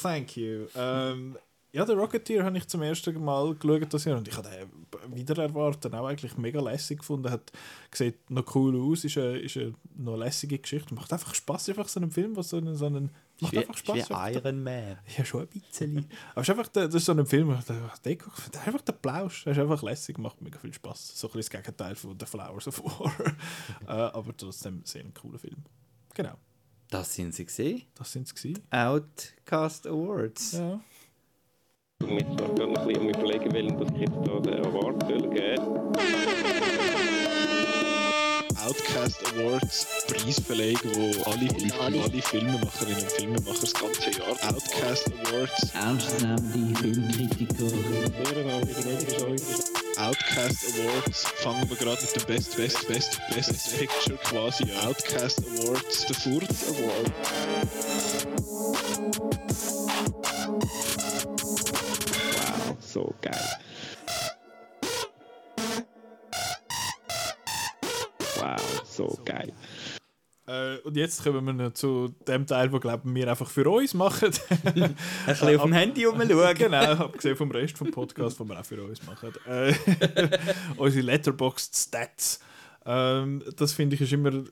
Thank you. Ähm, ja, der Rocketeer habe ich zum ersten Mal geschaut das Jahr und ich habe den wieder erwartet auch eigentlich mega lässig gefunden. Hat, sieht noch cool aus, ist eine, ist eine noch lässige Geschichte. Macht einfach Spaß einfach so einen Film, was so einen, so einen macht Wie, einfach Spaß. wie Iron Man. Ja, schon ein bisschen. Aber es ist einfach, der- das ist so ein Film, der, der einfach der Plausch, der ist einfach lässig, macht mega viel Spaß. So ein bisschen das Gegenteil von The Flowers of War. äh, aber trotzdem sehr ein cooler Film. Genau, Das sind sie gesehen. das sind es. Outcast Awards. Ja. Ich bin jetzt gerade ein bisschen am überlegen, welchen das ich jetzt da den Award soll geben. Outcast Awards Preisverleihung, wo alle, alle. alle Filmemacherinnen und Filmemacher das ganze Jahr Outcast Awards Ernstzunehmende Filmkritiker, Outcast Awards fangen wir gerade mit dem Best Best Best Best Picture quasi an. Outcast Awards der Furz Award Wow, so geil. Wow, so geil. Äh, und jetzt kommen wir noch zu dem Teil, wo glauben wir einfach für uns machen. Ein bisschen auf dem Handy rumschauen. genau, abgesehen vom Rest vom Podcast, den wir auch für uns machen. Äh, unsere Letterboxd Stats. Ähm, das finde ich ist immer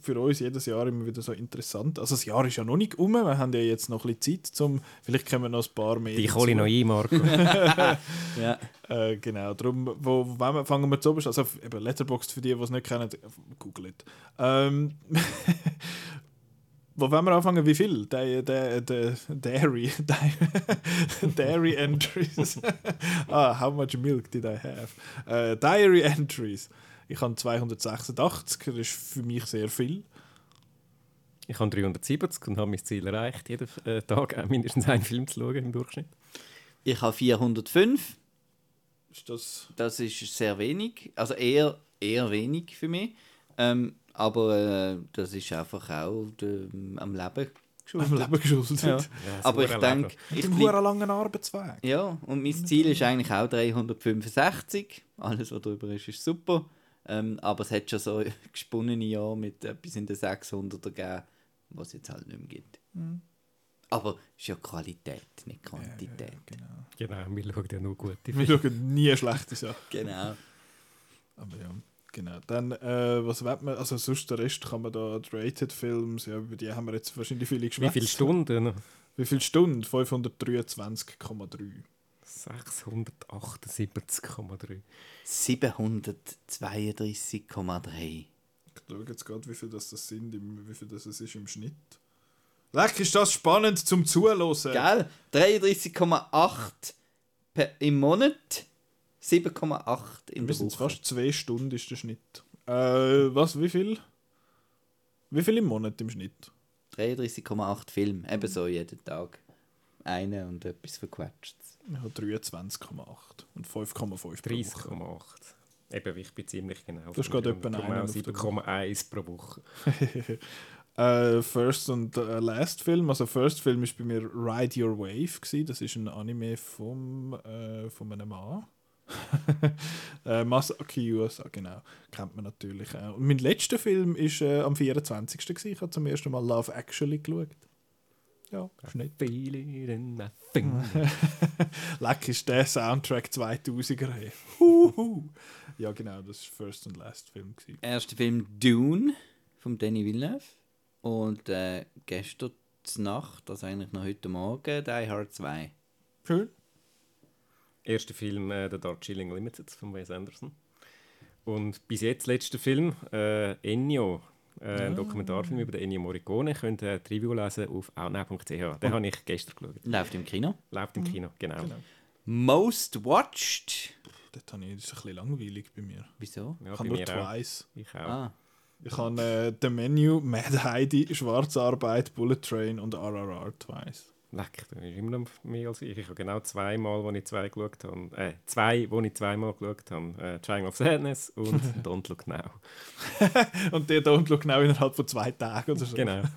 für uns jedes Jahr immer wieder so interessant. Also das Jahr ist ja noch nicht um, wir haben ja jetzt noch ein bisschen Zeit, zum, vielleicht können wir noch ein paar mehr Die hole ich noch ein, Marco. Ja. Äh, genau, darum wo, wo, wenn wir, fangen wir zuoberst, also eben Letterboxd für die, die es nicht kennen, googelt. Ähm, Wo wollen wir anfangen? Wie viel? Der, der, der, Dairy. Dairy Entries. ah, how much milk did I have? Äh, Diary Entries. Ich habe 286, das ist für mich sehr viel. Ich habe 370 und habe mein Ziel erreicht, jeden äh, Tag auch mindestens einen Film zu schauen im Durchschnitt. Ich habe 405. Ist das... Das ist sehr wenig. Also eher, eher wenig für mich. Ähm, aber äh, das ist einfach auch de, am Leben geschuldet. Am Leben geschuldet. Ja. Ja, aber ich denke, Mit ich dem bleib, hohen langen Arbeitsweg. ja, und mein Ziel ist eigentlich auch 365. Alles, was drüber ist, ist super. Ähm, aber es hat schon so gesponnene Jahre mit etwas in den 600er gegeben, was es jetzt halt nicht mehr gibt. Aber es ist ja Qualität, nicht Quantität. Genau. Genau, wir schauen ja nur gute Wir Filme. schauen nie schlechte Sachen. Genau. Aber ja, genau. Dann, äh, was wird man, also sonst der Rest kann man da, die Rated Films, ja, über die haben wir jetzt wahrscheinlich viele Wie geschwätzt. viele Stunden? Wie viele Stunden? 523,3. 678,3. 732,3. Ich schaue jetzt gerade, wie viel das, das sind, im, wie viel das es ist im Schnitt. Leck, ist das spannend zum Zuhören. Gell? 33,8 per- im Monat, 7,8 in Wir der sind Woche. fast zwei Stunden ist der Schnitt. Äh, was, wie viel? Wie viel im Monat im Schnitt? 33,8 Filme, ebenso jeden Tag. Eine und etwas verquatscht. Ich habe 23,8 und 5,5 pro Woche. 30,8. Eben, ich bin ziemlich genau. Das ist gerade etwa einer auf der 7,1 pro Woche. Äh, First und äh, Last Film. Also First Film ist bei mir Ride Your Wave gewesen. Das ist ein Anime vom, äh, von einem Mann. äh, Masaki Yuasa, genau. Kennt man natürlich auch. Und mein letzter Film ist äh, am 24. gewesen. Ich habe zum ersten Mal Love Actually geschaut. Ja, ist nett. Feel in my finger. Leck ist der Soundtrack 2000er. Hey. Huhu. ja, genau, das war First und Last Film. Gewesen. Erster Film Dune von Danny Villeneuve. Und äh, gestern Nacht, also eigentlich noch heute Morgen, Die Hard 2. Schön. Erster Film äh, The Darjeeling Limited von Wes Anderson. Und bis jetzt letzter Film äh, Ennio. Äh, ein Dokumentarfilm über den Ennio Morricone. Könnt ihr die Review lesen auf outnow.ch. Den habe ich gestern geschaut. Läuft im Kino. Läuft im Kino, genau. Most Watched. Dort habe ich, das ist ein bisschen langweilig bei mir. Wieso? Ja, ich habe nur mir auch. Twice. Ich auch. Ah, Ich habe äh, The Menu, Mad Heidi, Schwarzarbeit, Bullet Train und RRR Twice. Leck, das ist immer noch mehr als ich. Ich habe genau zweimal, wo ich zwei geschaut habe. Äh, zwei, wo ich zweimal geschaut habe. Äh, Triangle of Sadness und Don't Look Now. Und der Don't Look genau innerhalb von zwei Tagen oder so. Genau.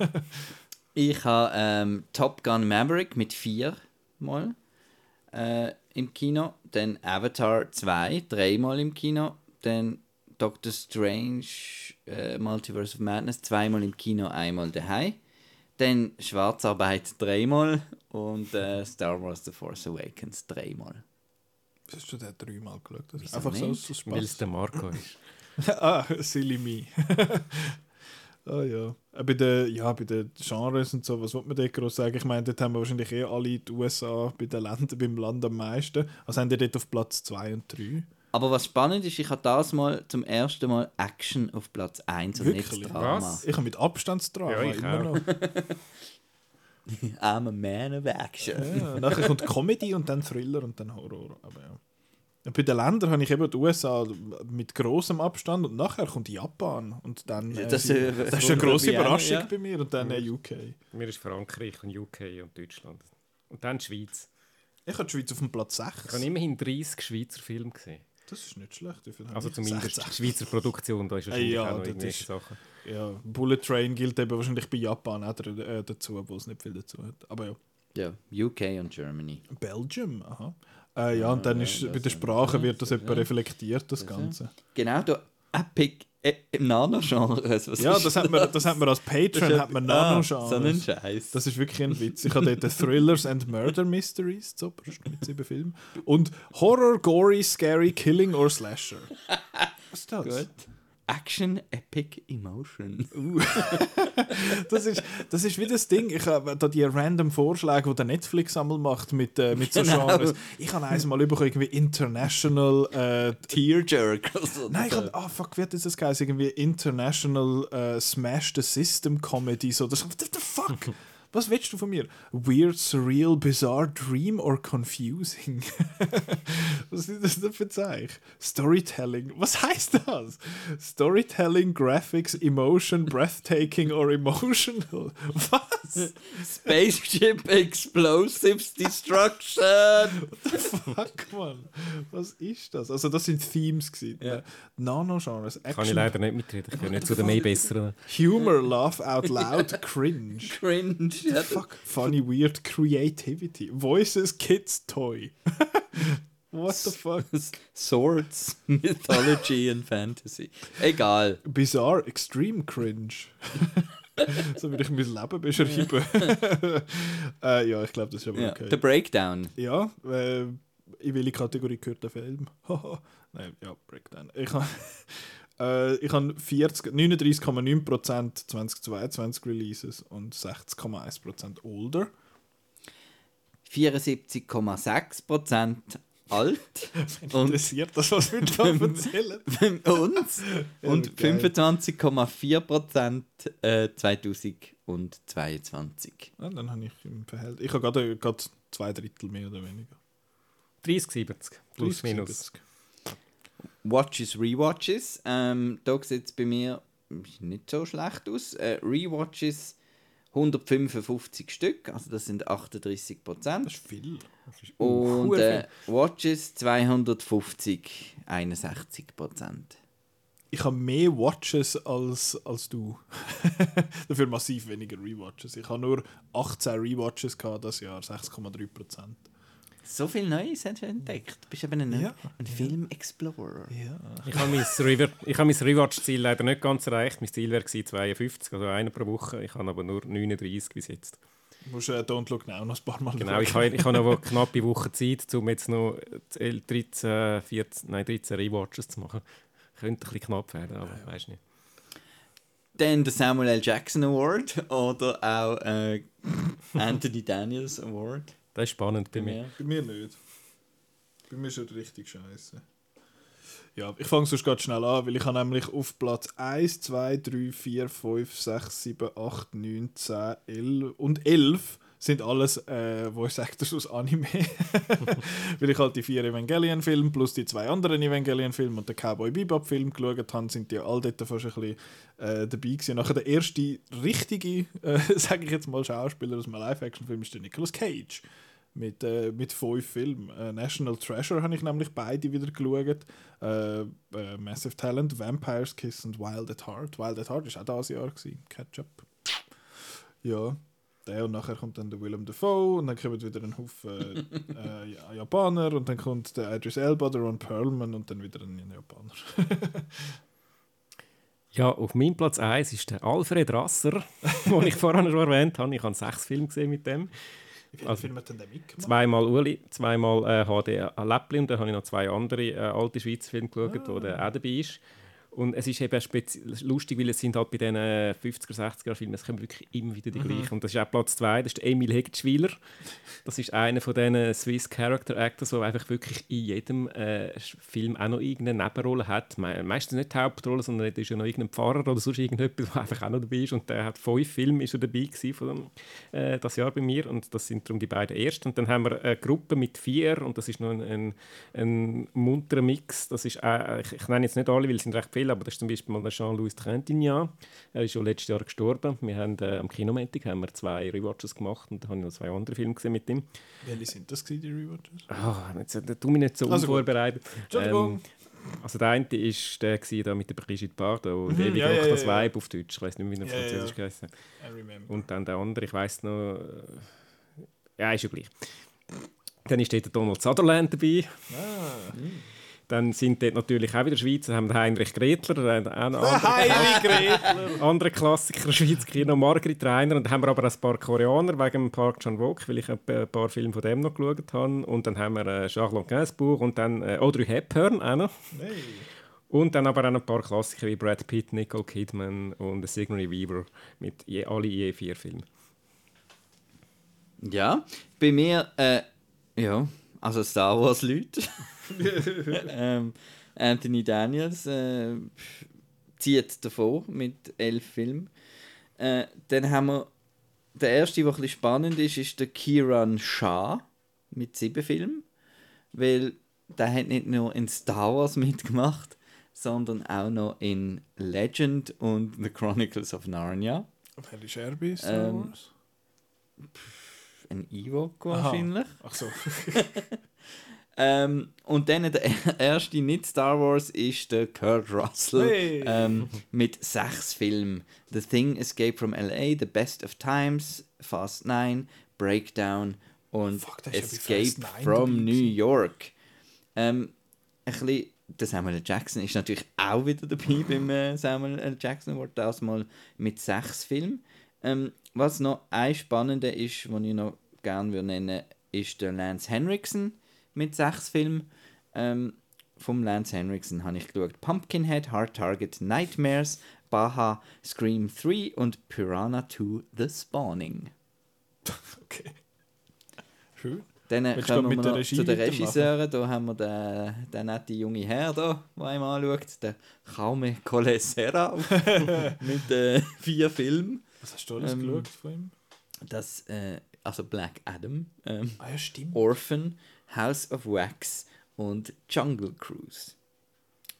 Ich habe ähm, Top Gun Maverick mit vier Mal äh, im Kino. Dann Avatar 2, dreimal im Kino. Dann Doctor Strange äh, Multiverse of Madness, zweimal im Kino, einmal daheim. Dann Schwarzarbeit dreimal und äh, Star Wars The Force Awakens dreimal. Hast du den dreimal geschaut? Das ist einfach so nicht? aus Weil es Spaß. der Marco ist. ah, silly me. ah ja. Äh, Bei den, ja, bei den Genres und so, was wollte man dort groß sagen? Ich meine, dort haben wir wahrscheinlich eh alle die USA bei den Ländern, beim Land am meisten. Also haben die dort auf Platz 2 und 3. Aber was spannend ist, ich habe das mal zum ersten Mal Action auf Platz 1 und Wirklich? nicht Drama. Was? Ich habe mit Abstandsdrama Ja, ich immer auch. noch. I'm a man of action. Ja, nachher kommt Comedy und dann Thriller und dann Horror. Aber ja. Und bei den Ländern habe ich eben die USA mit großem Abstand und nachher kommt Japan und dann äh, das, äh, das, das ist eine auch, Überraschung ja. bei mir und dann äh, UK. Mir ist Frankreich und UK und Deutschland. Und dann die Schweiz. Ich habe die Schweiz auf dem Platz Ich habe 6. immerhin 30 Schweizer Filme gesehen. Das ist nicht schlecht. Also zumindest 16. Schweizer Produktion, da ist wahrscheinlich ja, auch noch irgendwelche ist- Sachen. Ja, Bullet Train gilt eben wahrscheinlich bei Japan auch äh, dazu, wo es nicht viel dazu hat. Aber ja, Ja, UK und Germany. Belgium, aha. Äh, ja, und dann ist bei der Sprache wird das etwa reflektiert, das Ganze. Genau, da Epic äh, im Nano-Genre. Also, was Ja, das hat man, das hat man als Patron, hat man Ah, Nano-Genres. So einen Scheiß. Das ist wirklich ein Witz. Ich habe dort Thrillers and Murder Mysteries, so, mit sieben Filmen. Und Horror, Gory, Scary, Killing or Slasher. Was ist das? Gut. Action, Epic, Emotion. Das ist, das ist wie das Ding. Ich habe da die random Vorschläge, die der Netflix einmal macht mit, äh, mit so Genau. Genres. Ich habe eins mal bekommen, irgendwie International. Äh, Tearjerker. So Nein, ich habe. Ah, fuck, wie hat das das geheißen? Irgendwie International äh, Smash the System Comedy. So. Das, what the fuck? Was willst du von mir? Weird, surreal, bizarre, dream or confusing? Was ist das denn für Zeichen? Storytelling. Was heißt das? Storytelling, Graphics, Emotion, Breathtaking or Emotional? Was? Spaceship Explosives Destruction! Fuck, man. Was ist das? Also, das sind Themes gewesen. Ja. Nano-Genres, Kann ich Action, leider nicht mitreden. Ich gehöre nicht zu den mehr besseren. Humor, Laugh out loud, Cringe. Cringe. Ja, Fuck, funny, weird, creativity. Voices, kids, toy. What the fuck? Swords, Mythology and Fantasy. Egal. Bizarre, extreme cringe. so würde ich mein Leben beschreiben. äh, ja, ich glaube, das ist aber Ja. okay. The Breakdown. Ja, äh, in welche Kategorie gehört der Film? Nein, ja, Breakdown. Ich habe äh, ich habe 40 39,9% 2022 Releases und 60,1% older. 74,6% alt. Und Interessiert das, was wir da erzählen? uns. Und geil. 25,4% äh, 2022. Ja, dann habe ich im Verhältnis. Ich habe gerade, gerade zwei Drittel mehr oder weniger. 30, 70. Plus 30, minus. 70. Watches, Rewatches. Ähm, da sieht es bei mir nicht so schlecht aus. Äh, Rewatches 155 Stück, also das sind 38 Prozent. Das ist viel. Und Hure äh, Watches 250, 61 Prozent. Ich habe mehr Watches als, als du. Dafür massiv weniger Rewatches. Ich habe nur 18 Rewatches gehabt das Jahr, 6,3%. So viel Neues hast du entdeckt. Du bist eben ein, Ja. ein Film-Explorer. Ja. Ich habe mein, Rever ich habe mein Rewatch-Ziel leider nicht ganz erreicht. Mein Ziel wäre gewesen 52, also einer pro Woche. Ich habe aber nur 39 bis jetzt. Du musst äh, Don't Look Now noch ein paar Mal Genau, ich habe, ich habe noch eine knappe Woche Zeit, um jetzt noch 11, 13, 14, nein, 13 Rewatches zu machen. Könnte ein bisschen knapp werden, aber ja. weiß nicht. Dann der Samuel L. Jackson Award oder auch äh, Anthony Daniels Award. Das ist spannend bei mir. Ja. Bei mir nicht. Bei mir ist es richtig scheiße. Ja, ich fange sonst ganz schnell an, weil ich habe nämlich auf Platz 1, 2, 3, 4, 5, 6, 7, 8, 9, 10, 11 und 11 sind alles äh, Voice Actors aus Anime. weil ich halt die vier Evangelion-Filme plus die zwei anderen Evangelion-Filme und den Cowboy Bebop-Film geschaut habe, sind die all dort fast ein bisschen äh, dabei gewesen. Nachher der erste richtige, äh, sage ich jetzt mal, Schauspieler aus einem Live-Action-Film ist der Nicolas Cage mit, äh, mit fünf Filmen. Äh, National Treasure habe ich nämlich beide wieder geschaut. Äh, äh, Massive Talent, Vampire's Kiss und Wild at Heart. Wild at Heart war auch dieses Jahr. Gewesen. Catch-up. Ja, der und nachher kommt dann der Willem Dafoe und dann kommt wieder ein Haufen äh, Ja- Japaner und dann kommt der Idris Elba, der Ron Perlman und dann wieder ein Japaner. Ja, auf meinem Platz 1 ist der Alfred Rasser, den ich vorhin schon erwähnt habe. Ich habe sechs Filme gesehen mit dem. Wie viele Also, Filme hat denn der mitgemacht? Zweimal Uli, zweimal äh, HD Läppli und dann habe ich noch zwei andere äh, alte Schweizer Filme geschaut, wo der auch dabei ist. Und es ist eben lustig, weil es sind halt bei diesen 50er, 60er Filmen, es kommen wirklich immer wieder die gleichen. Und das ist auch Platz 2, das ist Emil Hegtschwiler. Das ist einer von diesen Swiss Character Actors, der einfach wirklich in jedem äh, Film auch noch irgendeine Nebenrolle hat. Me meistens nicht die Hauptrolle, sondern er ist ja noch irgendein Pfarrer oder sonst irgendetwas, der einfach auch noch dabei ist. Und der hat fünf Filme ist er dabei gewesen von dem, äh, das Jahr bei mir. Und das sind darum die beiden ersten. Und dann haben wir eine Gruppe mit vier und das ist noch ein, ein, ein munterer Mix. Das ist, äh, ich, ich nenne jetzt nicht alle, weil es sind recht viele, aber das ist zum Beispiel mal der Jean-Louis Trintignant. Er ist schon letztes Jahr gestorben. Wir haben äh, am Kinomontag haben wir zwei Rewatches gemacht und da habe ich noch zwei andere Filme gesehen mit ihm. Welche sind das, gewesen, die Rewatches? Ah, jetzt äh, tu mich nicht so Also unvorbereitet. Ähm, also der eine ist der gewesen, da mit der Brigitte Bardot, Mhm, David ja, ja, das ja, ja. Weib auf Deutsch. Ich weiß nicht, wie er Ja, ja, französisch ja. remember. Und dann der andere, ich weiß noch. Äh, ja, ist ja gleich. Dann ist dort der Donald Sutherland dabei. Ah. Dann sind dort natürlich auch wieder Schweizer, haben Heinrich Gretler, auch einen anderen, andere Klassiker Schweiz Kino, Margrit Reiner. Und dann haben wir aber auch ein paar Koreaner wegen dem Park Chan-wook, weil ich ein paar Filme von dem noch geschaut habe. Und dann haben wir äh, Charlotte Gainsbourg und dann äh, Audrey Hepburn auch noch. Hey. Und dann aber auch ein paar Klassiker wie Brad Pitt, Nicole Kidman und Sigourney Weaver mit je, alle je vier Filmen. Ja, bei mir, äh, ja, also Star Wars Leute. ähm, Anthony Daniels äh, zieht davor mit elf Filmen. Äh, dann haben wir der erste, der ein bisschen spannend ist, ist der Kiran Shah mit sieben Filmen. Weil der hat nicht nur in Star Wars mitgemacht, sondern auch noch in Legend und The Chronicles of Narnia. Scherbe ist Star Ähm, Wars? Ein Ewok Aha. wahrscheinlich. Ach so. Ähm, und dann der erste nicht Star Wars ist der Kurt Russell Hey. ähm, mit sechs Filmen. The Thing, Escape from LA, The Best of Times, Fast Nine, Breakdown und Fuck, Escape from New. York. Ähm, ein bisschen, der Samuel L. Jackson ist natürlich auch wieder dabei beim äh, Samuel L. Jackson Award, das mal mit sechs Filmen. Ähm, was noch ein spannender ist, den ich noch gerne würde nennen ist der Lance Henriksen mit sechs Filmen. Ähm, vom Lance Henriksen habe ich geschaut Pumpkinhead, Hard Target, Nightmares, Baha, Scream 3 und Piranha 2 The Spawning. Okay. Schön. Dann Willst kommen wir mit der noch zu den? Regisseuren. Da haben wir den, den netten jungen Herr, da, der einem anschaut, den Jaume Colesera mit äh, vier Filmen. Was hast du alles Ähm, geschaut von ihm? Das, äh, also Black Adam, ähm, Ah ja, stimmt. Orphan, House of Wax und Jungle Cruise.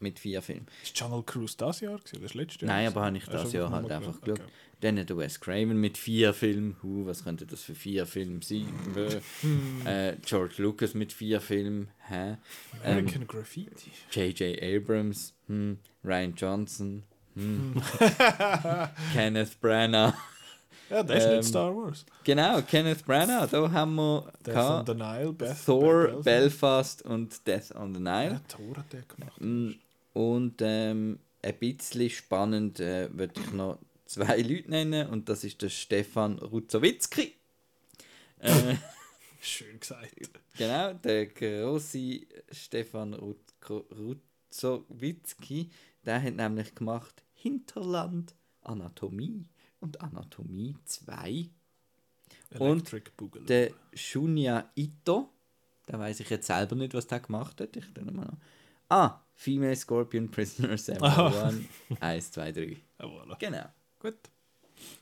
Mit vier Filmen. Ist Jungle Cruise das Jahr gewesen, oder das letzte Jahr? Nein, aber habe ich du das Jahr einfach halt einfach geschaut? geschaut. Dann der Wes Craven mit vier Filmen. Huh, was könnte das für vier Filme sein? Äh, George Lucas mit vier Filmen. Hä? Okay. Ähm, American Graffiti. J.J. Abrams, hm. Ryan Johnson, hm. Kenneth Branagh. Ja, das ist ähm, nicht Star Wars. Genau, Kenneth Branagh. Da haben wir Death on the Nile, Beth, Thor, Belfast. Belfast und Death on the Nile. Ja, Thor hat der gemacht. Mm, Und ähm, ein bisschen spannend äh, würde ich noch zwei Leute nennen und das ist der Stefan Ruzowitzki. Äh, Schön gesagt. genau, der große Stefan Ruzowitzki, der hat nämlich gemacht Hinterland, Anatomie und Anatomie 2. Und Electric Boogaloo. Der Shunya Ito, da weiß ich jetzt selber nicht, was der gemacht hat. Ich mal. Ah, Female Scorpion Prisoner 701. 1, 2, 3. Ah, voilà. Genau. Gut.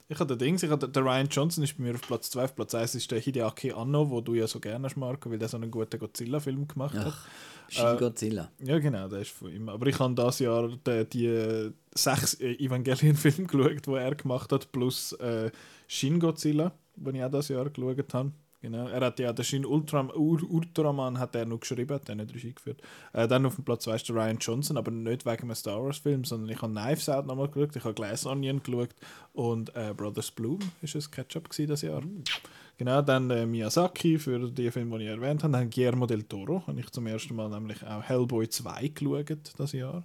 Ich habe den Dings, ich habe, der Ryan Johnson ist bei mir auf Platz 2. Auf Platz 1 ist der Hideaki Anno, wo du ja so gerne hast, Marco, weil der so einen guten Godzilla-Film gemacht hat. Ach, Shin Godzilla. Ja, genau, der ist von ihm. Aber ich habe das Jahr die, die sechs äh, Evangelion-Filme geschaut, die er gemacht hat, plus äh, Shin Godzilla, den ich auch das Jahr geschaut habe. Genau. Er hat ja den Shin Ur, Ultraman hat er noch geschrieben, hat er nicht Regie geführt. Äh, dann auf dem Platz 2 ist der Ryan Johnson, aber nicht wegen einem Star Wars-Film, sondern ich habe Knives Out nochmal geschaut, ich habe Glass Onion geschaut und äh, Brothers Bloom ist ein Ketchup das Jahr. Genau, dann äh, Miyazaki für die Filme, die ich erwähnt habe. Dann Guillermo del Toro, habe ich zum ersten Mal nämlich auch Hellboy 2 geschaut das Jahr.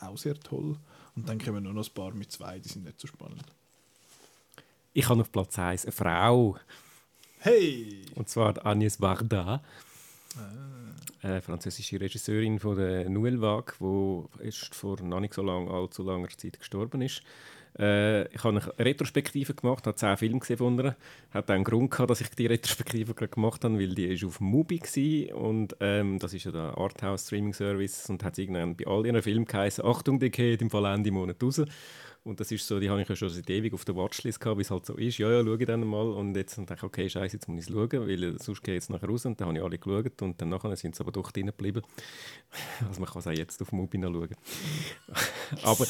Auch sehr toll. Und dann kommen nur noch ein paar mit zwei, die sind nicht so spannend. Ich habe auf Platz 1 eine Frau. Hey! Und zwar Agnès Varda. Ah. Eine französische Regisseurin von der Nouvelle Vague, die erst vor noch nicht so lang, allzu langer Zeit gestorben ist. Äh, ich habe eine Retrospektive gemacht, habe zehn Filme gesehen von ihr. Hat einen Grund gehabt, dass ich die Retrospektive gerade gemacht habe, weil die ist auf Mubi gsi und ähm, das ist ja der Arthouse Streaming Service und hat irgendwann bei all ihren Filmen geheißen, Achtung, die geht im Fall Ende Monat raus. Und das ist so, die habe ich ja schon seit ewig auf der Watchlist gehabt, wie es halt so ist. Ja, ja, schaue ich dann mal. Und jetzt dachte ich, okay, scheiße, jetzt muss ich es schauen, weil äh, sonst gehe ich jetzt nachher raus. Und dann habe ich alle geschaut und dann nachher sind sie aber doch drin geblieben. Also man kann es auch jetzt auf Mubi noch schauen. aber,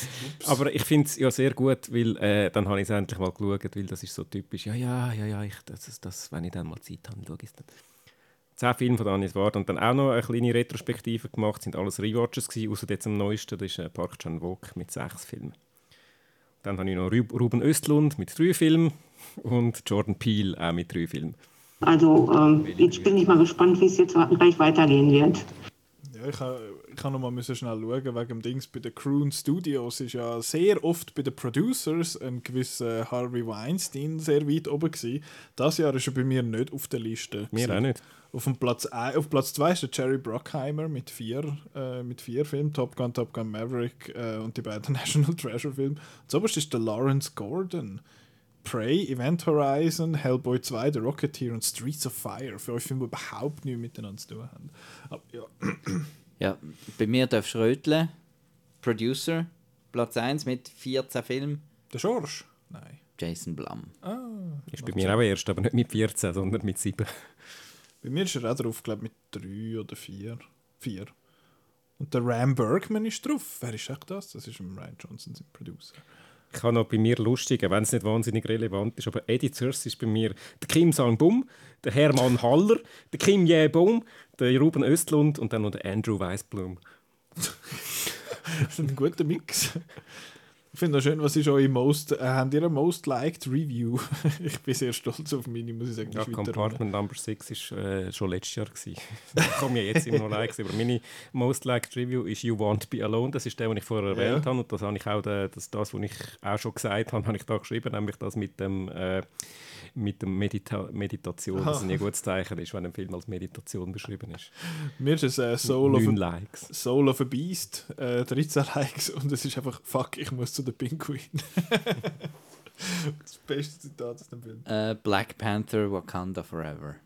aber ich finde es ja sehr gut, weil äh, dann habe ich es endlich mal geschaut, weil das ist so typisch. Ja, ja, ja, ja, ich, das, das, das, wenn ich dann mal Zeit habe, schaue ich es dann. Zehn Filme von Anis Ward und dann auch noch eine kleine Retrospektive gemacht, sind alles Rewatches gewesen, außer jetzt am neuesten, das ist äh, Park Chan-wook mit sechs Filmen. Dann habe ich noch Rub- Ruben Östlund mit drei Filmen und Jordan Peele auch mit drei Filmen. Also ähm, jetzt bin ich mal gespannt, wie es jetzt gleich weitergehen wird. Ja, ich habe ich ha noch mal müssen schnell schauen, wegen dem Dings bei den Croon Studios ist ja sehr oft bei den Producers ein gewisser Harvey Weinstein sehr weit oben gewesen. Das Jahr ist er bei mir nicht auf der Liste. Mir gewesen. auch nicht. Auf, dem Platz, auf Platz 2 ist der Jerry Bruckheimer mit vier, äh, mit vier Filmen, Top Gun, Top Gun Maverick äh, und die beiden National Treasure Filme. Zuoberst ist der Lawrence Gordon. Prey, Event Horizon, Hellboy 2, The Rocketeer und Streets of Fire. Für euch Filme, die überhaupt nichts miteinander zu tun haben. Aber, ja. Ja, bei mir darf Schrötle, Producer, Platz 1 mit 14 Filmen. Der Schorsch? Nein. Jason Blum. Ah, Ist bei mir auch erst, aber nicht mit 14, sondern mit 7. Bei mir ist er auch drauf, glaube ich, mit 3 oder 4. 4. Und der Ram Bergman ist drauf. Wer ist echt das? Das ist ein Ryan Johnson, sein Producer. Ich habe noch bei mir lustig, wenn es nicht wahnsinnig relevant ist, aber Editors ist bei mir der Kim Sang-bum, der Hermann Haller, der Kim Jae-bum, der Ruben Östlund und dann noch der Andrew Weisblum. das ist ein guter Mix. Ich finde auch schön, was ist eure Most, äh, habt ihr eine Most Liked Review? ich bin sehr stolz auf meine, muss ich sagen. Ja, Compartment Number 6 war äh, schon letztes Jahr. gewesen. ich komme ja jetzt immer noch Likes, aber meine Most Liked Review ist You Want to Be Alone. Das ist der, den ich vorher Ja. erwähnt habe und das habe ich auch, der, das, das, was ich auch schon gesagt habe, habe ich da geschrieben, nämlich das mit dem, äh, mit dem Medita Meditation, dass es ein gutes Zeichen ist, wenn ein Film als Meditation beschrieben ist. Mir ist es äh, Soul, of Likes. Soul of a Beast, äh, 13 Likes und es ist einfach, fuck, ich muss zu der Pinguin. das beste Zitat aus dem Film. Äh, Black Panther Wakanda Forever.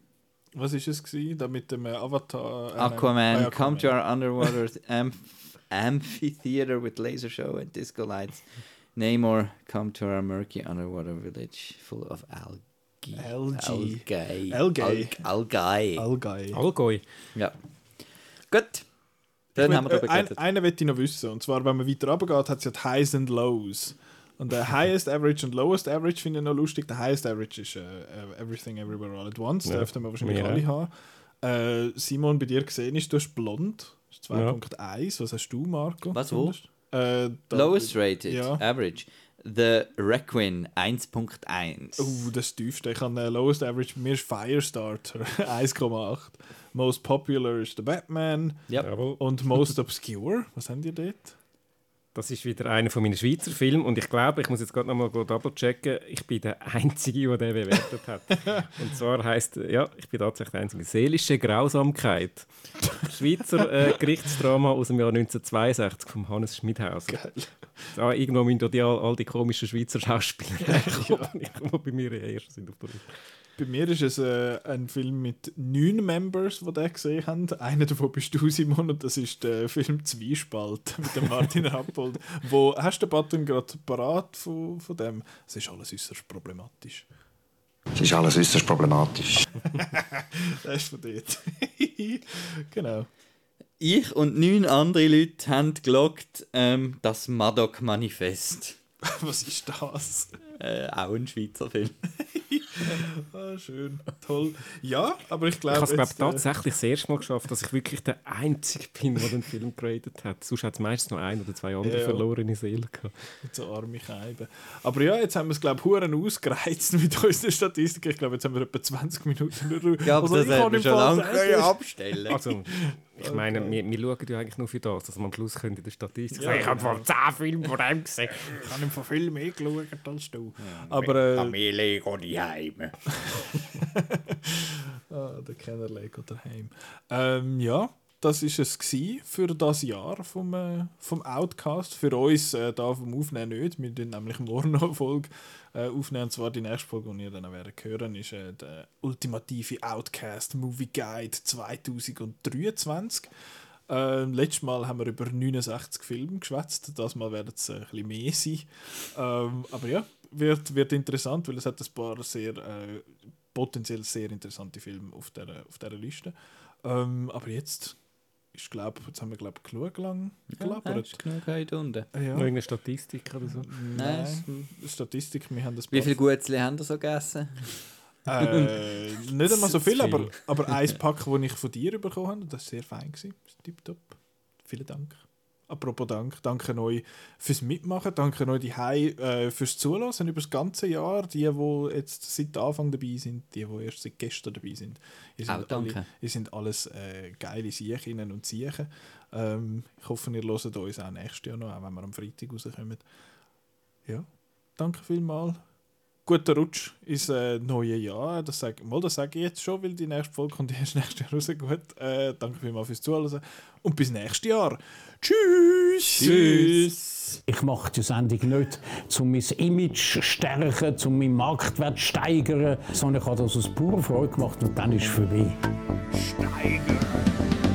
Was ist es gewesen? Da mit dem äh, Avatar. äh, Aquaman, nein, come to our underwater amph amphitheater with laser show and disco lights. Namor, come to our murky underwater village full of algae. Algae. Algae. Algae. Al Algae. Algae. Allgäu. Ja. Gut. Dann Ich haben wir darüber äh, ein, geredet. Einen möchte ich noch wissen. Und zwar, wenn man weiter runtergeht, hat es ja die Highs and Lows. Und der Highest Average und Lowest Average finde ich noch lustig. Der Highest Average ist äh, Everything Everywhere All at Once. Ja, Dürften wir wahrscheinlich mir alle haben. Äh, Simon, bei dir gesehen ist, du hast blond. Das ist Ja. 2.1. Was hast du, Marco? Was, wo? Äh, Lowest rated, Ja. average. The Requin 1.1. Oh, das ist tiefste. Ich habe äh, Lowest Average bei mir ist Firestarter 1,8. Most Popular ist der Batman. Ja. Jawohl. Und Most Obscure, was haben die dort? Das ist wieder einer von meinen Schweizer Filmen und ich glaube, ich muss jetzt gerade nochmal double checken, ich bin der Einzige, der den bewertet hat. und zwar heißt ja, ich bin tatsächlich der Einzige. Seelische Grausamkeit. Schweizer äh, Gerichtsdrama aus dem Jahr 1962 von Hannes Schmidhauser. Da irgendwo müssen die, all, all die komischen Schweizer Schauspieler reinkommen, die bei mir erst sind auf der Liste. Bei mir ist es äh, ein Film mit neun Members, die den gesehen haben. Einer davon bist du, Simon, und das ist der Film Zwiespalt mit dem Martin Rappold. Wo, hast du den Button gerade parat von, von dem? Es ist alles äußerst problematisch. Es ist alles äußerst problematisch. Das ist von dort. genau. Ich und neun andere Leute haben gelockt ähm, das Madoc-Manifest. Was ist das? Äh, auch ein Schweizer Film. Ah, schön, toll. Ja, aber ich Ich glaube. habe es äh, tatsächlich das erste Mal geschafft, dass ich wirklich der Einzige bin, der den Film geratet hat. Sonst hat es meistens noch ein oder zwei andere Ja. verlorene Seelen gehabt. So arme Scheiben. Aber ja, jetzt haben wir es, glaube ich, Huren ausgereizt mit unseren Statistiken. Ich glaube, jetzt haben wir etwa 20 Minuten nur. Ja, aber das ich kann wir schon lange abstellen Also, ich meine, wir, wir schauen ja eigentlich nur für das, dass man am Schluss in der Statistik Ja, sagen, ich habe vor 10 Filme von dem gesehen. Ich habe ihm von viel mehr geschaut als du. Aber. Äh, Familie geht die Heime. ah, der Kenner Lego daheim. Ähm, ja, das war es für das Jahr vom, äh, vom Outcast. Für uns äh, da vom Aufnehmen nicht. Wir tun nämlich morgen noch eine Folge äh, aufnehmen. Und zwar die nächste Folge, die ihr dann werdet hören, ist äh, der ultimative Outcast Movie Guide 2023. Ähm, letztes Mal haben wir über 69 Filme geschwätzt. Das Mal werden es ein bisschen mehr sein. Ähm, aber ja, wird, wird interessant, weil es hat ein paar sehr äh, potenziell sehr interessante Filme auf dieser auf dieser Liste. Ähm, aber jetzt, ich glaube, jetzt haben wir glaube ich genug lang gelabert. Du genug heute unten? ja. Noch irgendeine Statistik oder so? Nein, Statistik, wir haben das Wie viele Gutzli haben ihr so gegessen? Äh, nicht einmal so viel, aber, aber ein Pack, das ich von dir bekommen habe, das war sehr fein. Gewesen. Tipptopp. Vielen Dank. Apropos Dank, danke euch fürs Mitmachen, danke euch die äh, fürs Zulassen über das ganze Jahr, die, die jetzt seit Anfang dabei sind, die, die erst seit gestern dabei sind. Ihr Auch sind danke. Alle, ihr sind alles äh, geile Siechinnen und Siechen. Ähm, ich hoffe, ihr hört uns auch nächstes Jahr noch, auch wenn wir am Freitag rauskommen. Ja, danke vielmals. Guter Rutsch ins äh, neue Jahr. Das sag, mal, das sage ich jetzt schon, weil die nächste Folge kommt erst nächstes Jahr raus. Gut, äh, danke vielmals fürs Zuhören und bis nächstes Jahr. Tschüss! Tschüss! Ich mache die Sendung nicht, um mein Image zu stärken, um meinen Marktwert zu steigern, sondern ich habe das aus purer Freude gemacht und dann ist es vorbei. Steiger.